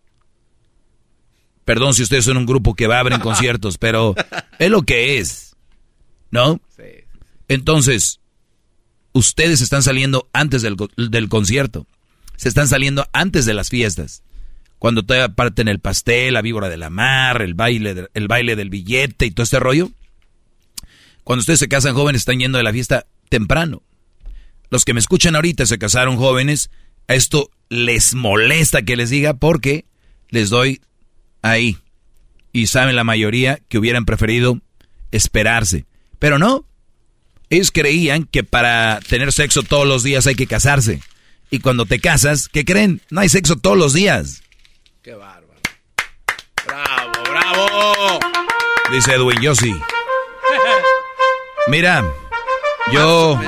Perdón si ustedes son un grupo que va a abrir [laughs] conciertos, pero es lo que es. ¿No? Entonces, ustedes están saliendo antes del, concierto. Se están saliendo antes de las fiestas. Cuando todavía parten el pastel, la víbora de la mar, el baile, el baile del billete y todo este rollo. Cuando ustedes se casan jóvenes, están yendo de la fiesta temprano. Los que me escuchan ahorita se casaron jóvenes, a esto les molesta que les diga porque les doy ahí. Y saben la mayoría que hubieran preferido esperarse. Pero no. Ellos creían que para tener sexo todos los días hay que casarse. Y cuando te casas, ¿qué creen? No hay sexo todos los días. Qué bárbaro. Bravo, bravo. Dice Edwin, yo sí. Mira, yo...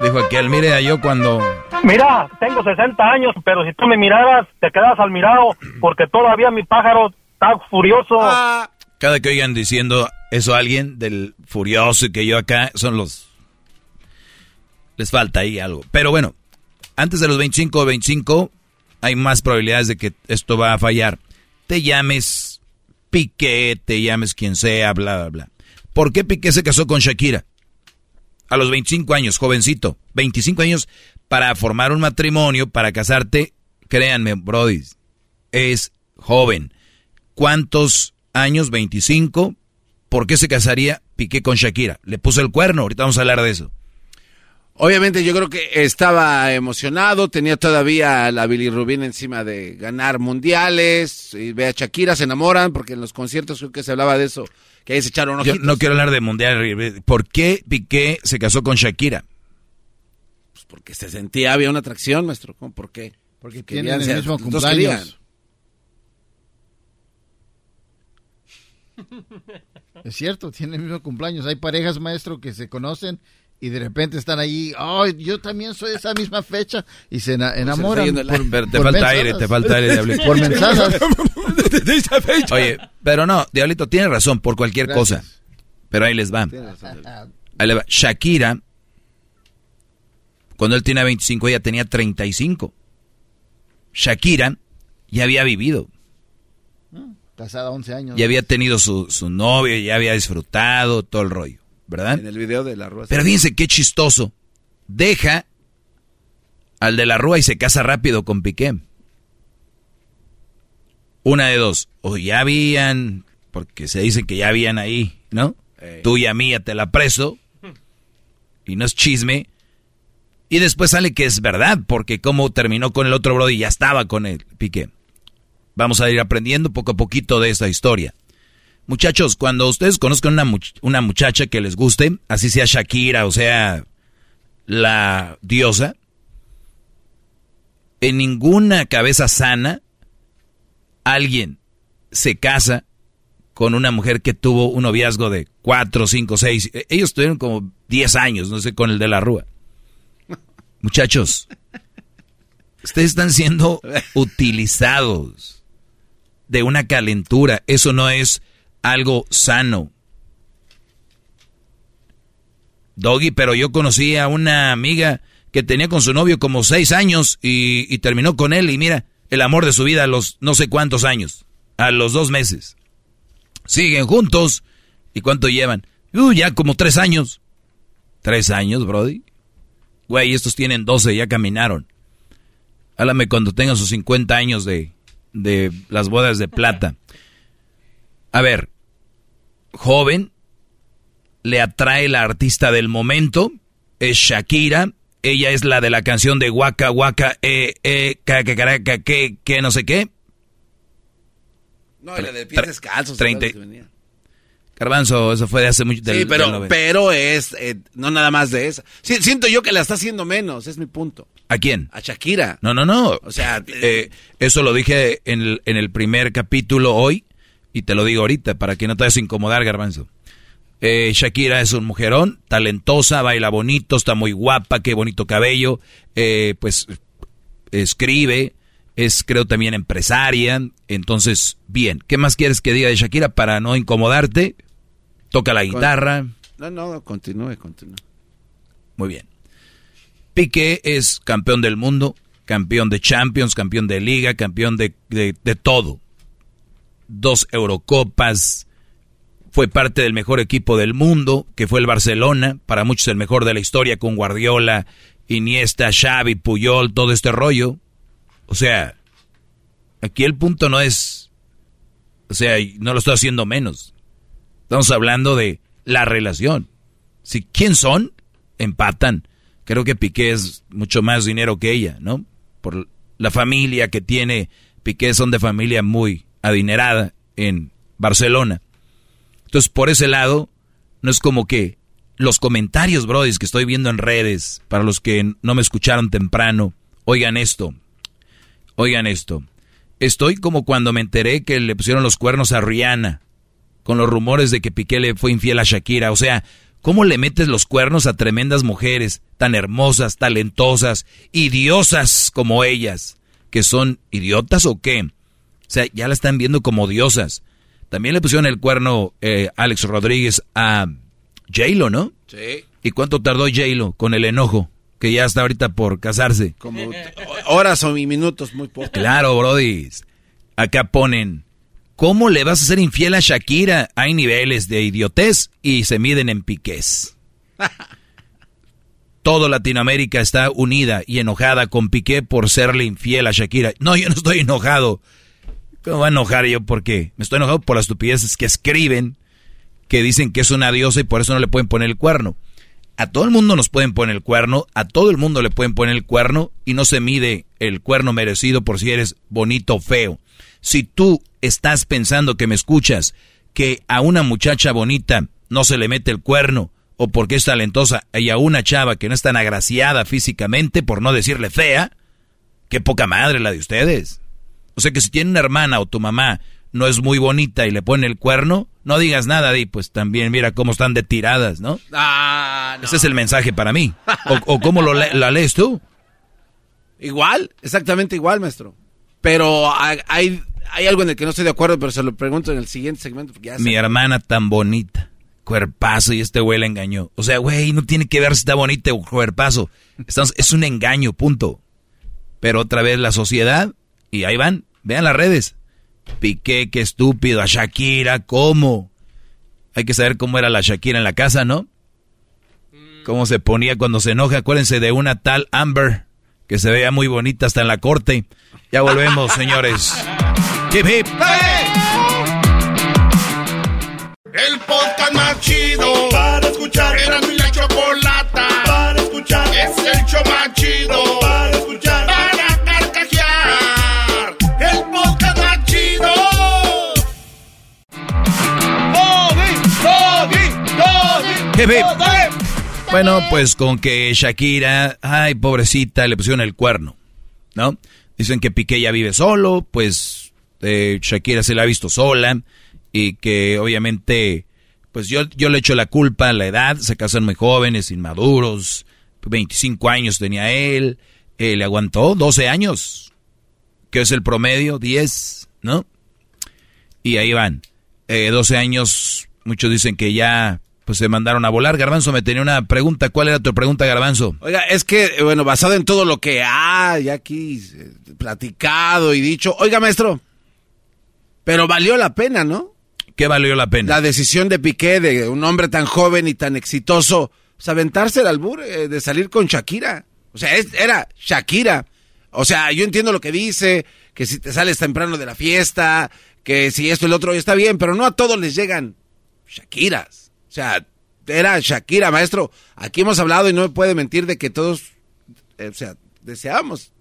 Dijo aquel, mire, yo cuando Mira, tengo 60 años, pero si tú me miraras, te quedas al mirado, porque todavía mi pájaro está furioso. Ah. Cada que oigan diciendo eso a alguien del furioso y que yo acá, son los... Les falta ahí algo. Pero bueno, antes de los 25 o 25, hay más probabilidades de que esto va a fallar. Te llames Piqué, te llames quien sea, bla, bla, bla. ¿Por qué Piqué se casó con Shakira? A los 25 años, jovencito. 25 años para formar un matrimonio, para casarte, créanme, Brody, es joven. ¿Cuántos años? 25. ¿Por qué se casaría Piqué con Shakira? Le puso el cuerno, ahorita vamos a hablar de eso. Obviamente yo creo que estaba emocionado, tenía todavía la bilirrubina encima de ganar mundiales, y ve a Shakira, se enamoran, porque en los conciertos creo que se hablaba de eso, que ahí se echaron ojitos. Yo no quiero hablar de mundial, ¿por qué Piqué se casó con Shakira? porque se sentía, había una atracción, maestro. ¿Por qué? Porque tienen el mismo cumpleaños. [laughs] Es cierto, tienen el mismo cumpleaños. Hay parejas, maestro, que se conocen y de repente están ahí, oh, yo también soy de esa misma fecha y se enamoran. te falta aire, te falta aire, Diablito. Por mensajes. [laughs] Oye, pero no, Diablito tiene razón por cualquier cosa. Pero ahí les va. Ahí va. Shakira cuando él tenía 25, ella tenía 35. Shakira ya había vivido. Casada 11 años. Ya había tenido su, su novio, ya había disfrutado todo el rollo, ¿verdad? En el video de la Rúa. Pero fíjense qué chistoso. Deja al de la Rúa y se casa rápido con Piqué. Una de dos, o ya habían, porque se dice que ya habían ahí, ¿no? Tuya mía, te la preso, y no es chisme. Y después sale que es verdad, porque como terminó con el otro Brody, ya estaba con el Piqué. Vamos a ir aprendiendo poco a poquito de esta historia. Muchachos, cuando ustedes conozcan una, una muchacha que les guste, así sea Shakira o sea la diosa, en ninguna cabeza sana alguien se casa con una mujer que tuvo un noviazgo de 4, 5, 6. Ellos tuvieron como 10 años, no sé, con el de la Rúa. [laughs] Muchachos, ustedes están siendo [laughs] utilizados de una calentura. Eso no es algo sano. Doggy, pero yo conocí a una amiga que tenía con su novio como seis años y, terminó con él y mira, el amor de su vida a los no sé cuántos años, a los dos meses. Siguen juntos y cuánto llevan? Uh, ya como tres años. ¿Tres años, Brody? Güey, estos tienen doce, ya caminaron. Háblame cuando tengan sus 50 años de, de las bodas de plata. A ver, joven, le atrae la artista del momento, es Shakira, ella es la de la canción de Waka Waka, eh, eh, que, que, que, que, no sé qué. No, la de pies descalzos. 30. Garbanzo, eso fue de hace mucho Sí, pero, pero es, eh, no nada más de esa. siento yo que la está haciendo menos, es mi punto. ¿A quién? A Shakira. No, no, no. O sea, eh, eso lo dije en el, en el primer capítulo hoy y te lo digo ahorita para que no te vayas a incomodar, Garbanzo. Eh, Shakira es un mujerón, talentosa, baila bonito, está muy guapa, qué bonito cabello, eh, pues escribe, es creo también empresaria, entonces bien, ¿qué más quieres que diga de Shakira para no incomodarte? Toca la guitarra. No, no, continúe, continúe. Muy bien. Piqué es campeón del mundo, campeón de Champions, campeón de Liga, campeón de, de, de todo. Dos Eurocopas, fue parte del mejor equipo del mundo, que fue el Barcelona, para muchos el mejor de la historia con Guardiola, Iniesta, Xavi, Puyol, todo este rollo. O sea, aquí el punto no es, o sea, no lo estoy haciendo menos. Estamos hablando de la relación. Si quién son, empatan. Creo que Piqué es mucho más dinero que ella, ¿no? Por la familia que tiene Piqué son de familia muy adinerada en Barcelona. Entonces, por ese lado, no es como que los comentarios, brodis, que estoy viendo en redes, para los que no me escucharon temprano, oigan esto, oigan esto. Estoy como cuando me enteré que le pusieron los cuernos a Rihanna, con los rumores de que Piqué le fue infiel a Shakira. O sea, ¿cómo le metes los cuernos a tremendas mujeres, tan hermosas, talentosas, idiosas como ellas? ¿Que son idiotas o qué? O sea, ya la están viendo como diosas. También le pusieron el cuerno eh, Alex Rodríguez a J-Lo, ¿no? Sí. ¿Y cuánto tardó J-Lo con el enojo? Que ya está ahorita por casarse. Como horas o minutos, muy poco. Claro, Brody. Acá ponen, ¿cómo le vas a ser infiel a Shakira? Hay niveles de idiotez y se miden en piqués. [laughs] Todo Latinoamérica está unida y enojada con Piqué por serle infiel a Shakira. No, yo no estoy enojado. ¿Cómo va a enojar yo? Porque me estoy enojado por las estupideces que escriben, que dicen que es una diosa y por eso no le pueden poner el cuerno. A todo el mundo nos pueden poner el cuerno, a todo el mundo le pueden poner el cuerno y no se mide el cuerno merecido por si eres bonito o feo. Si tú estás pensando que me escuchas, que a una muchacha bonita no se le mete el cuerno, o porque es talentosa, y a una chava que no es tan agraciada físicamente, por no decirle fea, qué poca madre la de ustedes. O sea que si tiene una hermana o tu mamá no es muy bonita y le pone el cuerno, no digas nada, di, pues también mira cómo están de tiradas, ¿no? Ah, Ese es el mensaje para mí. ¿O, cómo lo la lees tú? Igual, exactamente igual, maestro. Pero hay, hay algo en el que no estoy de acuerdo, pero se lo pregunto en el siguiente segmento. Mi hermana tan bonita, cuerpazo, y este güey la engañó. O sea, güey, no tiene que ver si está bonita o cuerpazo. Estamos, es un engaño, punto. Pero otra vez la sociedad, y ahí van, Vean las redes. Piqué, qué estúpido. A Shakira, ¿cómo? Hay que saber cómo era la Shakira en la casa, ¿no? Cómo se ponía cuando se enoja. Acuérdense de una tal Amber, que se veía muy bonita hasta en la corte. Ya volvemos, [laughs] señores. Hip hip. El podcast más chido para Bueno, pues con que Shakira, ay, pobrecita, le pusieron el cuerno, ¿no? Dicen que Piqué ya vive solo, pues eh, Shakira se la ha visto sola y que obviamente, pues yo, yo le echo la culpa a la edad, se casan muy jóvenes, inmaduros, 25 años tenía él, eh, le aguantó 12 años, que es el promedio, 10, ¿no? Y ahí van, eh, 12 años, muchos dicen que ya pues se mandaron a volar. Garbanzo, me tenía una pregunta. ¿Cuál era tu pregunta, Garbanzo? Oiga, es que, eh, bueno, basado en todo lo que hay aquí eh, platicado y dicho. Oiga, maestro, pero valió la pena, ¿no? ¿Qué valió la pena? La decisión de Piqué, de un hombre tan joven y tan exitoso, pues aventarse el albur eh, de salir con Shakira. O sea, es- era Shakira. O sea, yo entiendo lo que dice, que si te sales temprano de la fiesta, que si esto y lo otro está bien, pero no a todos les llegan Shakiras. O sea, era Shakira, maestro. Aquí hemos hablado y no me puede mentir de que todos, eh, o sea, deseábamos,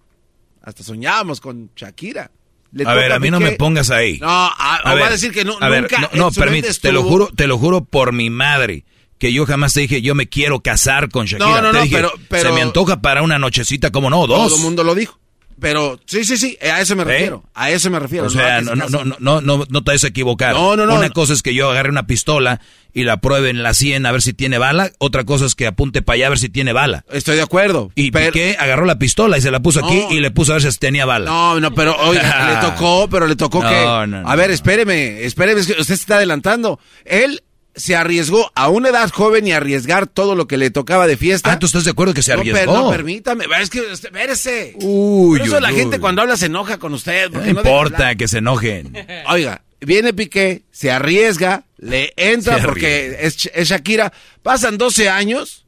hasta soñábamos con Shakira. Le a ver, a mí no Piqué. me pongas ahí. No, a, o va a decir que no, a ver, nunca. no, no, permite, te lo estuvo- juro, te lo juro por mi madre, que yo jamás te dije, yo me quiero casar con Shakira. No, no, Te no, dije, pero- pero- se me antoja para una nochecita, como no, dos. Todo el mundo lo dijo. Pero sí, sí, sí, a eso me ¿Eh? refiero. A eso me refiero. O sea, no, no, no, no, no, no, no te vayas a equivocar. No, no, no, Una no. cosa es que yo agarre una pistola y la pruebe en la 100 a ver si tiene bala. Otra cosa es que apunte para allá a ver si tiene bala. Estoy de acuerdo. Y Piqué agarró la pistola y se la puso aquí y le puso a ver si tenía bala. No, no, pero oiga, le [laughs] tocó, pero le tocó que. no, no. A ver, espéreme, espéreme, es que usted se está adelantando. Él se arriesgó a una edad joven y arriesgar todo lo que le tocaba de fiesta. Ah, ¿tú estás de acuerdo que se No, arriesgó? No, permítame, es que, usted- espérese. Uy, Por eso uy, la uy. gente cuando habla se enoja con usted. No no importa que se enojen. [laughs] Oiga, viene Piqué, se arriesga, le entra Se porque es, es Shakira. Pasan 12 años,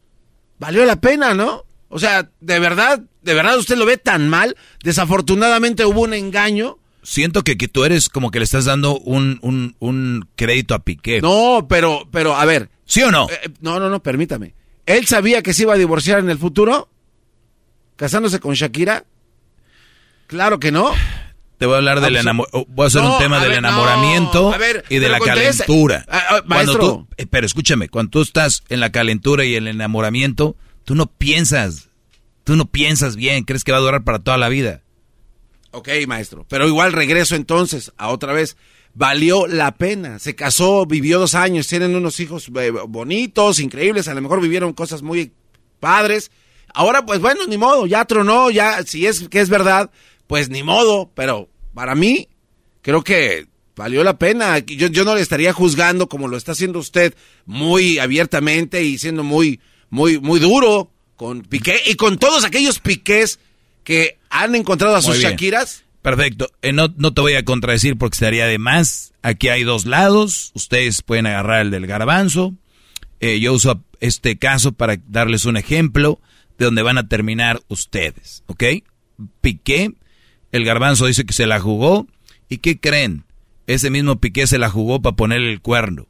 valió la pena, ¿no? O sea, de verdad, de verdad usted lo ve tan mal. Desafortunadamente hubo un engaño. Siento que, que tú eres como que le estás dando un, un, un crédito a Piqué. No, pero, pero, a ver. ¿Sí o no? Eh, no, no, no, permítame. ¿Él sabía que se iba a divorciar en el futuro? ¿Casándose con Shakira? Claro que no. Te voy a hablar del Ah, pues, enamoramiento. Voy a hacer no, un tema a del ver, enamoramiento a ver, y de la calentura. Ah, ah, maestro. tú- eh, pero escúchame, cuando tú estás en la calentura y el enamoramiento, tú no piensas. Tú no piensas bien, crees que va a durar para toda la vida. Ok, maestro. Pero igual regreso entonces a otra vez. Valió la pena. Se casó, vivió dos años, tienen unos hijos eh, bonitos, increíbles. A lo mejor vivieron cosas muy padres. Ahora, pues bueno, ni modo, ya tronó, ya, si es que es verdad, pues ni modo. Pero para mí, creo que valió la pena. Yo, yo no le estaría juzgando como lo está haciendo usted muy abiertamente y siendo muy, muy, muy duro con Piqué y con todos aquellos piqués que han encontrado a sus. Shakiras. Perfecto. Eh, no, no te voy a contradecir porque estaría de más. Aquí hay dos lados. Ustedes pueden agarrar el del garbanzo. Eh, yo uso este caso para darles un ejemplo de donde van a terminar ustedes. ¿Ok? Piqué, el garbanzo dice que se la jugó. ¿Y qué creen? Ese mismo Piqué se la jugó para ponerle el cuerno.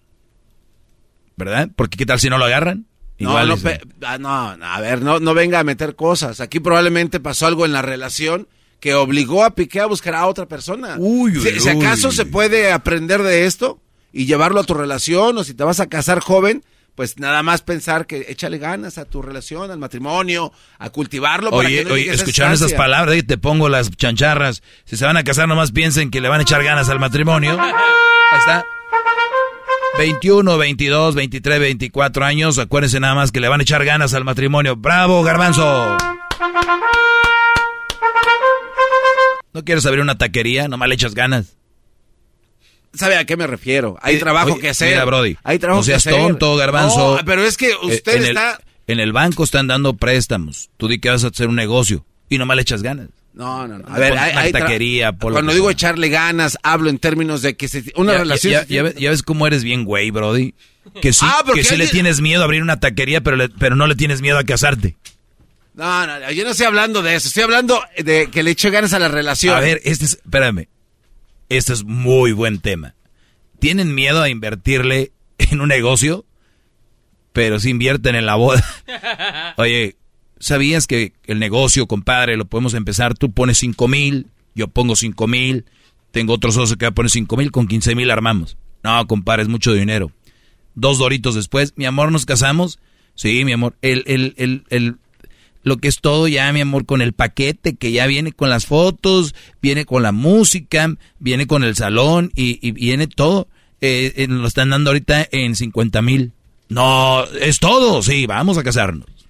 ¿Verdad? Porque ¿qué tal si no lo agarran? No, Igual no, es- pe- ah, no, no, a ver, no, no venga a meter cosas. Aquí probablemente pasó algo en la relación que obligó a Piqué a buscar a otra persona. Uy, uy, si, si acaso uy. se puede aprender de esto y llevarlo a tu relación o si te vas a casar joven, pues nada más pensar que échale ganas a tu relación, al matrimonio, a cultivarlo. para Oye, que no oye, escucharon esas palabras, ahí te pongo las chancharras. Si se van a casar, nomás piensen que le van a echar ganas al matrimonio. [laughs] Ahí está. 21, 22, 23, 24 años. Acuérdense nada más que le van a echar ganas al matrimonio. ¡Bravo, garbanzo! ¿No quieres abrir una taquería? Nomás le echas ganas. ¿Sabe a qué me refiero? Hay Eh, trabajo oye, que hacer. Mira, Brody. Hay trabajo no seas que hacer. tonto, garbanzo. No, pero es que Eh, usted en el- está... en el banco están dando préstamos. Tú di que vas a hacer un negocio. Y nomás le echas ganas. No, no, no. A ver, hay, taquería, por Cuando digo sea. echarle ganas, hablo en términos de que se, una ya, relación... Ya, ya ves, ya ves cómo eres bien güey, Brody. Que sí, Ah, que sí le tienes miedo a abrir una taquería, pero, le- pero no le tienes miedo a casarte. No, no, no, yo no estoy hablando de eso. Estoy hablando de que le eche ganas a la relación. A ver, este es, espérame. este es muy buen tema. ¿Tienen miedo a invertirle en un negocio? Pero si invierten en la boda. [laughs] Oye, ¿sabías que el negocio, compadre, lo podemos empezar? Tú pones cinco mil, yo pongo cinco mil, tengo otro socio que va a poner cinco mil, con quince mil armamos. No, compadre, es mucho dinero. Dos doritos después, mi amor, ¿nos casamos? Sí, mi amor. El, el, el, el, lo que es todo ya, mi amor, con el paquete que ya viene con las fotos, viene con la música, viene con el salón y, viene todo. Eh, eh, lo están dando ahorita en 50 mil. No, es todo, sí, vamos a casarnos.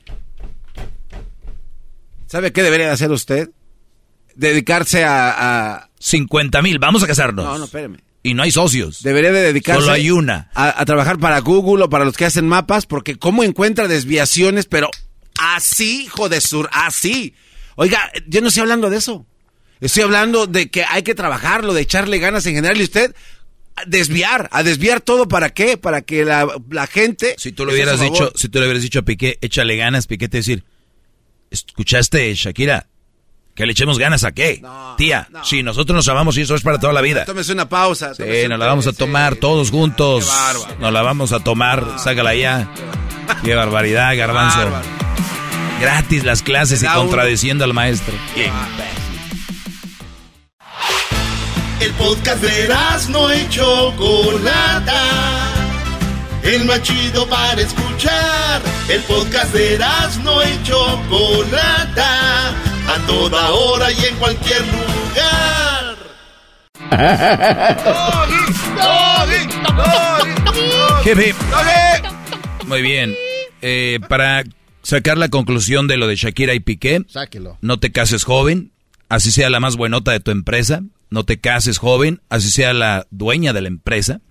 ¿Sabe qué debería hacer usted? Dedicarse a... a... 50 mil, vamos a casarnos. No, no, espérame. Y no hay socios. Debería de dedicarse... Solo hay una. A, a trabajar para Google o para los que hacen mapas, porque cómo encuentra desviaciones, pero Así, hijo de sur, así. Oiga, yo no estoy hablando de eso. Estoy hablando de que hay que trabajarlo, de echarle ganas en general. Y usted, desviar, a desviar todo para qué? Para que la, gente. Si tú le hubieras dicho, si tú le hubieras dicho a Piqué, échale ganas, Piqué te decir, ¿escuchaste, Shakira? Que le echemos ganas a qué? Tía, si nosotros nos amamos y eso es para toda la vida. Tómese una pausa. Sí, nos la vamos a tomar todos juntos. nos la vamos a tomar, sácala ya. [laughs] Qué barbaridad, garbanzo. Gratis las clases y contradiciendo al maestro. El podcast de no hecho Chocolata. El más chido para escuchar. El podcast de no hecho Chocolata. A toda hora y en cualquier lugar. Muy bien. Eh, para sacar la conclusión de lo de Shakira y Piqué. Sáquelo. No te cases joven, así sea la más buenota de tu empresa. No te cases joven, así sea la dueña de la empresa.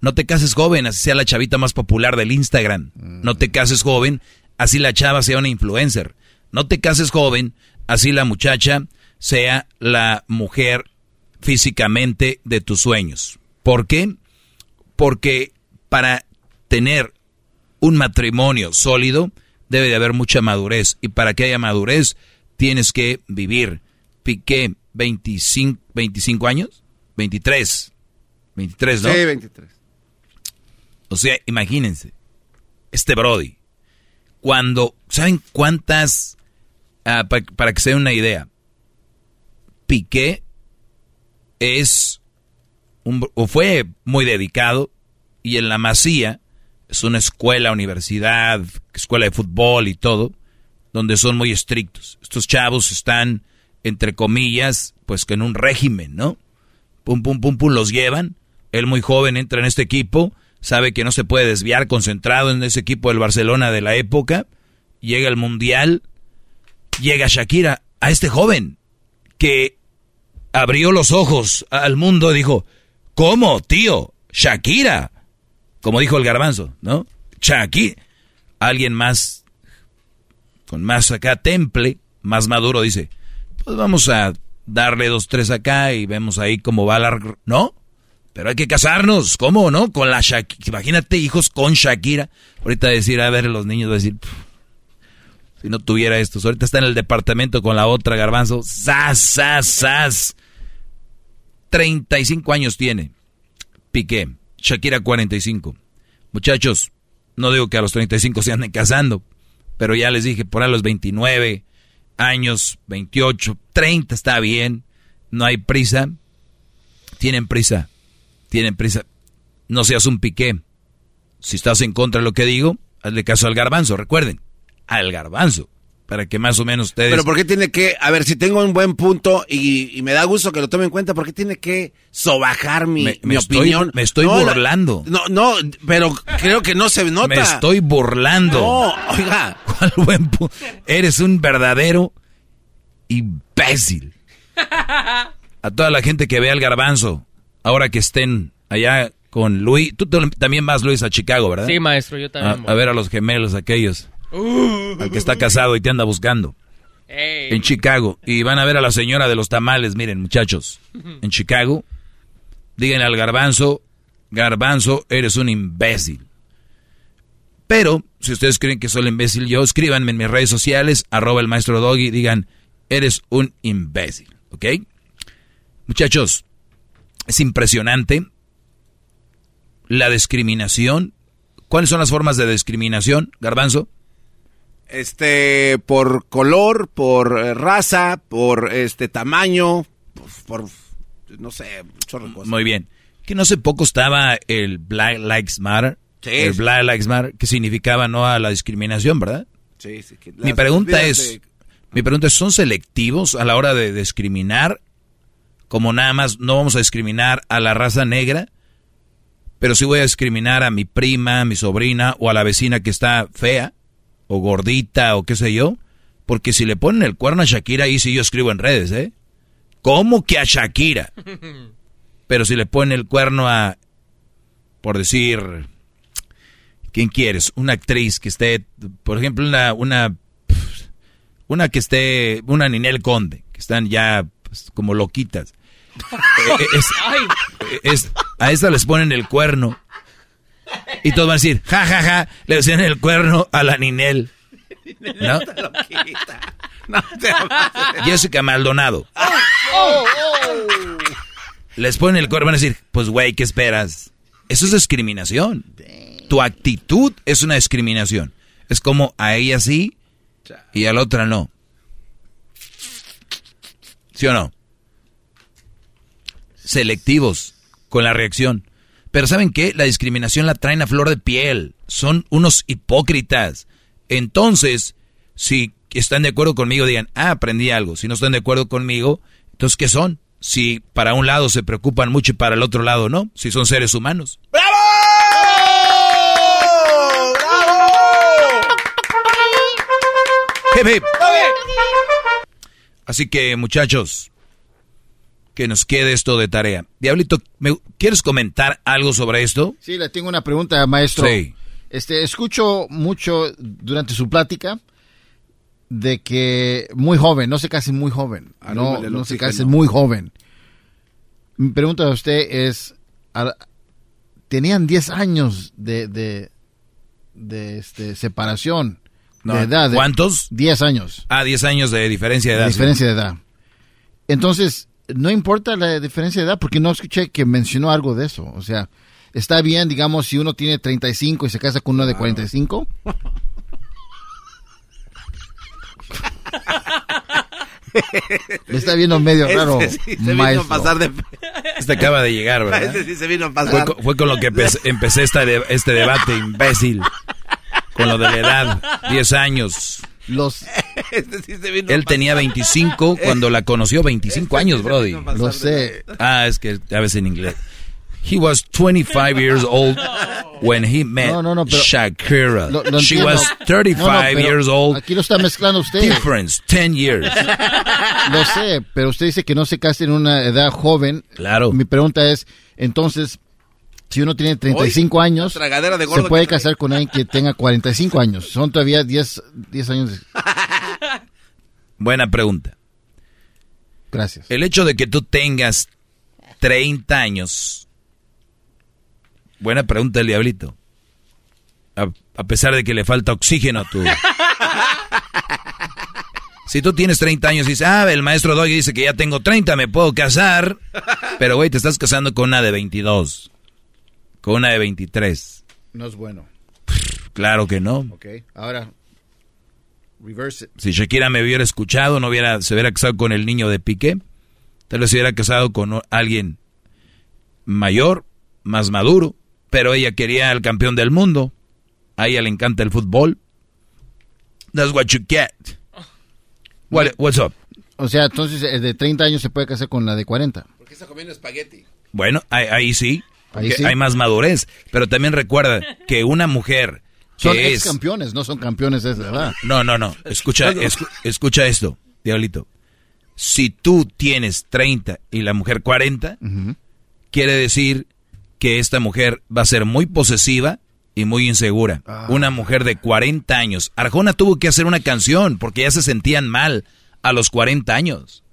No te cases joven, así sea la chavita más popular del Instagram. No te cases joven, así la chava sea una influencer. No te cases joven, así la muchacha sea la mujer físicamente de tus sueños. ¿Por qué? Porque para tener un matrimonio sólido, debe de haber mucha madurez. Y para que haya madurez, tienes que vivir. Piqué, 25, 25 años, 23. 23, ¿no? Sí, 23. O sea, imagínense, este Brody, cuando, ¿saben cuántas? Ah, para, que se den una idea, Piqué es, un, o fue muy dedicado y en la masía es una escuela, universidad, escuela de fútbol y todo, donde son muy estrictos. Estos chavos están, entre comillas, pues que en un régimen, ¿no? Pum, pum, pum, pum, los llevan. Él muy joven entra en este equipo, sabe que no se puede desviar, concentrado en ese equipo del Barcelona de la época. Llega el Mundial, llega Shakira, a este joven, que abrió los ojos al mundo dijo, ¿cómo, tío? Shakira como dijo el garbanzo, ¿no? Chaki, alguien más, con más acá temple, más maduro, dice, pues vamos a darle dos, tres acá y vemos ahí cómo va la... ¿No? Pero hay que casarnos, ¿cómo, no? Con la Shakira, imagínate hijos con Shakira. Ahorita decir, a ver, los niños van a decir, si no tuviera esto, ahorita está en el departamento con la otra garbanzo, ¡zas, zas, zas! 35 años tiene, Piqué. Shakira 45. Muchachos, no digo que a los 35 se anden casando, pero ya les dije, por a los 29 años, 28, 30 está bien, no hay prisa. Tienen prisa, tienen prisa. No seas un piqué. Si estás en contra de lo que digo, hazle caso al garbanzo, recuerden, al garbanzo para que más o menos ustedes... Pero ¿por qué tiene que, a ver, si tengo un buen punto y, me da gusto que lo tome en cuenta, ¿por qué tiene que sobajar mi, mi opinión? me estoy burlando. No, no, pero creo que no se nota. Me estoy burlando. No, oiga. ¿Cuál buen punto? Eres un verdadero imbécil. [laughs] A toda la gente que vea el garbanzo, ahora que estén allá con Luis, tú también vas, Luis, a Chicago, ¿verdad? Sí, maestro, yo también. a ver a los gemelos aquellos. Uh. al que está casado y te anda buscando. En Chicago. Y van a ver a la señora de los tamales, miren muchachos. En Chicago. Díganle al garbanzo, garbanzo, eres un imbécil. Pero, si ustedes creen que soy el imbécil yo, escríbanme en mis redes sociales, arroba el maestro Doggy, digan, eres un imbécil, ¿ok? Muchachos, es impresionante la discriminación. ¿Cuáles son las formas de discriminación, Garbanzo? Este, por color, por eh, raza, por este tamaño, por, no sé, chorro cosas. Muy bien. Que no hace poco estaba el Black Lives Matter. Sí, el. Black Lives Matter, que significaba no a la discriminación, ¿verdad? Sí, sí, que Mi pregunta es, de- mi pregunta es, ¿son selectivos a la hora de discriminar? Como nada más no vamos a discriminar a la raza negra, pero sí voy a discriminar a mi prima, a mi sobrina o a la vecina que está fea o gordita o qué sé yo, porque si le ponen el cuerno a Shakira ahí sí yo escribo en redes, ¿eh? ¿Cómo que a Shakira? [laughs] Pero si le ponen el cuerno a, por decir, ¿quién quieres? Una actriz que esté, por ejemplo, una, una, una que esté, una Ninel Conde, que están ya pues, como loquitas. Eh, es- es- a esta les ponen el cuerno. Y todos van a decir, ja, ja, ja, le decían el cuerno a la Ninel. ¿No? Jessica Maldonado. Les ponen el cuerno y van a decir, pues güey, ¿qué esperas? Eso es discriminación. Tu actitud es una discriminación. Es como a ella sí y a la otra no. ¿Sí o no? Selectivos con la reacción. Pero ¿saben qué? La discriminación la traen a flor de piel. Son unos hipócritas. Entonces, si están de acuerdo conmigo, digan, ah, aprendí algo. Si no están de acuerdo conmigo, entonces, ¿qué son? Si para un lado se preocupan mucho y para el otro lado no. Si son seres humanos. Hip, hip. Así que, muchachos, que nos quede esto de tarea. Diablito, ¿me- ¿quieres comentar algo sobre esto? Sí, le tengo una pregunta, maestro. Sí. Este, escucho mucho durante su plática de que muy joven, no se case muy joven, no, no se case muy joven. Mi pregunta a usted es, tenían 10 años de, de, de, este, separación No, de edad. de- ¿cuántos? 10 años. Ah, 10 años de diferencia de edad. Sí. diferencia de edad. Entonces, no importa la diferencia de edad, porque no escuché que mencionó algo de eso. O sea, está bien, digamos, si uno tiene 35 y se casa con uno de 45. Me está viendo medio raro, sí se vino a pasar de- Este acaba de llegar, ¿verdad? Ese sí se vino a pasar. Fue, fue con lo que empecé, [laughs] empecé esta de- este debate, imbécil. Con lo de la edad, 10 años. Los... [laughs] Ese sí se vino a Él tenía 25 cuando la conoció, 25 años, Brody. Lo sé. Ah, es que a veces en inglés. He was 25 years old when he met No, no, no, pero- Shakira. Lo- lo She was 35 No, no, pero years old. Aquí lo está mezclando usted. Difference, 10 years. Lo sé, pero usted dice que no se case en una edad joven. Claro. Mi pregunta es, entonces, si uno tiene 35 años, una tragadera de se puede casar con alguien que tenga 45 años. Son todavía 10, 10 años. de- [laughs] Buena pregunta. Gracias. El hecho de que tú tengas 30 años. Buena pregunta el diablito. A, a pesar de que le falta oxígeno a tu... Si tú tienes 30 años y dices, ah, el maestro Doggy dice que ya tengo 30, me puedo casar. Pero, güey, te estás casando con una de 22. Con una de 23. No es bueno. Claro que no. Ok, ahora, reverse it. Si Shakira me hubiera escuchado, no hubiera, se hubiera casado con el niño de Piqué. Tal vez se hubiera casado con alguien mayor, más maduro. Pero ella quería al campeón del mundo. A ella le encanta el fútbol. That's what you get. What- what's up? O sea, entonces el de 30 años se puede casar con la de 40. Porque está comiendo espagueti. Bueno, ahí, ahí sí. Ahí porque sí. Hay más madurez. Pero también recuerda que una mujer que Son es... ex campeones, no son campeones de edad. No, no, no. Escucha, escu- escucha esto, Diablito. Si tú tienes 30 y la mujer 40, quiere decir que esta mujer va a ser muy posesiva y muy insegura. Una mujer de 40 años. Arjona tuvo que hacer una canción porque ya se sentían mal a los 40 años.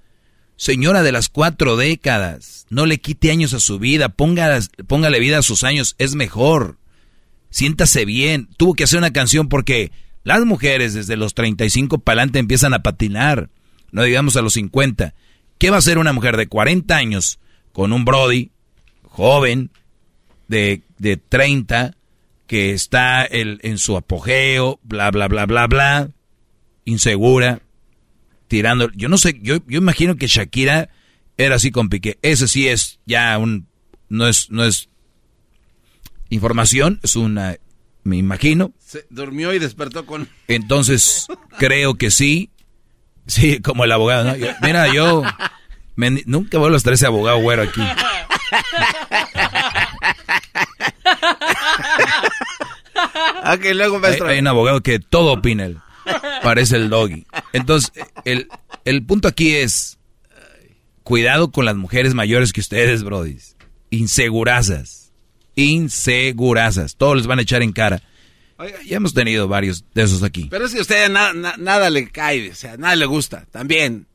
Señora de las cuatro décadas, no le quite años a su vida, ponga, póngale vida a sus años, es mejor siéntase bien. Tuvo que hacer una canción porque las mujeres desde los 35 para adelante empiezan a patinar. No digamos a los 50. ¿Qué va a hacer una mujer de 40 años con un Brody joven de, de 30 que está en su apogeo, bla, bla, bla, bla, bla, insegura, tirando. Yo no sé, yo, yo imagino que Shakira era así con Piqué. Ese sí es ya un, no es, no es información, es una, me imagino. Se durmió y despertó con... [laughs] Entonces, creo que sí, sí, como el abogado, ¿no? mira, yo nunca vuelvo a estar ese abogado güero aquí. [laughs] okay, luego, maestro. Hay, un abogado que todo opina él. Parece el doggy. Entonces, el, el punto aquí es, cuidado con las mujeres mayores que ustedes, Brody. Insegurazas. Insegurazas. Todos les van a echar en cara. ya hemos tenido varios de esos aquí. Pero es que a usted nada le cae, o sea, nada le gusta. También.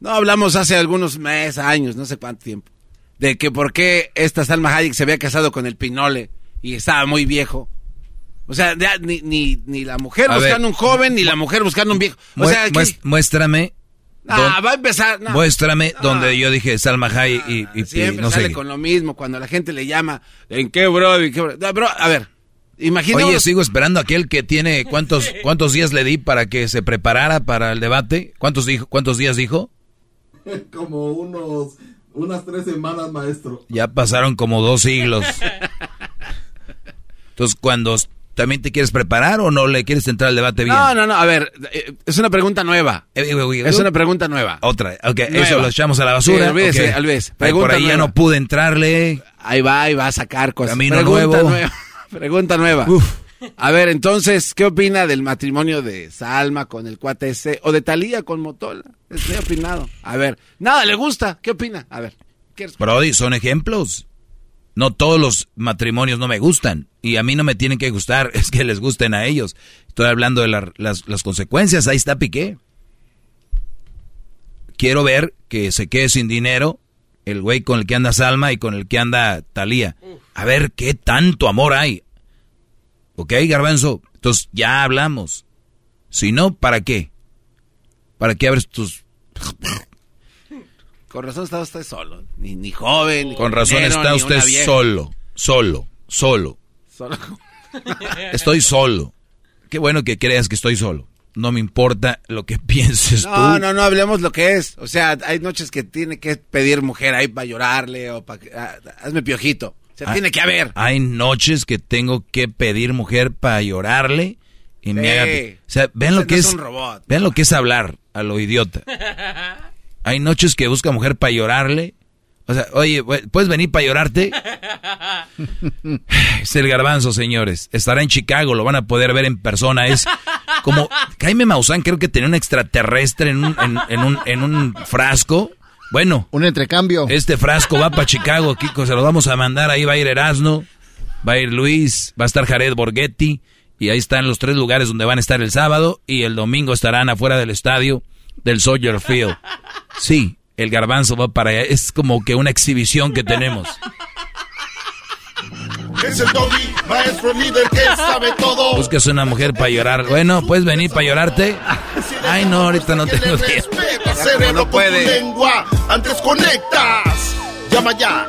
No hablamos hace algunos meses, años, no sé cuánto tiempo, de que por qué esta Salma Hayek se había casado con el Pinole y estaba muy viejo. O sea, ni, ni, ni, la mujer buscando un joven, ni la mujer buscando un viejo. O sea, muéstrame. Ah, va a empezar. Muéstrame donde yo dije Salma Hayek y, y, siempre sale con lo mismo cuando la gente le llama. ¿En qué, bro? bro? a ver, imagínate. Oye, sigo esperando a aquel que tiene cuántos [laughs] cuántos días le di para que se preparara para el debate. ¿Cuántos dijo? ¿Cuántos días dijo? [laughs] como unos, unas tres semanas, maestro. Ya pasaron como dos siglos. [laughs] Entonces, cuando también te quieres preparar o no le quieres entrar al debate bien? No, no, no, a ver, eh, es una pregunta nueva. Eh, eh, es una pregunta nueva. Otra, ok, eso lo echamos a la basura. Olvídese, okay. Por ahí ya no pude entrarle. Ahí va, ahí va a sacar cosas. Camino pregunta nuevo. Nueva. [laughs] Pregunta nueva. Uf. A ver, entonces, ¿qué opina del matrimonio de Salma con el cuate ese? O de Talía con Motola. Estoy opinado. A ver, nada le gusta. ¿Qué opina? A ver. Brody, son ejemplos. No todos los matrimonios no me gustan. Y a mí no me tienen que gustar, [laughs] es que les gusten a ellos. Estoy hablando de las, las consecuencias. Ahí está Piqué. Quiero ver que se quede sin dinero el güey con el que anda Salma y con el que anda Talía. A ver qué tanto amor hay. ¿Ok, garbanzo? Entonces ya hablamos. Si no, ¿para qué? ¿Para qué abres tus... Con razón está usted solo. Ni, ni joven. Ni Con razón está usted solo. Solo. Solo. Solo. [laughs] estoy solo. Qué bueno que creas que estoy solo. No me importa lo que [laughs] pienses no, tú. No, no, no, hablemos lo que es. O sea, hay noches que tiene que pedir mujer ahí para llorarle o para... Ah, hazme piojito. Se tiene que haber. Hay noches que tengo que pedir mujer para llorarle y me haga... O sea, ven lo que es... ven lo que es hablar a lo idiota. [laughs] Hay noches que busca mujer para llorarle. O sea, oye, ¿puedes venir para llorarte? [laughs] es el garbanzo, señores. Estará en Chicago, lo van a poder ver en persona. Es como Jaime Maussan, creo que tenía un extraterrestre en un, en un, en un frasco bueno. Un entrecambio. Este frasco va para Chicago, Kiko, se lo vamos a mandar. Ahí va a ir Erasno, va a ir Luis, va a estar Jared Borghetti. Y ahí están los tres lugares donde van a estar el sábado. Y el domingo estarán afuera del estadio del Soldier Field. Sí, el garbanzo va para allá. Es como que una exhibición que tenemos. Es el doggy, maestro líder que sabe todo. Buscas una mujer para llorar. Bueno, ¿puedes venir para llorarte? Ay, no, ahorita no tengo tiempo. No puede. antes conectas. Llama ya.